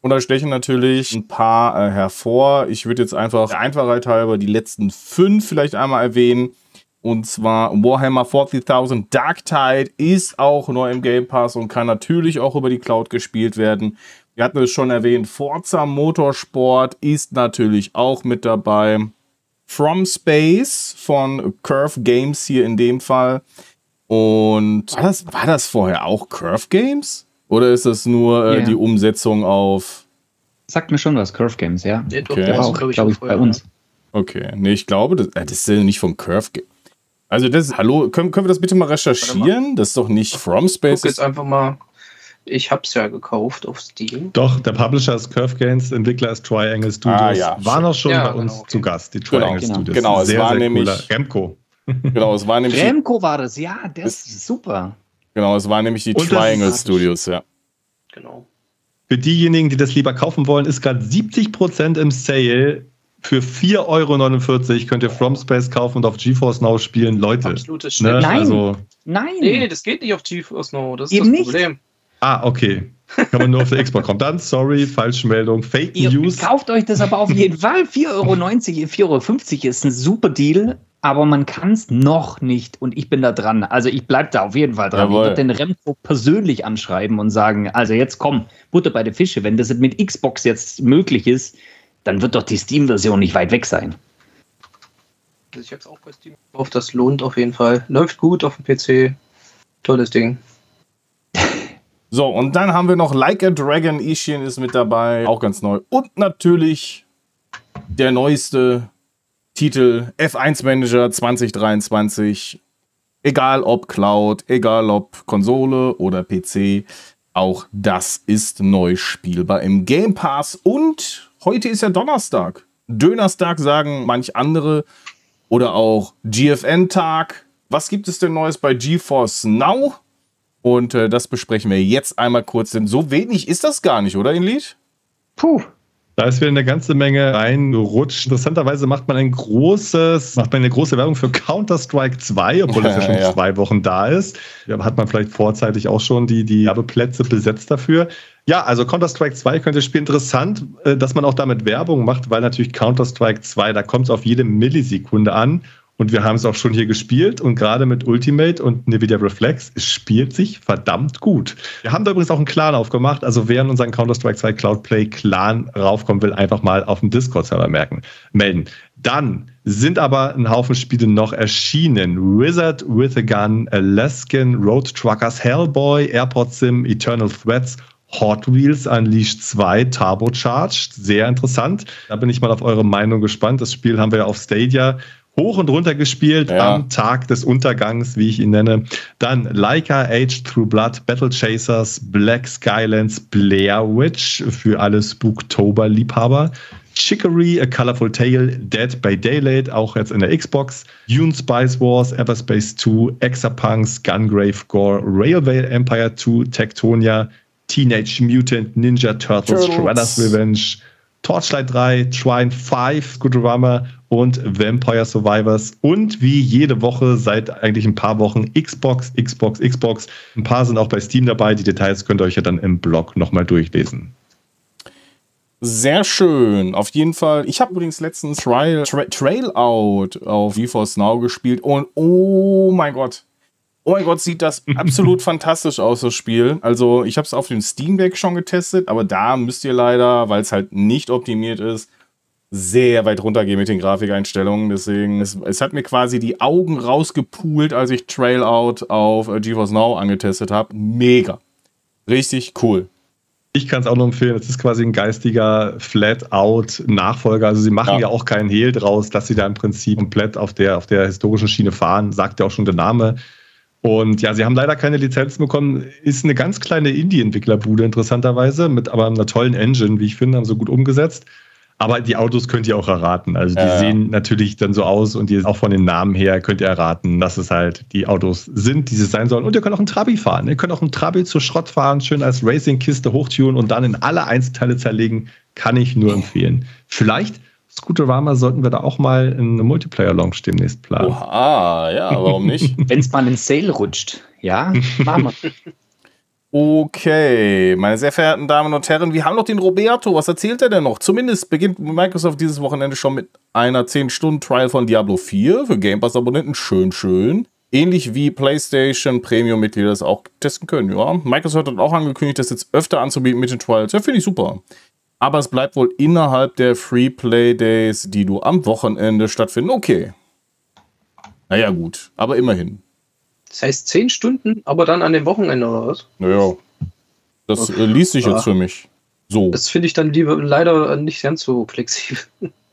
Und da stechen natürlich ein paar äh, hervor. Ich würde jetzt einfach Einfachheit halber die letzten fünf vielleicht einmal erwähnen. Und zwar Warhammer 40.000 Dark Tide ist auch neu im Game Pass und kann natürlich auch über die Cloud gespielt werden. Wir hatten es schon erwähnt, Forza Motorsport ist natürlich auch mit dabei. From Space von Curve Games hier in dem Fall. Und war das, war das vorher auch Curve Games? Oder ist das nur äh, yeah. die Umsetzung auf. Sagt mir schon was, Curve Games, ja. okay. Der war auch, glaube ich, bei uns. Okay, nee, ich glaube, das, äh, das ist nicht von Curve Games. Also das, hallo, können, können wir das bitte mal recherchieren? Mal. Das ist doch nicht From Space. Guck jetzt einfach mal. Ich habe es ja gekauft auf Steam. Doch, der Publisher ist Curve Games, Entwickler ist Triangle Studios. Ah, ja. Waren auch schon ja, bei uns genau, okay. zu Gast, die Triangle genau, Studios. Genau, es sehr, war sehr nämlich cooler. Remco. Genau, es war nämlich. Remco war das, ja, der ist super. Genau, es war nämlich die Und Triangle Studios, ja. Genau. Für diejenigen, die das lieber kaufen wollen, ist gerade 70% im Sale. Für 4,49 Euro könnt ihr From Space kaufen und auf GeForce Now spielen. Leute. Absolutes ne? Nein, also, nein. Nee, das geht nicht auf GeForce Now. Das ist Eben das Problem. Nicht. Ah, okay. Kann man nur auf der Xbox kommen. Dann, sorry, Falschmeldung, Fake Ihr News. Kauft euch das aber auf jeden Fall. 4,90 Euro, 4,50 Euro ist ein super Deal, aber man kann es noch nicht und ich bin da dran. Also ich bleibe da auf jeden Fall dran. Jawohl. Ich werde den Remco persönlich anschreiben und sagen, also jetzt komm, Butter bei den Fische. Wenn das mit Xbox jetzt möglich ist, dann wird doch die Steam-Version nicht weit weg sein. Also ich habe es auch bei Steam gekauft, das lohnt auf jeden Fall. Läuft gut auf dem PC. Tolles Ding. So, und dann haben wir noch Like a Dragon. Ishin ist mit dabei, auch ganz neu. Und natürlich der neueste Titel F1 Manager 2023. Egal ob Cloud, egal ob Konsole oder PC, auch das ist neu spielbar im Game Pass. Und heute ist ja Donnerstag. Dönerstag sagen manch andere. oder auch GFN-Tag. Was gibt es denn Neues bei GeForce Now? Und äh, das besprechen wir jetzt einmal kurz, denn so wenig ist das gar nicht, oder, Inlied? Puh, da ist wieder eine ganze Menge reingerutscht. Interessanterweise macht man ein großes, macht man eine große Werbung für Counter-Strike 2, obwohl ja, das ja schon ja. zwei Wochen da ist. Da hat man vielleicht vorzeitig auch schon die, die Werbeplätze besetzt dafür. Ja, also Counter-Strike 2 könnte spielen. Interessant, äh, dass man auch damit Werbung macht, weil natürlich Counter-Strike 2, da kommt es auf jede Millisekunde an. Und wir haben es auch schon hier gespielt und gerade mit Ultimate und Nvidia Reflex, es spielt sich verdammt gut. Wir haben da übrigens auch einen Clan aufgemacht, also wer in unseren Counter-Strike 2 Cloudplay Clan raufkommen will, einfach mal auf dem Discord-Server merken, melden. Dann sind aber ein Haufen Spiele noch erschienen. Wizard with a Gun, Alaskan Road Truckers, Hellboy, Airport Sim, Eternal Threats Hot Wheels Unleashed 2 Turbocharged. Sehr interessant. Da bin ich mal auf eure Meinung gespannt. Das Spiel haben wir ja auf Stadia hoch und runter gespielt ja. am Tag des Untergangs, wie ich ihn nenne. Dann Leica Age Through Blood, Battle Chasers, Black Skylands, Blair Witch für alle Spooktober-Liebhaber. Chicory, A Colorful Tale, Dead by Daylight, auch jetzt in der Xbox. Dune Spice Wars, Everspace 2, Exapunks, Gungrave Gore, Railway Empire 2, Tectonia, Teenage Mutant Ninja Turtles, Turtles. Shredder's Revenge, Torchlight 3, Trine 5, Good und Vampire Survivors und wie jede Woche seit eigentlich ein paar Wochen Xbox, Xbox, Xbox. Ein paar sind auch bei Steam dabei. Die Details könnt ihr euch ja dann im Blog nochmal durchlesen. Sehr schön. Auf jeden Fall. Ich habe übrigens letztens Trial, Tra Trail Out auf GeForce Now gespielt und oh mein Gott, Oh mein Gott, sieht das absolut fantastisch aus, das Spiel. Also, ich habe es auf dem Steam Deck schon getestet, aber da müsst ihr leider, weil es halt nicht optimiert ist, sehr weit runtergehen mit den Grafikeinstellungen. Deswegen, es, es hat mir quasi die Augen rausgepult, als ich Trail Out auf äh, GeForce Now angetestet habe. Mega. Richtig cool. Ich kann es auch nur empfehlen. Es ist quasi ein geistiger Flat-Out-Nachfolger. Also sie machen ja. ja. auch keinen Hehl draus, dass sie da im Prinzip komplett auf der, auf der historischen Schiene fahren. Sagt ja auch schon der Name. Und ja, sie haben leider keine Lizenzen bekommen. Ist eine ganz kleine Indie-Entwicklerbude, interessanterweise, mit aber einer tollen Engine, wie ich finde, haben so gut umgesetzt. Aber die Autos könnt ihr auch erraten. Also die ja. sehen natürlich dann so aus und ihr auch von den Namen her könnt ihr erraten, dass es halt die Autos sind, die sie sein sollen. Und ihr könnt auch einen Trabi fahren. Ihr könnt auch einen Trabi zur Schrott fahren, schön als Racing-Kiste hochtun und dann in alle Einzelteile zerlegen. Kann ich nur empfehlen. Vielleicht Scooterama sollten wir da auch mal eine Multiplayer-Lounge demnächst planen. Oha, ja, warum nicht? Wenn es mal in Sale rutscht. Ja, machen wir. Okay, meine sehr verehrten Damen und Herren, wir haben noch den Roberto. Was erzählt er denn noch? Zumindest beginnt Microsoft dieses Wochenende schon mit einer 10-Stunden-Trial von Diablo 4 für Game Pass-Abonnenten. Schön, schön. Ähnlich wie PlayStation Premium-Mitglieder das auch testen können. Ja, Microsoft hat auch angekündigt, das jetzt öfter anzubieten mit den Trials. Ja, finde ich super aber es bleibt wohl innerhalb der Free Play Days, die du am Wochenende stattfinden. Okay. Naja, gut, aber immerhin. Das heißt zehn Stunden, aber dann an dem Wochenende oder was? Naja, das okay. Äh, liest sich jetzt für mich so. Das finde ich dann lieber leider nicht ganz so flexibel.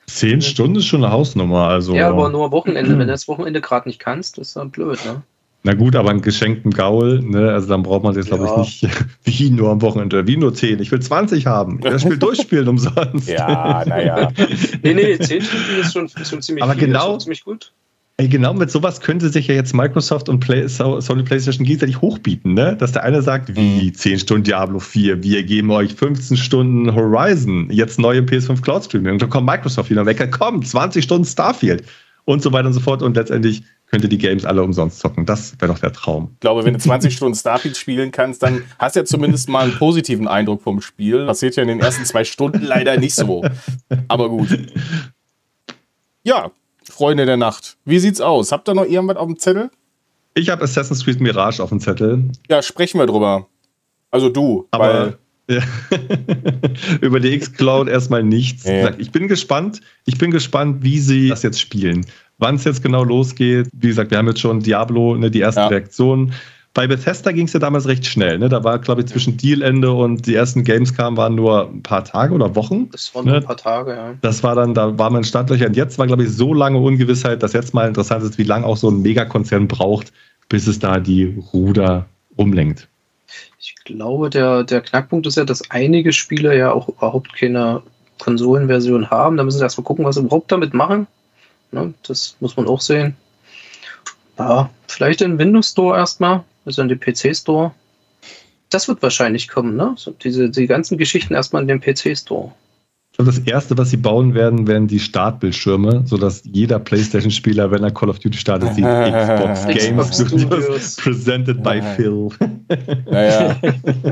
Zehn Stunden ist schon eine Hausnummer. Also. Ja, aber nur Wochenende. Wenn du das Wochenende gerade nicht kannst, ist dann blöd, ne? Na gut, aber einen geschenkten Gaul, ne, also dann braucht man jetzt, glaube ja. ich, nicht wie nur am Wochenende, wie nur 10. Ich will 20 haben. Das Spiel durchspielen umsonst. Ja, naja. nee, nee, 10 Stunden ist schon, ist schon ziemlich aber viel, genau, ziemlich gut. Ey, genau mit sowas könnte sich ja jetzt Microsoft und Play, Sony PlayStation gegenseitig hochbieten, ne? Dass der eine sagt, wie 10 mhm. Stunden Diablo 4, wir geben euch 15 Stunden Horizon, jetzt neue PS5 Cloud Streaming. Und dann kommt Microsoft wieder weg, komm, 20 Stunden Starfield und so weiter und so fort. Und letztendlich könnt ihr die Games alle umsonst zocken. Das wäre doch der Traum. Ich glaube, wenn du 20 Stunden Starfield spielen kannst, dann hast du ja zumindest mal einen positiven Eindruck vom Spiel. Passiert ja in den ersten zwei Stunden leider nicht so. Aber gut. Ja, Freunde der Nacht. Wie sieht's aus? Habt ihr noch irgendwas auf dem Zettel? Ich habe Assassin's Creed Mirage auf dem Zettel. Ja, sprechen wir drüber. Also du, aber ja. über die X-Cloud erstmal nichts. Ja. Ich bin gespannt. Ich bin gespannt, wie sie das jetzt spielen wann es jetzt genau losgeht. Wie gesagt, wir haben jetzt schon Diablo, ne, die ersten ja. Reaktionen. Bei Bethesda ging es ja damals recht schnell. Ne? Da war, glaube ich, zwischen Dealende und die ersten Games kamen, waren nur ein paar Tage oder Wochen. Das waren ne? ein paar Tage, ja. Das war dann, da war man Startlöcher. Und jetzt war, glaube ich, so lange Ungewissheit, dass jetzt mal interessant ist, wie lange auch so ein Megakonzern braucht, bis es da die Ruder umlenkt. Ich glaube, der, der Knackpunkt ist ja, dass einige Spieler ja auch überhaupt keine Konsolenversion haben. Da müssen sie erstmal gucken, was sie überhaupt damit machen. Ne? Das muss man auch sehen. Ja, vielleicht in Windows Store erstmal, also in den PC Store. Das wird wahrscheinlich kommen, ne? So diese, die ganzen Geschichten erstmal in den PC Store. Das erste, was sie bauen werden, werden die Startbildschirme, sodass jeder PlayStation-Spieler, wenn er Call of Duty startet, sieht Xbox Games Studios presented by Phil. Naja,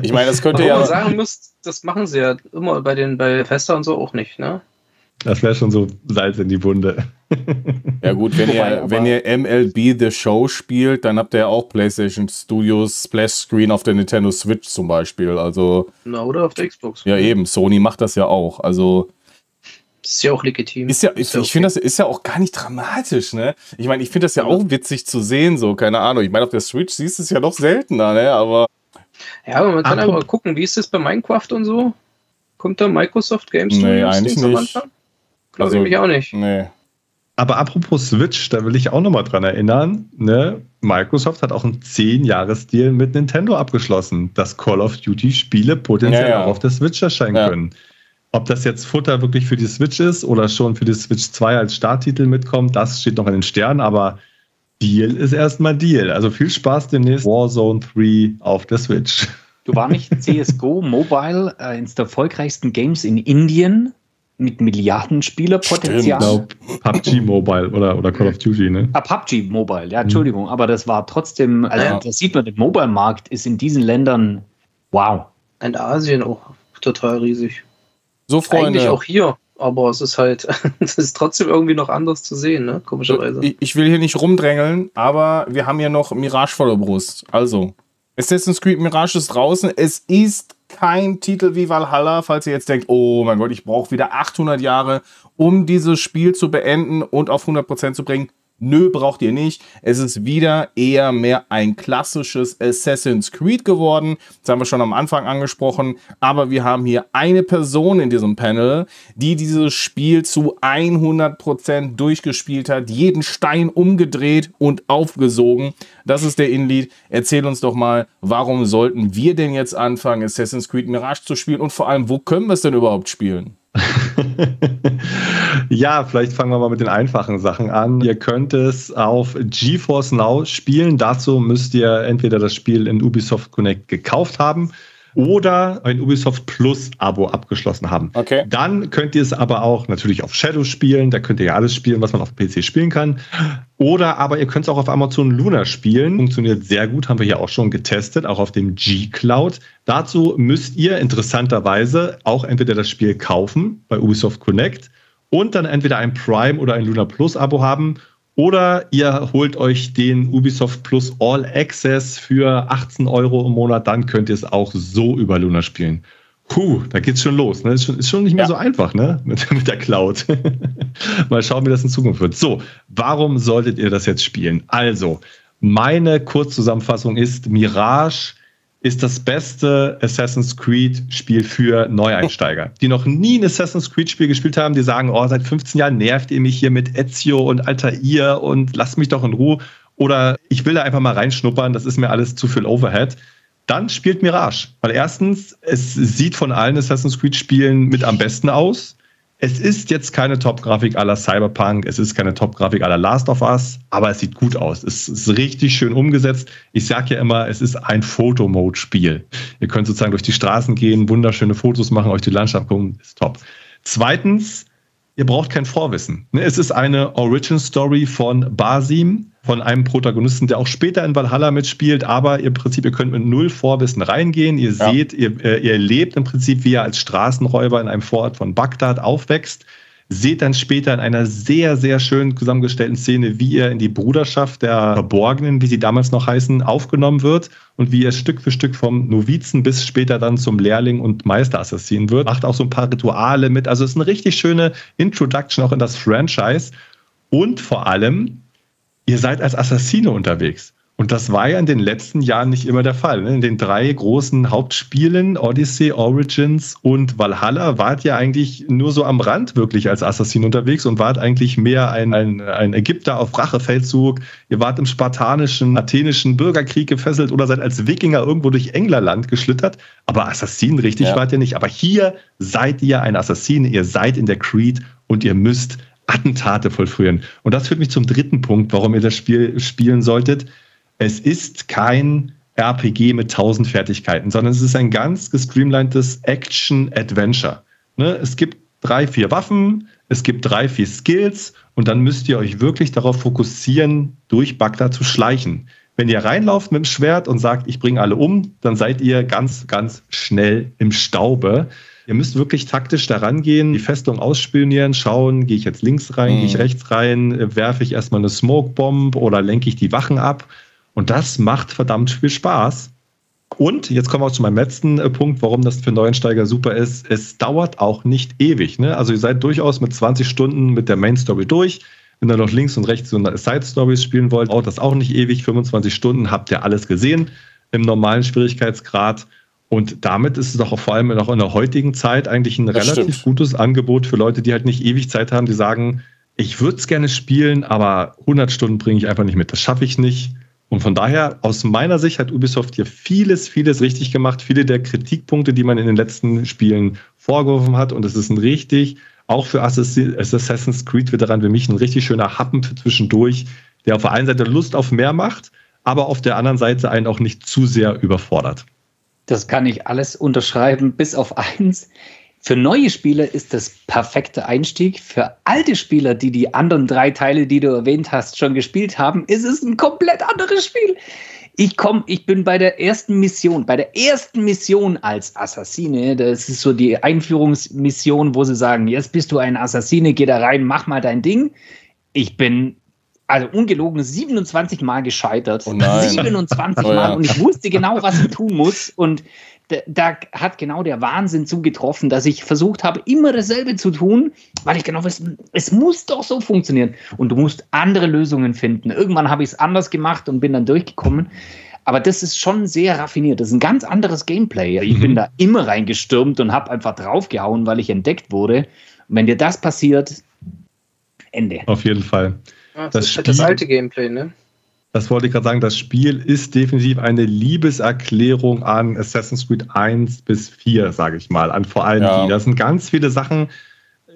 ich meine, das könnte ja. man sagen muss, das machen sie ja immer bei den bei Fester und so auch nicht, ne? Das wäre schon so Salz in die Wunde. Ja gut, wenn ihr, wenn ihr MLB The Show spielt, dann habt ihr ja auch PlayStation Studios Splash Screen auf der Nintendo Switch zum Beispiel. Also Na, oder auf der Xbox. Ja eben, Sony macht das ja auch. Also ist ja auch legitim. Ist ja, ist ich, finde, das ist ja auch gar nicht dramatisch, ne? Ich meine, ich finde das ja auch witzig zu sehen, so, keine Ahnung. Ich meine, auf der Switch siehst du es ja noch seltener, ne? Aber. Ja, aber man kann aber gucken, wie ist das bei Minecraft und so? Kommt da Microsoft Games Studios nee, eigentlich nicht. am Anfang? Glaube also, ich mich auch nicht. Nee. Aber apropos Switch, da will ich auch nochmal dran erinnern, ne? Microsoft hat auch einen 10-Jahres-Deal mit Nintendo abgeschlossen, dass Call of Duty-Spiele potenziell ja, ja. auch auf der Switch erscheinen ja. können. Ob das jetzt Futter wirklich für die Switch ist oder schon für die Switch 2 als Starttitel mitkommt, das steht noch in den Sternen, aber Deal ist erstmal Deal. Also viel Spaß demnächst Warzone 3 auf der Switch. Du war nicht CSGO Mobile äh, eines der erfolgreichsten Games in Indien mit Milliardenspielerpotenzial. Ich glaube, PUBG Mobile oder, oder Call of Duty, ne? Ah, PUBG Mobile, ja, Entschuldigung, mhm. aber das war trotzdem, also ja. da sieht man, der Mobile-Markt ist in diesen Ländern, wow. In Asien auch total riesig. So, Freunde. Eigentlich auch hier, aber es ist halt, es ist trotzdem irgendwie noch anders zu sehen, ne? Komischerweise. Ich, ich will hier nicht rumdrängeln, aber wir haben ja noch Mirage vor der Brust. Also, Assassin's Creed Mirage ist draußen. Es ist kein Titel wie Valhalla, falls ihr jetzt denkt, oh mein Gott, ich brauche wieder 800 Jahre, um dieses Spiel zu beenden und auf 100% zu bringen. Nö, braucht ihr nicht. Es ist wieder eher mehr ein klassisches Assassin's Creed geworden. Das haben wir schon am Anfang angesprochen. Aber wir haben hier eine Person in diesem Panel, die dieses Spiel zu 100% durchgespielt hat, jeden Stein umgedreht und aufgesogen. Das ist der Inlead. Erzähl uns doch mal, warum sollten wir denn jetzt anfangen, Assassin's Creed Mirage zu spielen und vor allem, wo können wir es denn überhaupt spielen? ja, vielleicht fangen wir mal mit den einfachen Sachen an. Ihr könnt es auf GeForce Now spielen. Dazu müsst ihr entweder das Spiel in Ubisoft Connect gekauft haben oder ein Ubisoft Plus Abo abgeschlossen haben. Okay. Dann könnt ihr es aber auch natürlich auf Shadow spielen. Da könnt ihr ja alles spielen, was man auf PC spielen kann. Oder aber ihr könnt es auch auf Amazon Luna spielen. Funktioniert sehr gut, haben wir hier auch schon getestet, auch auf dem G Cloud. Dazu müsst ihr interessanterweise auch entweder das Spiel kaufen bei Ubisoft Connect und dann entweder ein Prime oder ein Luna Plus Abo haben oder ihr holt euch den Ubisoft Plus All Access für 18 Euro im Monat, dann könnt ihr es auch so über Luna spielen. Puh, da geht's schon los. Ne? Ist, schon, ist schon nicht mehr ja. so einfach, ne? Mit, mit der Cloud. Mal schauen, wie das in Zukunft wird. So, warum solltet ihr das jetzt spielen? Also, meine Kurzzusammenfassung ist Mirage ist das beste Assassin's Creed-Spiel für Neueinsteiger, die noch nie ein Assassin's Creed-Spiel gespielt haben, die sagen, oh, seit 15 Jahren nervt ihr mich hier mit Ezio und Altair und lasst mich doch in Ruhe. Oder ich will da einfach mal reinschnuppern, das ist mir alles zu viel Overhead. Dann spielt Mirage. Weil erstens, es sieht von allen Assassin's Creed-Spielen mit am besten aus. Es ist jetzt keine Top-Grafik aller Cyberpunk, es ist keine Top-Grafik aller Last of Us, aber es sieht gut aus. Es ist richtig schön umgesetzt. Ich sage ja immer, es ist ein Fotomode-Spiel. Ihr könnt sozusagen durch die Straßen gehen, wunderschöne Fotos machen, euch die Landschaft gucken, ist top. Zweitens, ihr braucht kein Vorwissen. Ne, es ist eine Origin-Story von Basim, von einem Protagonisten, der auch später in Valhalla mitspielt, aber im Prinzip, ihr könnt mit null Vorwissen reingehen. Ihr ja. seht, ihr, äh, ihr lebt im Prinzip, wie er als Straßenräuber in einem Vorort von Bagdad aufwächst. Seht dann später in einer sehr, sehr schön zusammengestellten Szene, wie er in die Bruderschaft der Verborgenen, wie sie damals noch heißen, aufgenommen wird und wie er Stück für Stück vom Novizen bis später dann zum Lehrling und Meisterassassinen wird. Macht auch so ein paar Rituale mit. Also es ist eine richtig schöne Introduction auch in das Franchise. Und vor allem, ihr seid als Assassine unterwegs. Und das war ja in den letzten Jahren nicht immer der Fall. Ne? In den drei großen Hauptspielen, Odyssey, Origins und Valhalla, wart ihr eigentlich nur so am Rand wirklich als Assassin unterwegs und wart eigentlich mehr ein, ein, ein Ägypter auf Rachefeldzug. Ihr wart im spartanischen, athenischen Bürgerkrieg gefesselt oder seid als Wikinger irgendwo durch Englerland geschlittert. Aber Assassin richtig ja. wart ihr nicht. Aber hier seid ihr ein Assassine, ihr seid in der Creed und ihr müsst Attentate vollführen. Und das führt mich zum dritten Punkt, warum ihr das Spiel spielen solltet. Es ist kein RPG mit tausend Fertigkeiten, sondern es ist ein ganz gestreamlinedes Action-Adventure. Ne? Es gibt drei, vier Waffen, es gibt drei, vier Skills und dann müsst ihr euch wirklich darauf fokussieren, durch Bagdad zu schleichen. Wenn ihr reinlauft mit dem Schwert und sagt, ich bringe alle um, dann seid ihr ganz, ganz schnell im Staube. Ihr müsst wirklich taktisch daran gehen, die Festung ausspionieren, schauen, gehe ich jetzt links rein, mhm. gehe ich mhm. rechts rein, werfe ich erstmal eine Smoke Bomb oder lenke ich die Wachen ab. Und das macht verdammt viel Spaß. Und jetzt kommen wir auch zu meinem letzten äh, Punkt, warum das für Neuensteiger super ist. Es dauert auch nicht ewig. Ne? Also ihr seid durchaus mit 20 Stunden mit der Main Story durch. Wenn ihr noch links und rechts so Side Stories spielen wollt, dauert das auch nicht ewig. 25 Stunden habt ihr alles gesehen im normalen Schwierigkeitsgrad. Und damit ist es doch vor allem auch in der heutigen Zeit eigentlich ein das relativ stimmt. gutes Angebot für Leute, die halt nicht ewig Zeit haben, die sagen, ich würde es gerne spielen, aber 100 Stunden bringe ich einfach nicht mit. Das schaffe ich nicht. Und von daher, aus meiner Sicht hat Ubisoft hier vieles, vieles richtig gemacht. Viele der Kritikpunkte, die man in den letzten Spielen vorgeworfen hat. Und es ist ein richtig, auch für Assassin's Creed-Veteran wie mich, ein richtig schöner Happen für zwischendurch, der auf der einen Seite Lust auf mehr macht, aber auf der anderen Seite einen auch nicht zu sehr überfordert. Das kann ich alles unterschreiben, bis auf eins. Für neue Spieler ist das perfekte Einstieg. Für alte Spieler, die die anderen drei Teile, die du erwähnt hast, schon gespielt haben, ist es ein komplett anderes Spiel. Ich komme, ich bin bei der ersten Mission, bei der ersten Mission als Assassine. Das ist so die Einführungsmission, wo sie sagen, jetzt bist du ein Assassine, geh da rein, mach mal dein Ding. Ich bin also ungelogen 27 Mal gescheitert. Oh 27 Mal. ja. Und ich wusste genau, was ich tun muss. Und da hat genau der Wahnsinn zugetroffen, dass ich versucht habe, immer dasselbe zu tun, weil ich genau weiß, es muss doch so funktionieren. Und du musst andere Lösungen finden. Irgendwann habe ich es anders gemacht und bin dann durchgekommen. Aber das ist schon sehr raffiniert. Das ist ein ganz anderes Gameplay. Ich mhm. bin da immer reingestürmt und habe einfach draufgehauen, weil ich entdeckt wurde. Und wenn dir das passiert, Ende. Auf jeden Fall. Ah, das, das ist halt das alte Gameplay, ne? Das wollte ich gerade sagen, das Spiel ist definitiv eine Liebeserklärung an Assassin's Creed 1 bis 4, sage ich mal, an vor allem ja. die. Das sind ganz viele Sachen,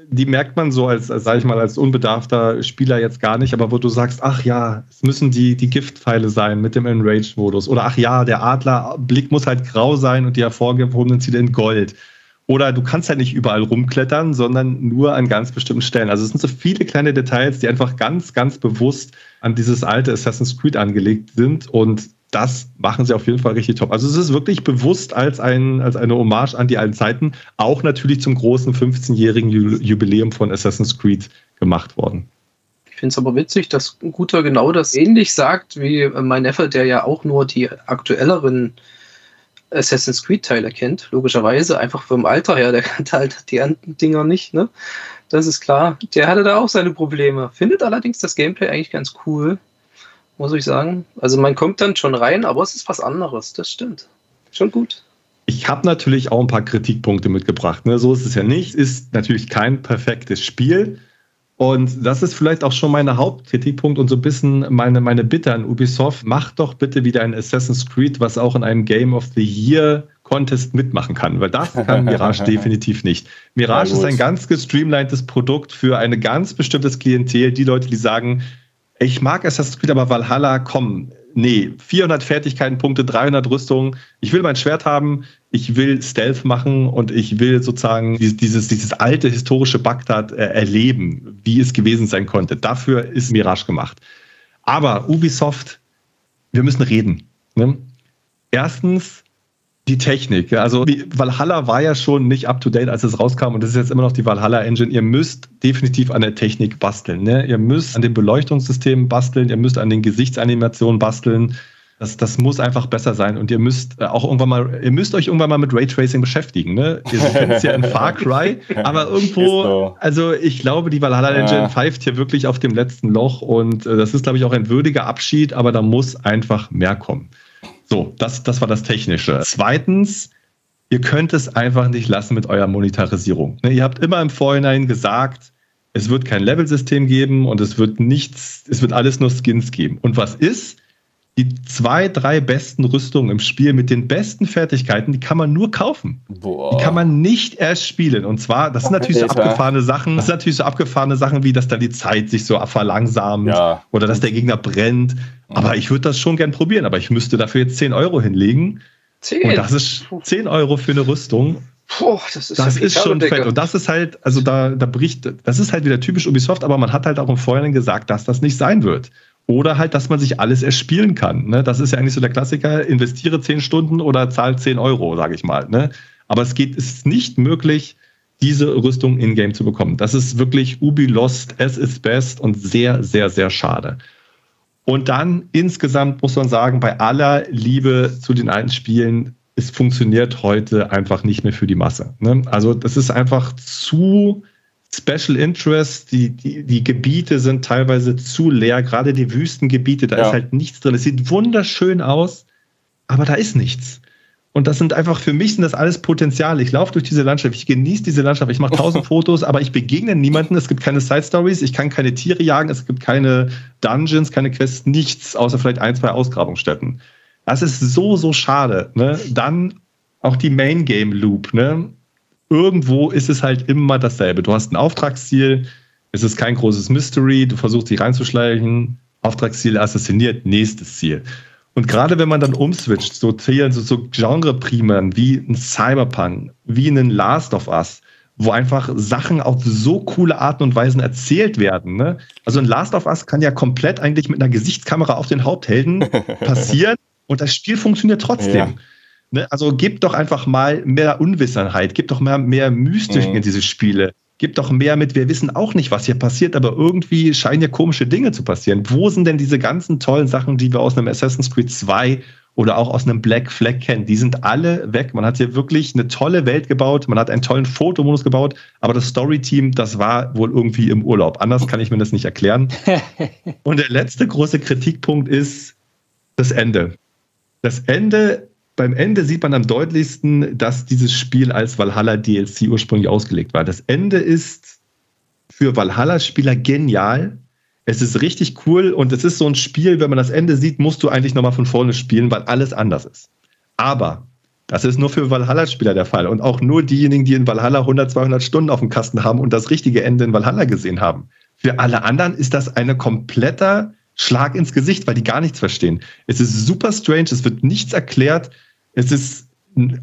die merkt man so als, als sage ich mal, als unbedarfter Spieler jetzt gar nicht, aber wo du sagst, ach ja, es müssen die, die Giftpfeile sein mit dem Enraged-Modus. Oder ach ja, der Adlerblick muss halt grau sein und die hervorgehobenen Ziele in Gold. Oder du kannst halt nicht überall rumklettern, sondern nur an ganz bestimmten Stellen. Also es sind so viele kleine Details, die einfach ganz, ganz bewusst an dieses alte Assassin's Creed angelegt sind. Und das machen sie auf jeden Fall richtig top. Also es ist wirklich bewusst als, ein, als eine Hommage an die alten Zeiten, auch natürlich zum großen 15-jährigen Jubiläum von Assassin's Creed gemacht worden. Ich finde es aber witzig, dass Guter genau das ähnlich sagt wie mein Neffe, der ja auch nur die aktuelleren Assassin's Creed-Teile kennt, logischerweise, einfach vom Alter her, der kannte halt die anderen Dinger nicht, ne? Das ist klar. Der hatte da auch seine Probleme. Findet allerdings das Gameplay eigentlich ganz cool, muss ich sagen. Also man kommt dann schon rein, aber es ist was anderes, das stimmt. Schon gut. Ich habe natürlich auch ein paar Kritikpunkte mitgebracht. Ne? So ist es ja nicht. Ist natürlich kein perfektes Spiel. Und das ist vielleicht auch schon mein Hauptkritikpunkt und so ein bisschen meine, meine Bitte an Ubisoft. Macht doch bitte wieder ein Assassin's Creed, was auch in einem Game of the Year Contest mitmachen kann, weil das kann Mirage definitiv nicht. Mirage ist ein ganz gestreamlinedes Produkt für ein ganz bestimmtes Klientel. Die Leute, die sagen, ich mag Assassin's Creed, aber Valhalla, komm, nee, 400 Fertigkeitenpunkte, 300 Rüstungen. Ich will mein Schwert haben, ich will Stealth machen und ich will sozusagen dieses, dieses alte historische Bagdad äh, erleben, wie es gewesen sein konnte. Dafür ist Mirage gemacht. Aber Ubisoft, wir müssen reden. Ne? Erstens, die Technik. Also Valhalla war ja schon nicht up to date, als es rauskam und das ist jetzt immer noch die Valhalla Engine. Ihr müsst definitiv an der Technik basteln. Ne? Ihr müsst an den Beleuchtungssystemen basteln, ihr müsst an den Gesichtsanimationen basteln. Das, das muss einfach besser sein und ihr müsst äh, auch irgendwann mal, ihr müsst euch irgendwann mal mit Raytracing beschäftigen. Ne? Ihr kennt es ja in Far Cry, aber irgendwo, also ich glaube, die Valhalla Engine ja. pfeift hier wirklich auf dem letzten Loch und äh, das ist, glaube ich, auch ein würdiger Abschied, aber da muss einfach mehr kommen. So, das, das war das Technische. Zweitens, ihr könnt es einfach nicht lassen mit eurer Monetarisierung. Ne, ihr habt immer im Vorhinein gesagt, es wird kein Level-System geben und es wird nichts, es wird alles nur Skins geben. Und was ist? Die zwei, drei besten Rüstungen im Spiel mit den besten Fertigkeiten, die kann man nur kaufen. Boah. Die kann man nicht erst spielen. Und zwar, das sind natürlich so abgefahrene Sachen, das sind natürlich so abgefahrene Sachen, wie dass da die Zeit sich so verlangsamt ja. oder dass der Gegner brennt. Aber ich würde das schon gern probieren, aber ich müsste dafür jetzt 10 Euro hinlegen. 10? Und das ist 10 Euro für eine Rüstung. Puh, das ist, das ist schon fett. Und das ist halt, also da, da bricht, das ist halt wieder typisch Ubisoft, aber man hat halt auch im Vorhinein gesagt, dass das nicht sein wird. Oder halt, dass man sich alles erspielen kann. Ne? Das ist ja eigentlich so der Klassiker, investiere 10 Stunden oder zahl 10 Euro, sage ich mal. Ne? Aber es geht, es ist nicht möglich, diese Rüstung in-game zu bekommen. Das ist wirklich Ubi Lost, es ist best und sehr, sehr, sehr schade. Und dann insgesamt muss man sagen, bei aller Liebe zu den alten Spielen, es funktioniert heute einfach nicht mehr für die Masse. Ne? Also das ist einfach zu Special Interest, die, die, die Gebiete sind teilweise zu leer, gerade die Wüstengebiete, da ja. ist halt nichts drin. Es sieht wunderschön aus, aber da ist nichts. Und das sind einfach, für mich sind das alles Potenziale. Ich laufe durch diese Landschaft, ich genieße diese Landschaft, ich mache tausend Fotos, aber ich begegne niemanden. Es gibt keine Side Stories, ich kann keine Tiere jagen, es gibt keine Dungeons, keine Quests, nichts, außer vielleicht ein, zwei Ausgrabungsstätten. Das ist so, so schade. Ne? Dann auch die Main Game Loop. Ne? Irgendwo ist es halt immer dasselbe. Du hast ein Auftragsziel, es ist kein großes Mystery, du versuchst dich reinzuschleichen, Auftragsziel assassiniert, nächstes Ziel. Und gerade wenn man dann umswitcht, so, so, so Genre-Primern wie ein Cyberpunk, wie ein Last of Us, wo einfach Sachen auf so coole Arten und Weisen erzählt werden. Ne? Also ein Last of Us kann ja komplett eigentlich mit einer Gesichtskamera auf den Haupthelden passieren und das Spiel funktioniert trotzdem. Ja. Ne? Also gib doch einfach mal mehr Unwissenheit, gib doch mehr, mehr Mystik mhm. in diese Spiele. Gib doch mehr mit, wir wissen auch nicht, was hier passiert, aber irgendwie scheinen ja komische Dinge zu passieren. Wo sind denn diese ganzen tollen Sachen, die wir aus einem Assassin's Creed 2 oder auch aus einem Black Flag kennen? Die sind alle weg. Man hat hier wirklich eine tolle Welt gebaut, man hat einen tollen Fotomodus gebaut, aber das Story-Team, das war wohl irgendwie im Urlaub. Anders kann ich mir das nicht erklären. Und der letzte große Kritikpunkt ist das Ende. Das Ende beim Ende sieht man am deutlichsten, dass dieses Spiel als Valhalla DLC ursprünglich ausgelegt war. Das Ende ist für Valhalla-Spieler genial. Es ist richtig cool und es ist so ein Spiel, wenn man das Ende sieht, musst du eigentlich nochmal von vorne spielen, weil alles anders ist. Aber das ist nur für Valhalla-Spieler der Fall und auch nur diejenigen, die in Valhalla 100, 200 Stunden auf dem Kasten haben und das richtige Ende in Valhalla gesehen haben. Für alle anderen ist das eine kompletter Schlag ins Gesicht, weil die gar nichts verstehen. Es ist super strange, es wird nichts erklärt. Es ist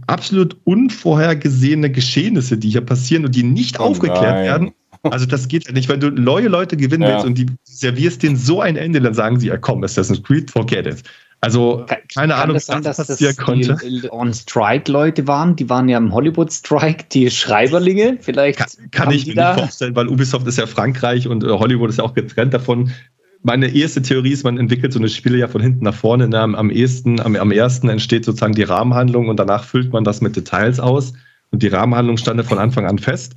absolut unvorhergesehene Geschehnisse, die hier passieren und die nicht oh aufgeklärt nein. werden. Also das geht ja nicht, wenn du neue Leute gewinnen ja. willst und die servierst denen so ein Ende, dann sagen sie, ja komm, Assassin's Creed, forget it. Also keine Kann Ahnung, was sein, dass passieren das konnte. Die On-Strike-Leute waren, die waren ja im Hollywood-Strike, die Schreiberlinge. Vielleicht kann, kann ich mir nicht vorstellen, weil Ubisoft ist ja Frankreich und äh, Hollywood ist ja auch getrennt davon meine erste Theorie ist, man entwickelt so eine Spiele ja von hinten nach vorne. Ne? Am, ehesten, am, am ersten entsteht sozusagen die Rahmenhandlung und danach füllt man das mit Details aus. Und die Rahmenhandlung stand von Anfang an fest.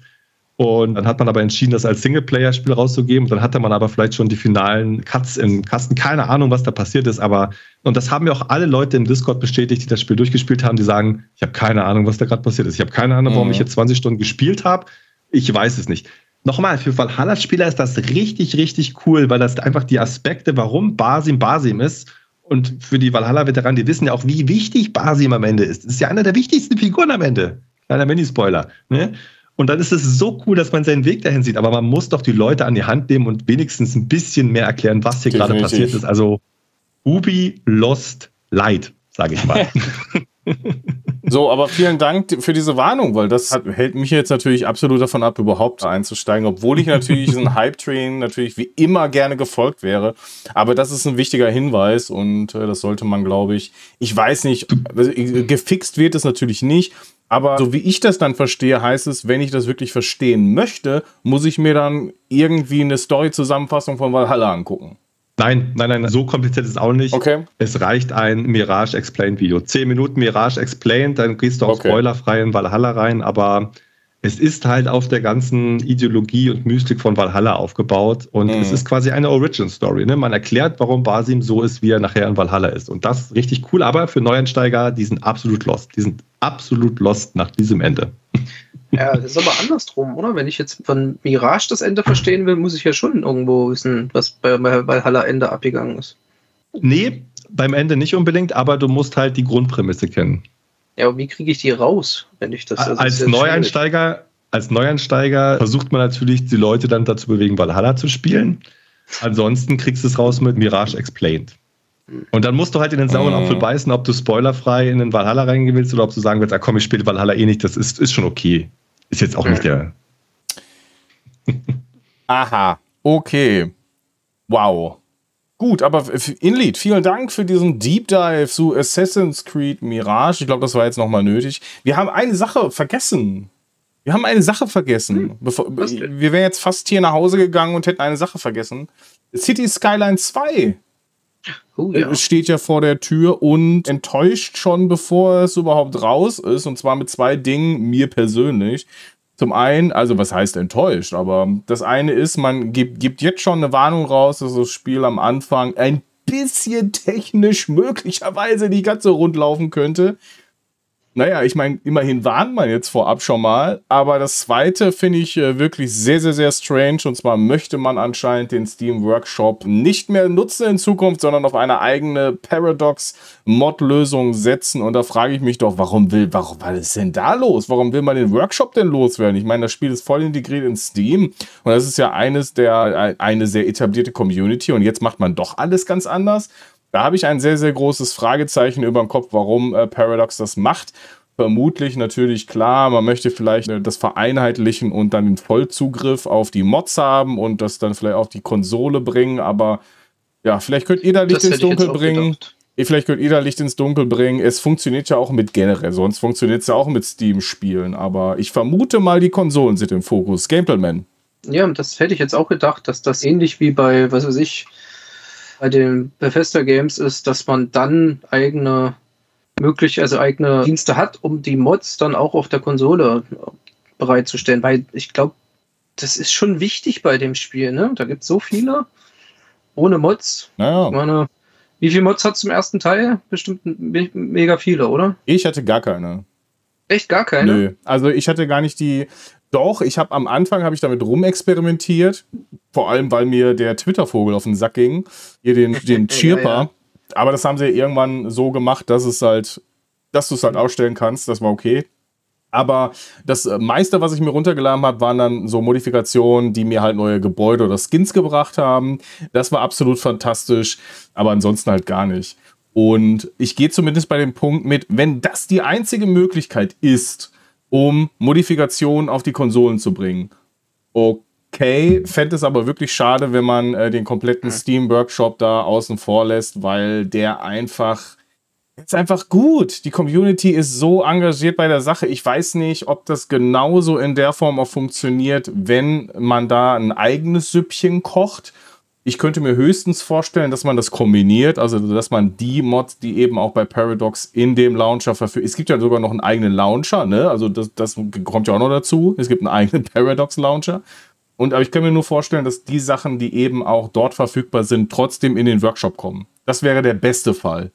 Und dann hat man aber entschieden, das als Singleplayer-Spiel rauszugeben. Und dann hatte man aber vielleicht schon die finalen Cuts im Kasten. Keine Ahnung, was da passiert ist. Aber, und das haben ja auch alle Leute im Discord bestätigt, die das Spiel durchgespielt haben, die sagen, ich habe keine Ahnung, was da gerade passiert ist. Ich habe keine Ahnung, warum mhm. ich jetzt 20 Stunden gespielt habe. Ich weiß es nicht nochmal, für Valhalla-Spieler ist das richtig, richtig cool, weil das einfach die Aspekte, warum Basim Basim ist. Und für die Valhalla-Veteranen, die wissen ja auch, wie wichtig Basim am Ende ist. Das ist ja einer der wichtigsten Figuren am Ende. Kleiner Mini-Spoiler. Ne? Und dann ist es so cool, dass man seinen Weg dahin sieht. Aber man muss doch die Leute an die Hand nehmen und wenigstens ein bisschen mehr erklären, was hier gerade passiert ist. Also Ubi Lost Light, sage ich mal. So, aber vielen Dank für diese Warnung, weil das hat, hält mich jetzt natürlich absolut davon ab, überhaupt einzusteigen, obwohl ich natürlich diesen Hype-Train natürlich wie immer gerne gefolgt wäre. Aber das ist ein wichtiger Hinweis und äh, das sollte man, glaube ich, ich weiß nicht, also, gefixt wird es natürlich nicht, aber so wie ich das dann verstehe, heißt es, wenn ich das wirklich verstehen möchte, muss ich mir dann irgendwie eine Story-Zusammenfassung von Valhalla angucken. Nein, nein, nein, so kompliziert ist es auch nicht. Okay. Es reicht ein Mirage Explained Video. Zehn Minuten Mirage Explained, dann gehst du auch okay. spoilerfrei in Valhalla rein, aber es ist halt auf der ganzen Ideologie und Mystik von Valhalla aufgebaut und mhm. es ist quasi eine Origin Story. Ne? Man erklärt, warum Basim so ist, wie er nachher in Valhalla ist. Und das ist richtig cool, aber für Neueinsteiger, die sind absolut lost. Die sind absolut lost nach diesem Ende. Ja, das ist aber andersrum, oder? Wenn ich jetzt von Mirage das Ende verstehen will, muss ich ja schon irgendwo wissen, was bei Valhalla Ende abgegangen ist. Nee, beim Ende nicht unbedingt, aber du musst halt die Grundprämisse kennen. Ja, und wie kriege ich die raus, wenn ich das. Also als Neueinsteiger, als Neueinsteiger versucht man natürlich, die Leute dann dazu bewegen, Valhalla zu spielen. Ansonsten kriegst du es raus mit Mirage Explained. Und dann musst du halt in den sauren mhm. Apfel beißen, ob du spoilerfrei in den Valhalla reingehen willst oder ob du sagen willst, ah komm, ich spiele Valhalla eh nicht, das ist, ist schon okay. Ist jetzt auch nicht der. Aha, okay. Wow. Gut, aber Inlead, vielen Dank für diesen Deep Dive zu Assassin's Creed Mirage. Ich glaube, das war jetzt nochmal nötig. Wir haben eine Sache vergessen. Wir haben eine Sache vergessen. Hm, wir wären jetzt fast hier nach Hause gegangen und hätten eine Sache vergessen. City Skyline 2 oh, ja. steht ja vor der Tür und enttäuscht schon, bevor es überhaupt raus ist. Und zwar mit zwei Dingen, mir persönlich. Zum einen, also was heißt enttäuscht, aber das eine ist, man gibt, gibt jetzt schon eine Warnung raus, dass das Spiel am Anfang ein bisschen technisch möglicherweise nicht ganz so rund laufen könnte. Naja, ich meine, immerhin warnt man jetzt vorab schon mal. Aber das zweite finde ich äh, wirklich sehr, sehr, sehr strange. Und zwar möchte man anscheinend den Steam Workshop nicht mehr nutzen in Zukunft, sondern auf eine eigene Paradox-Mod-Lösung setzen. Und da frage ich mich doch, warum will, warum, was ist denn da los? Warum will man den Workshop denn loswerden? Ich meine, das Spiel ist voll integriert in Steam. Und das ist ja eines der, eine sehr etablierte Community. Und jetzt macht man doch alles ganz anders. Da habe ich ein sehr, sehr großes Fragezeichen über dem Kopf, warum äh, Paradox das macht. Vermutlich natürlich klar, man möchte vielleicht äh, das vereinheitlichen und dann den Vollzugriff auf die Mods haben und das dann vielleicht auf die Konsole bringen, aber ja, vielleicht könnt ihr da Licht das ins Dunkel bringen. Gedacht. Vielleicht könnt ihr da Licht ins Dunkel bringen. Es funktioniert ja auch mit generell, sonst funktioniert es ja auch mit Steam-Spielen. Aber ich vermute mal, die Konsolen sind im Fokus. Gameplay-Man. Ja, das hätte ich jetzt auch gedacht, dass das ähnlich wie bei, was weiß ich, bei den Bethesda Games ist, dass man dann eigene möglich, also eigene Dienste hat, um die Mods dann auch auf der Konsole bereitzustellen. Weil ich glaube, das ist schon wichtig bei dem Spiel. Ne? Da gibt es so viele ohne Mods. Naja. Meine, wie viele Mods hat es zum ersten Teil? Bestimmt mega viele, oder? Ich hatte gar keine. Echt gar keine? Nö. Also ich hatte gar nicht die. Doch, ich habe am Anfang habe ich damit rumexperimentiert, vor allem weil mir der Twitter-Vogel auf den Sack ging, hier den, den Chirper. ja, ja. Aber das haben sie irgendwann so gemacht, dass es halt, dass du es halt ausstellen kannst. Das war okay. Aber das meiste, was ich mir runtergeladen habe, waren dann so Modifikationen, die mir halt neue Gebäude oder Skins gebracht haben. Das war absolut fantastisch, aber ansonsten halt gar nicht. Und ich gehe zumindest bei dem Punkt mit, wenn das die einzige Möglichkeit ist, um Modifikationen auf die Konsolen zu bringen. Okay, fände es aber wirklich schade, wenn man äh, den kompletten Steam Workshop da außen vor lässt, weil der einfach ist einfach gut. Die Community ist so engagiert bei der Sache. Ich weiß nicht, ob das genauso in der Form auch funktioniert, wenn man da ein eigenes Süppchen kocht ich könnte mir höchstens vorstellen, dass man das kombiniert, also dass man die Mods, die eben auch bei Paradox in dem Launcher verfügt. Es gibt ja sogar noch einen eigenen Launcher, ne? Also das, das kommt ja auch noch dazu. Es gibt einen eigenen Paradox Launcher. Und aber ich kann mir nur vorstellen, dass die Sachen, die eben auch dort verfügbar sind, trotzdem in den Workshop kommen. Das wäre der beste Fall.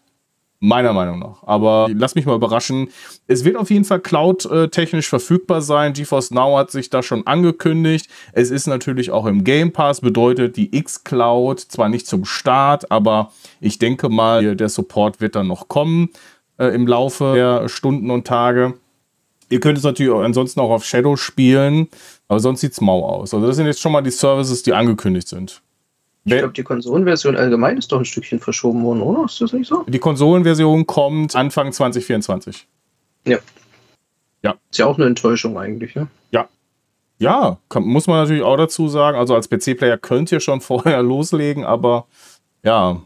Meiner Meinung nach. Aber lass mich mal überraschen. Es wird auf jeden Fall cloud-technisch verfügbar sein. GeForce Now hat sich da schon angekündigt. Es ist natürlich auch im Game Pass, bedeutet die X-Cloud zwar nicht zum Start, aber ich denke mal, der Support wird dann noch kommen äh, im Laufe der Stunden und Tage. Ihr könnt es natürlich auch ansonsten auch auf Shadow spielen, aber sonst sieht es mau aus. Also das sind jetzt schon mal die Services, die angekündigt sind. Ich glaube, die Konsolenversion allgemein ist doch ein Stückchen verschoben worden, oder? Ist das nicht so? Die Konsolenversion kommt Anfang 2024. Ja. Ja. Ist ja auch eine Enttäuschung eigentlich, ne? Ja. Ja, kann, muss man natürlich auch dazu sagen. Also als PC-Player könnt ihr schon vorher loslegen, aber ja.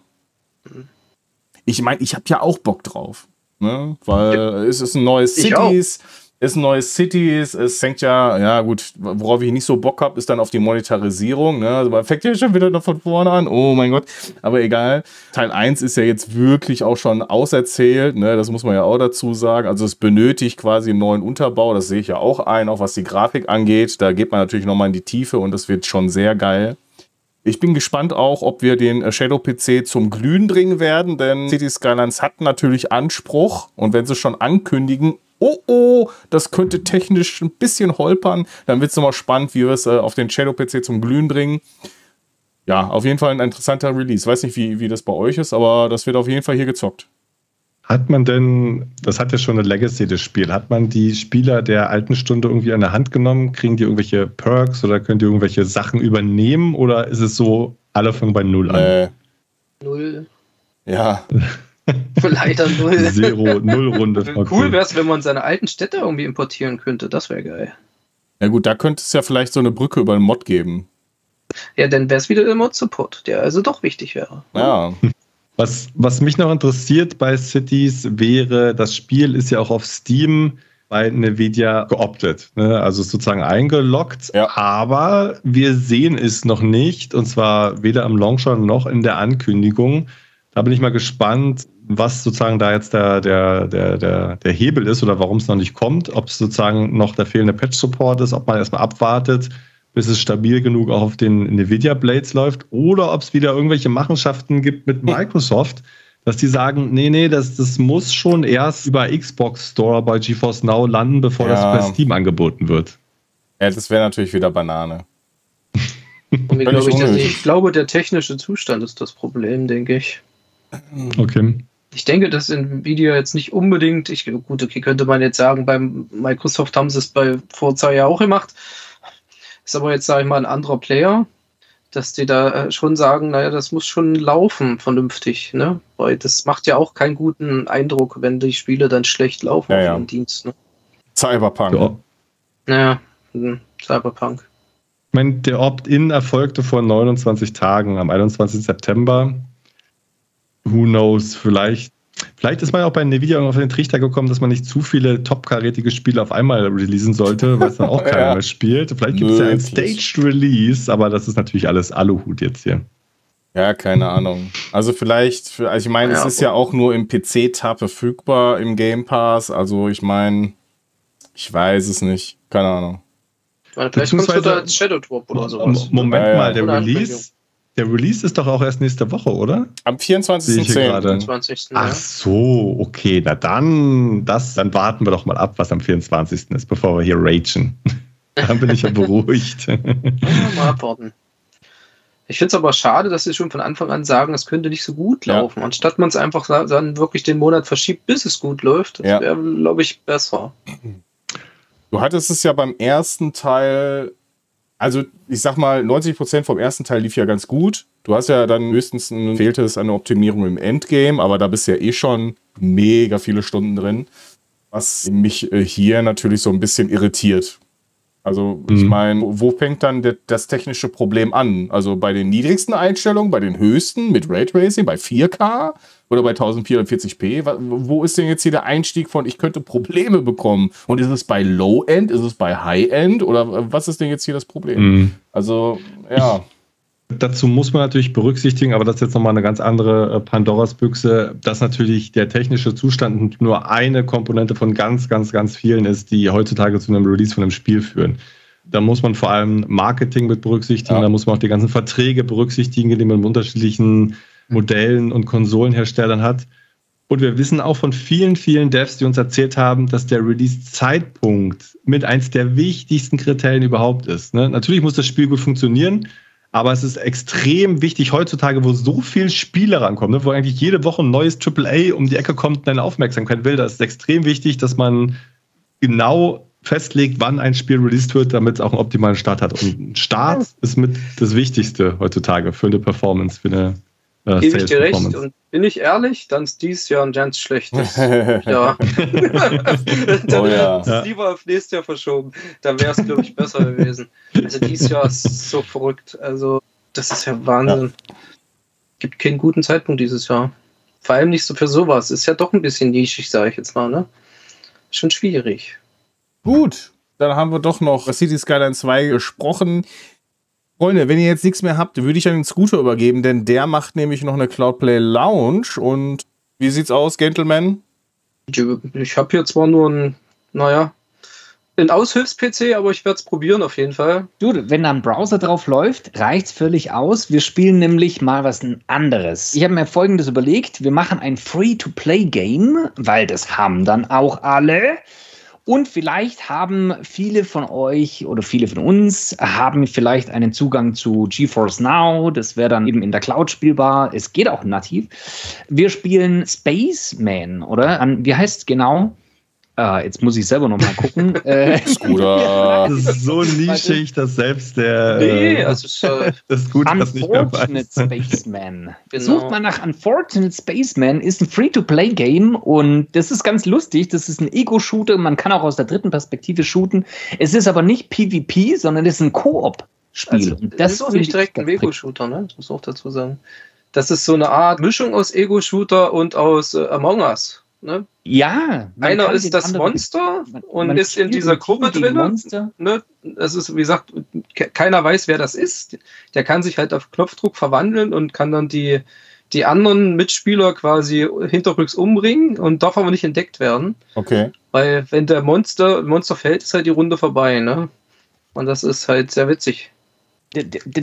Ich meine, ich habe ja auch Bock drauf. Ne? Weil ja. es ist ein neues Cities ist ein neues Cities. Es fängt ja, ja gut, worauf ich nicht so Bock habe, ist dann auf die Monetarisierung. Ne? Also man fängt ja schon wieder noch von vorne an. Oh mein Gott. Aber egal. Teil 1 ist ja jetzt wirklich auch schon auserzählt. Ne? Das muss man ja auch dazu sagen. Also es benötigt quasi einen neuen Unterbau. Das sehe ich ja auch ein, auch was die Grafik angeht. Da geht man natürlich nochmal in die Tiefe und das wird schon sehr geil. Ich bin gespannt auch, ob wir den Shadow PC zum Glühen bringen werden, denn City Skylines hat natürlich Anspruch und wenn sie schon ankündigen, oh oh, das könnte technisch ein bisschen holpern. Dann wird es nochmal spannend, wie wir es äh, auf den Shadow-PC zum Glühen bringen. ja, auf jeden Fall ein interessanter Release. Weiß nicht, wie, wie das bei euch ist, aber das wird auf jeden Fall hier gezockt. Hat man denn, das hat ja schon eine Legacy, das Spiel, hat man die Spieler der alten Stunde irgendwie an der Hand genommen? Kriegen die irgendwelche Perks oder können die irgendwelche Sachen übernehmen oder ist es so, alle fangen bei Null an? Äh, null. Ja. Leider null. Zero, null Runde. Okay. Cool wäre es, wenn man seine alten Städte irgendwie importieren könnte. Das wäre geil. Ja gut, da könnte es ja vielleicht so eine Brücke über einen Mod geben. Ja, dann wäre es wieder der Mod-Support, der also doch wichtig wäre. Ja. Was, was mich noch interessiert bei Cities wäre, das Spiel ist ja auch auf Steam bei Nvidia geoptet, ne? also sozusagen eingeloggt, ja. aber wir sehen es noch nicht und zwar weder am Launcher noch in der Ankündigung. Da bin ich mal gespannt, was sozusagen da jetzt der, der, der, der, der Hebel ist oder warum es noch nicht kommt, ob es sozusagen noch der fehlende Patch-Support ist, ob man erstmal abwartet, bis es stabil genug auch auf den Nvidia Blades läuft oder ob es wieder irgendwelche Machenschaften gibt mit Microsoft, dass die sagen, nee, nee, das, das muss schon erst über Xbox Store bei GeForce Now landen, bevor ja. das bei Steam angeboten wird. Ja, das wäre natürlich wieder Banane. glaube ich, der, ich glaube, der technische Zustand ist das Problem, denke ich. Okay. Ich denke, dass Nvidia jetzt nicht unbedingt, ich, gut, okay, könnte man jetzt sagen, beim Microsoft haben sie es bei Forza ja auch gemacht, ist aber jetzt, sage ich mal, ein anderer Player, dass die da äh, schon sagen, naja, das muss schon laufen vernünftig, ne? Weil das macht ja auch keinen guten Eindruck, wenn die Spiele dann schlecht laufen ja, auf dem Dienst. Ne? Cyberpunk. Ja, ja hm, Cyberpunk. Ich meine, der Opt-in erfolgte vor 29 Tagen, am 21. September. Who knows, vielleicht Vielleicht ist man auch bei Nvidia auf den Trichter gekommen, dass man nicht zu viele topkarätige Spiele auf einmal releasen sollte, weil es dann auch keiner ja. mehr spielt. Vielleicht gibt es ja ein Staged Release, aber das ist natürlich alles Aluhut jetzt hier. Ja, keine Ahnung. Also vielleicht, also ich meine, ja, es ist ja auch nur im PC-Tab verfügbar im Game Pass. Also ich meine, ich weiß es nicht. Keine Ahnung. Vielleicht kommst du da als Shadow Drop oder sowas. Moment ja, mal, der Release, der Release ist doch auch erst nächste Woche, oder? Am 24.10. Ach so, okay, na dann, das, dann warten wir doch mal ab, was am 24. ist, bevor wir hier ragen. dann bin ich ja beruhigt. mal abwarten. Ich finde es aber schade, dass sie schon von Anfang an sagen, es könnte nicht so gut laufen, ja. anstatt man es einfach dann wirklich den Monat verschiebt, bis es gut läuft. Das ja. wäre, glaube ich, besser. Du hattest es ja beim ersten Teil also ich sag mal, 90% vom ersten Teil lief ja ganz gut. Du hast ja dann höchstens ein, fehlte es eine Optimierung im Endgame, aber da bist ja eh schon mega viele Stunden drin. Was mich äh, hier natürlich so ein bisschen irritiert. Also mhm. ich meine, wo fängt dann das technische Problem an? Also bei den niedrigsten Einstellungen, bei den höchsten mit Raytracing, bei 4K oder bei 1440p? Wo ist denn jetzt hier der Einstieg von, ich könnte Probleme bekommen? Und ist es bei Low-End, ist es bei High-End oder was ist denn jetzt hier das Problem? Mhm. Also ja. Dazu muss man natürlich berücksichtigen, aber das ist jetzt nochmal eine ganz andere äh, Pandoras-Büchse, dass natürlich der technische Zustand nur eine Komponente von ganz, ganz, ganz vielen ist, die heutzutage zu einem Release von einem Spiel führen. Da muss man vor allem Marketing mit berücksichtigen, ja. da muss man auch die ganzen Verträge berücksichtigen, die man mit unterschiedlichen Modellen und Konsolenherstellern hat. Und wir wissen auch von vielen, vielen Devs, die uns erzählt haben, dass der Release-Zeitpunkt mit eins der wichtigsten Kriterien überhaupt ist. Ne? Natürlich muss das Spiel gut funktionieren, aber es ist extrem wichtig heutzutage, wo so viele Spiele rankommen, ne, wo eigentlich jede Woche ein neues AAA um die Ecke kommt und eine Aufmerksamkeit will. Da ist es extrem wichtig, dass man genau festlegt, wann ein Spiel released wird, damit es auch einen optimalen Start hat. Und Start ist mit das Wichtigste heutzutage für eine Performance, für eine äh, Gebe ich dir recht. Und bin ich ehrlich, dann ist dies Jahr ein ganz schlechtes Jahr. dann oh, ja. es lieber auf nächstes Jahr verschoben. Dann wäre es, glaube ich, besser gewesen. Also dieses Jahr ist so verrückt. Also, das ist ja Wahnsinn. Ja. Gibt keinen guten Zeitpunkt dieses Jahr. Vor allem nicht so für sowas. Ist ja doch ein bisschen nischig, sage ich jetzt mal, ne? Schon schwierig. Gut, dann haben wir doch noch City Skyline 2 gesprochen. Freunde, wenn ihr jetzt nichts mehr habt, würde ich an den Scooter übergeben, denn der macht nämlich noch eine Cloudplay Lounge. Und wie sieht's aus, Gentleman? Ich habe hier zwar nur ein, naja, ein Aushilfs-PC, aber ich werde es probieren auf jeden Fall. Du, wenn da ein Browser drauf läuft, reicht es völlig aus. Wir spielen nämlich mal was anderes. Ich habe mir folgendes überlegt: Wir machen ein Free-to-Play-Game, weil das haben dann auch alle. Und vielleicht haben viele von euch oder viele von uns haben vielleicht einen Zugang zu GeForce Now. Das wäre dann eben in der Cloud spielbar. Es geht auch nativ. Wir spielen Spaceman, oder? Wie heißt es genau? Ah, jetzt muss ich selber noch mal gucken. äh, Scooter. Das ist so nischig, dass selbst der nee, äh, also schon das gut Unfortunate Spaceman. Genau. Sucht mal nach Unfortunate Spaceman, ist ein Free-to-Play-Game und das ist ganz lustig. Das ist ein Ego-Shooter, man kann auch aus der dritten Perspektive shooten. Es ist aber nicht PvP, sondern es ist ein Koop-Spiel. Also, das, das ist auch nicht direkt ein Ego-Shooter, ne? Das muss auch dazu sagen. Das ist so eine Art Mischung aus Ego-Shooter und aus äh, Among Us. Ne? Ja. Einer ist das Monster man, und man ist in dieser Gruppe drin. Ne? Das ist, wie gesagt, keiner weiß, wer das ist. Der kann sich halt auf Knopfdruck verwandeln und kann dann die, die anderen Mitspieler quasi hinterrücks umbringen und darf aber nicht entdeckt werden. Okay. Weil wenn der Monster, Monster fällt, ist halt die Runde vorbei, ne? Und das ist halt sehr witzig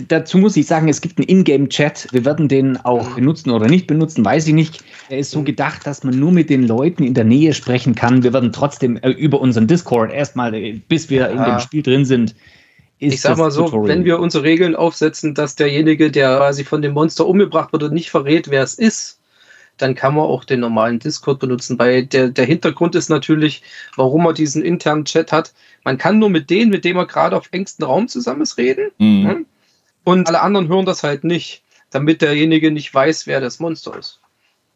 dazu muss ich sagen, es gibt einen Ingame-Chat. Wir werden den auch benutzen oder nicht benutzen, weiß ich nicht. Er ist so gedacht, dass man nur mit den Leuten in der Nähe sprechen kann. Wir werden trotzdem äh, über unseren Discord erstmal, äh, bis wir in dem Spiel drin sind. ich sag mal so, Tutorial. wenn wir unsere Regeln aufsetzen, dass derjenige, der quasi von dem Monster umgebracht wurde, nicht verrät, wer es ist, dann kann man auch den normalen Discord benutzen, weil der, der Hintergrund ist natürlich, warum man diesen internen Chat hat. Man kann nur mit denen, mit denen man gerade auf engstem Raum zusammen ist, reden. Mhm. Ne? Und alle anderen hören das halt nicht, damit derjenige nicht weiß, wer das Monster ist.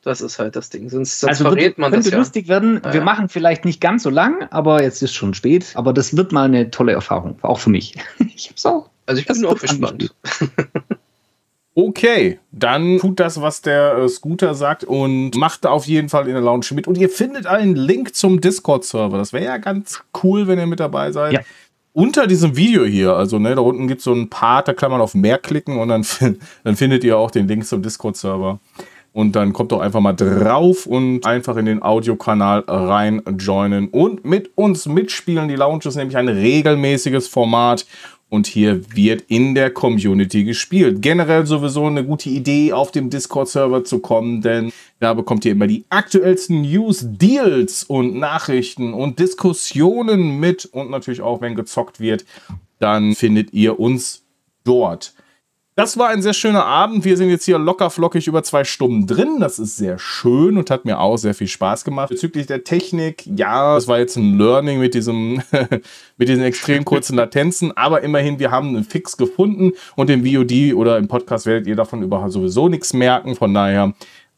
Das ist halt das Ding. Sonst, sonst also verrät man könnte das ja. lustig werden. Ja, wir ja. machen vielleicht nicht ganz so lang, aber jetzt ist schon spät. Aber das wird mal eine tolle Erfahrung, auch für mich. ich hab's auch. Also ich bin das auch gespannt. Okay, dann tut das, was der äh, Scooter sagt und macht da auf jeden Fall in der Lounge mit. Und ihr findet einen Link zum Discord-Server. Das wäre ja ganz cool, wenn ihr mit dabei seid. Ja. Unter diesem Video hier, also ne, da unten gibt es so einen Part, da kann man auf mehr klicken und dann, dann findet ihr auch den Link zum Discord-Server. Und dann kommt doch einfach mal drauf und einfach in den Audiokanal rein joinen und mit uns mitspielen. Die Lounge ist nämlich ein regelmäßiges Format und hier wird in der Community gespielt. Generell sowieso eine gute Idee, auf dem Discord-Server zu kommen, denn da bekommt ihr immer die aktuellsten News, Deals und Nachrichten und Diskussionen mit und natürlich auch, wenn gezockt wird, dann findet ihr uns dort. Das war ein sehr schöner Abend. Wir sind jetzt hier locker flockig über zwei Stunden drin. Das ist sehr schön und hat mir auch sehr viel Spaß gemacht. Bezüglich der Technik, ja, es war jetzt ein Learning mit diesem, mit diesen extrem kurzen Latenzen, aber immerhin, wir haben einen Fix gefunden und im VOD oder im Podcast werdet ihr davon überhaupt sowieso nichts merken. Von daher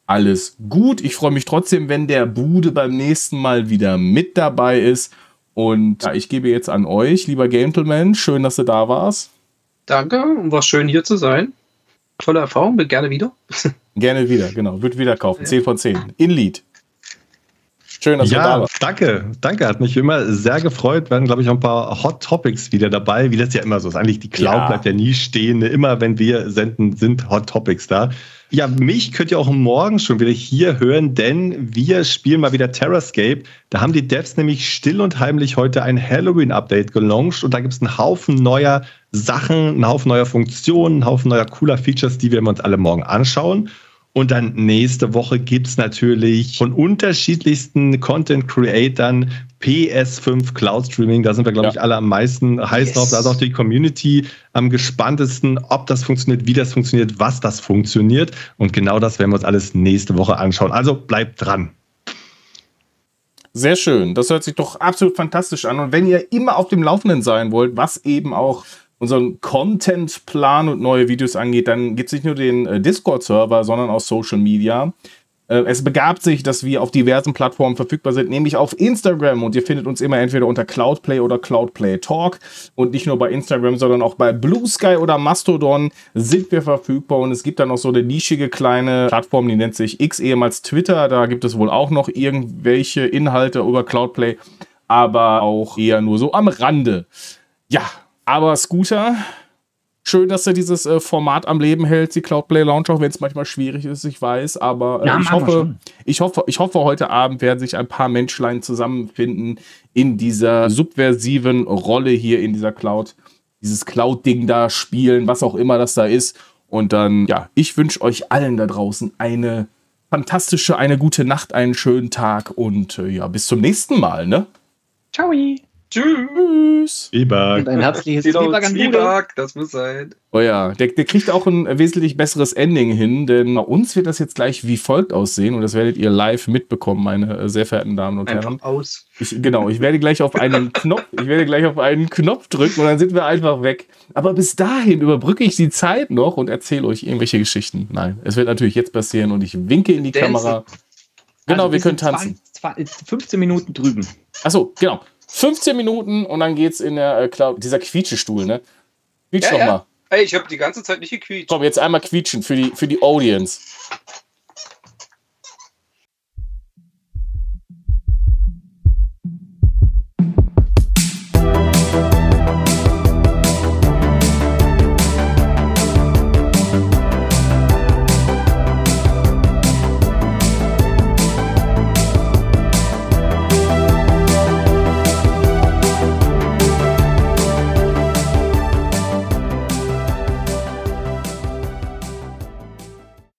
alles gut. Ich freue mich trotzdem, wenn der Bude beim nächsten Mal wieder mit dabei ist. Und ja, ich gebe jetzt an euch, lieber Gentleman, schön, dass du da warst. Danke und war schön hier zu sein. Tolle Erfahrung, gerne wieder. gerne wieder, genau. Wird wieder kaufen. Ja. 10 von 10. In Lied. Schön, dass ja, du da warst. Danke, danke. Hat mich immer sehr gefreut. Werden, glaube ich, auch ein paar Hot Topics wieder dabei, wie das ja immer so ist. Eigentlich die Cloud ja. bleibt ja nie stehen. Immer wenn wir senden, sind Hot Topics da. Ja, mich könnt ihr auch morgen schon wieder hier hören, denn wir spielen mal wieder Terrascape. Da haben die Devs nämlich still und heimlich heute ein Halloween-Update gelauncht und da gibt es einen Haufen neuer Sachen, einen Haufen neuer Funktionen, einen Haufen neuer cooler Features, die wir uns alle morgen anschauen. Und dann nächste Woche gibt es natürlich von unterschiedlichsten Content-Creatern PS5 Cloud Streaming. Da sind wir, glaube ja. ich, alle am meisten heiß yes. drauf. Da ist auch die Community am gespanntesten, ob das funktioniert, wie das funktioniert, was das funktioniert. Und genau das werden wir uns alles nächste Woche anschauen. Also bleibt dran. Sehr schön. Das hört sich doch absolut fantastisch an. Und wenn ihr immer auf dem Laufenden sein wollt, was eben auch unseren Contentplan und neue Videos angeht, dann gibt es nicht nur den äh, Discord-Server, sondern auch Social Media. Äh, es begab sich, dass wir auf diversen Plattformen verfügbar sind, nämlich auf Instagram und ihr findet uns immer entweder unter Cloudplay oder Cloudplay Talk und nicht nur bei Instagram, sondern auch bei Blue Sky oder Mastodon sind wir verfügbar und es gibt dann noch so eine nischige kleine Plattform, die nennt sich X ehemals Twitter, da gibt es wohl auch noch irgendwelche Inhalte über Cloudplay, aber auch eher nur so am Rande. Ja, aber Scooter, schön, dass er dieses äh, Format am Leben hält, die Cloudplay Launch, auch wenn es manchmal schwierig ist, ich weiß. Aber äh, ja, ich, hoffe, ich, hoffe, ich hoffe, heute Abend werden sich ein paar Menschlein zusammenfinden in dieser subversiven Rolle hier in dieser Cloud. Dieses Cloud-Ding da spielen, was auch immer das da ist. Und dann, ja, ich wünsche euch allen da draußen eine fantastische, eine gute Nacht, einen schönen Tag und äh, ja, bis zum nächsten Mal, ne? Ciao. Tschüss. Zwieback. Und ein herzliches Zwieback an Zwieback, das muss sein. Oh ja, der, der kriegt auch ein wesentlich besseres Ending hin, denn bei uns wird das jetzt gleich wie folgt aussehen und das werdet ihr live mitbekommen, meine äh, sehr verehrten Damen und Herren. Aus. Ich, genau, ich werde gleich auf einen Knopf, ich werde gleich auf einen Knopf drücken und dann sind wir einfach weg. Aber bis dahin überbrücke ich die Zeit noch und erzähle euch irgendwelche Geschichten. Nein, es wird natürlich jetzt passieren und ich winke in die Dancing. Kamera. Genau, also wir können tanzen. 20, 15 Minuten drüben. Achso, genau. 15 Minuten und dann geht's in der äh, Cloud. Dieser Quietschestuhl, ne? Quietsch ja, doch ja. mal. Ey, ich habe die ganze Zeit nicht gequietscht. Komm, jetzt einmal quietschen für die, für die Audience.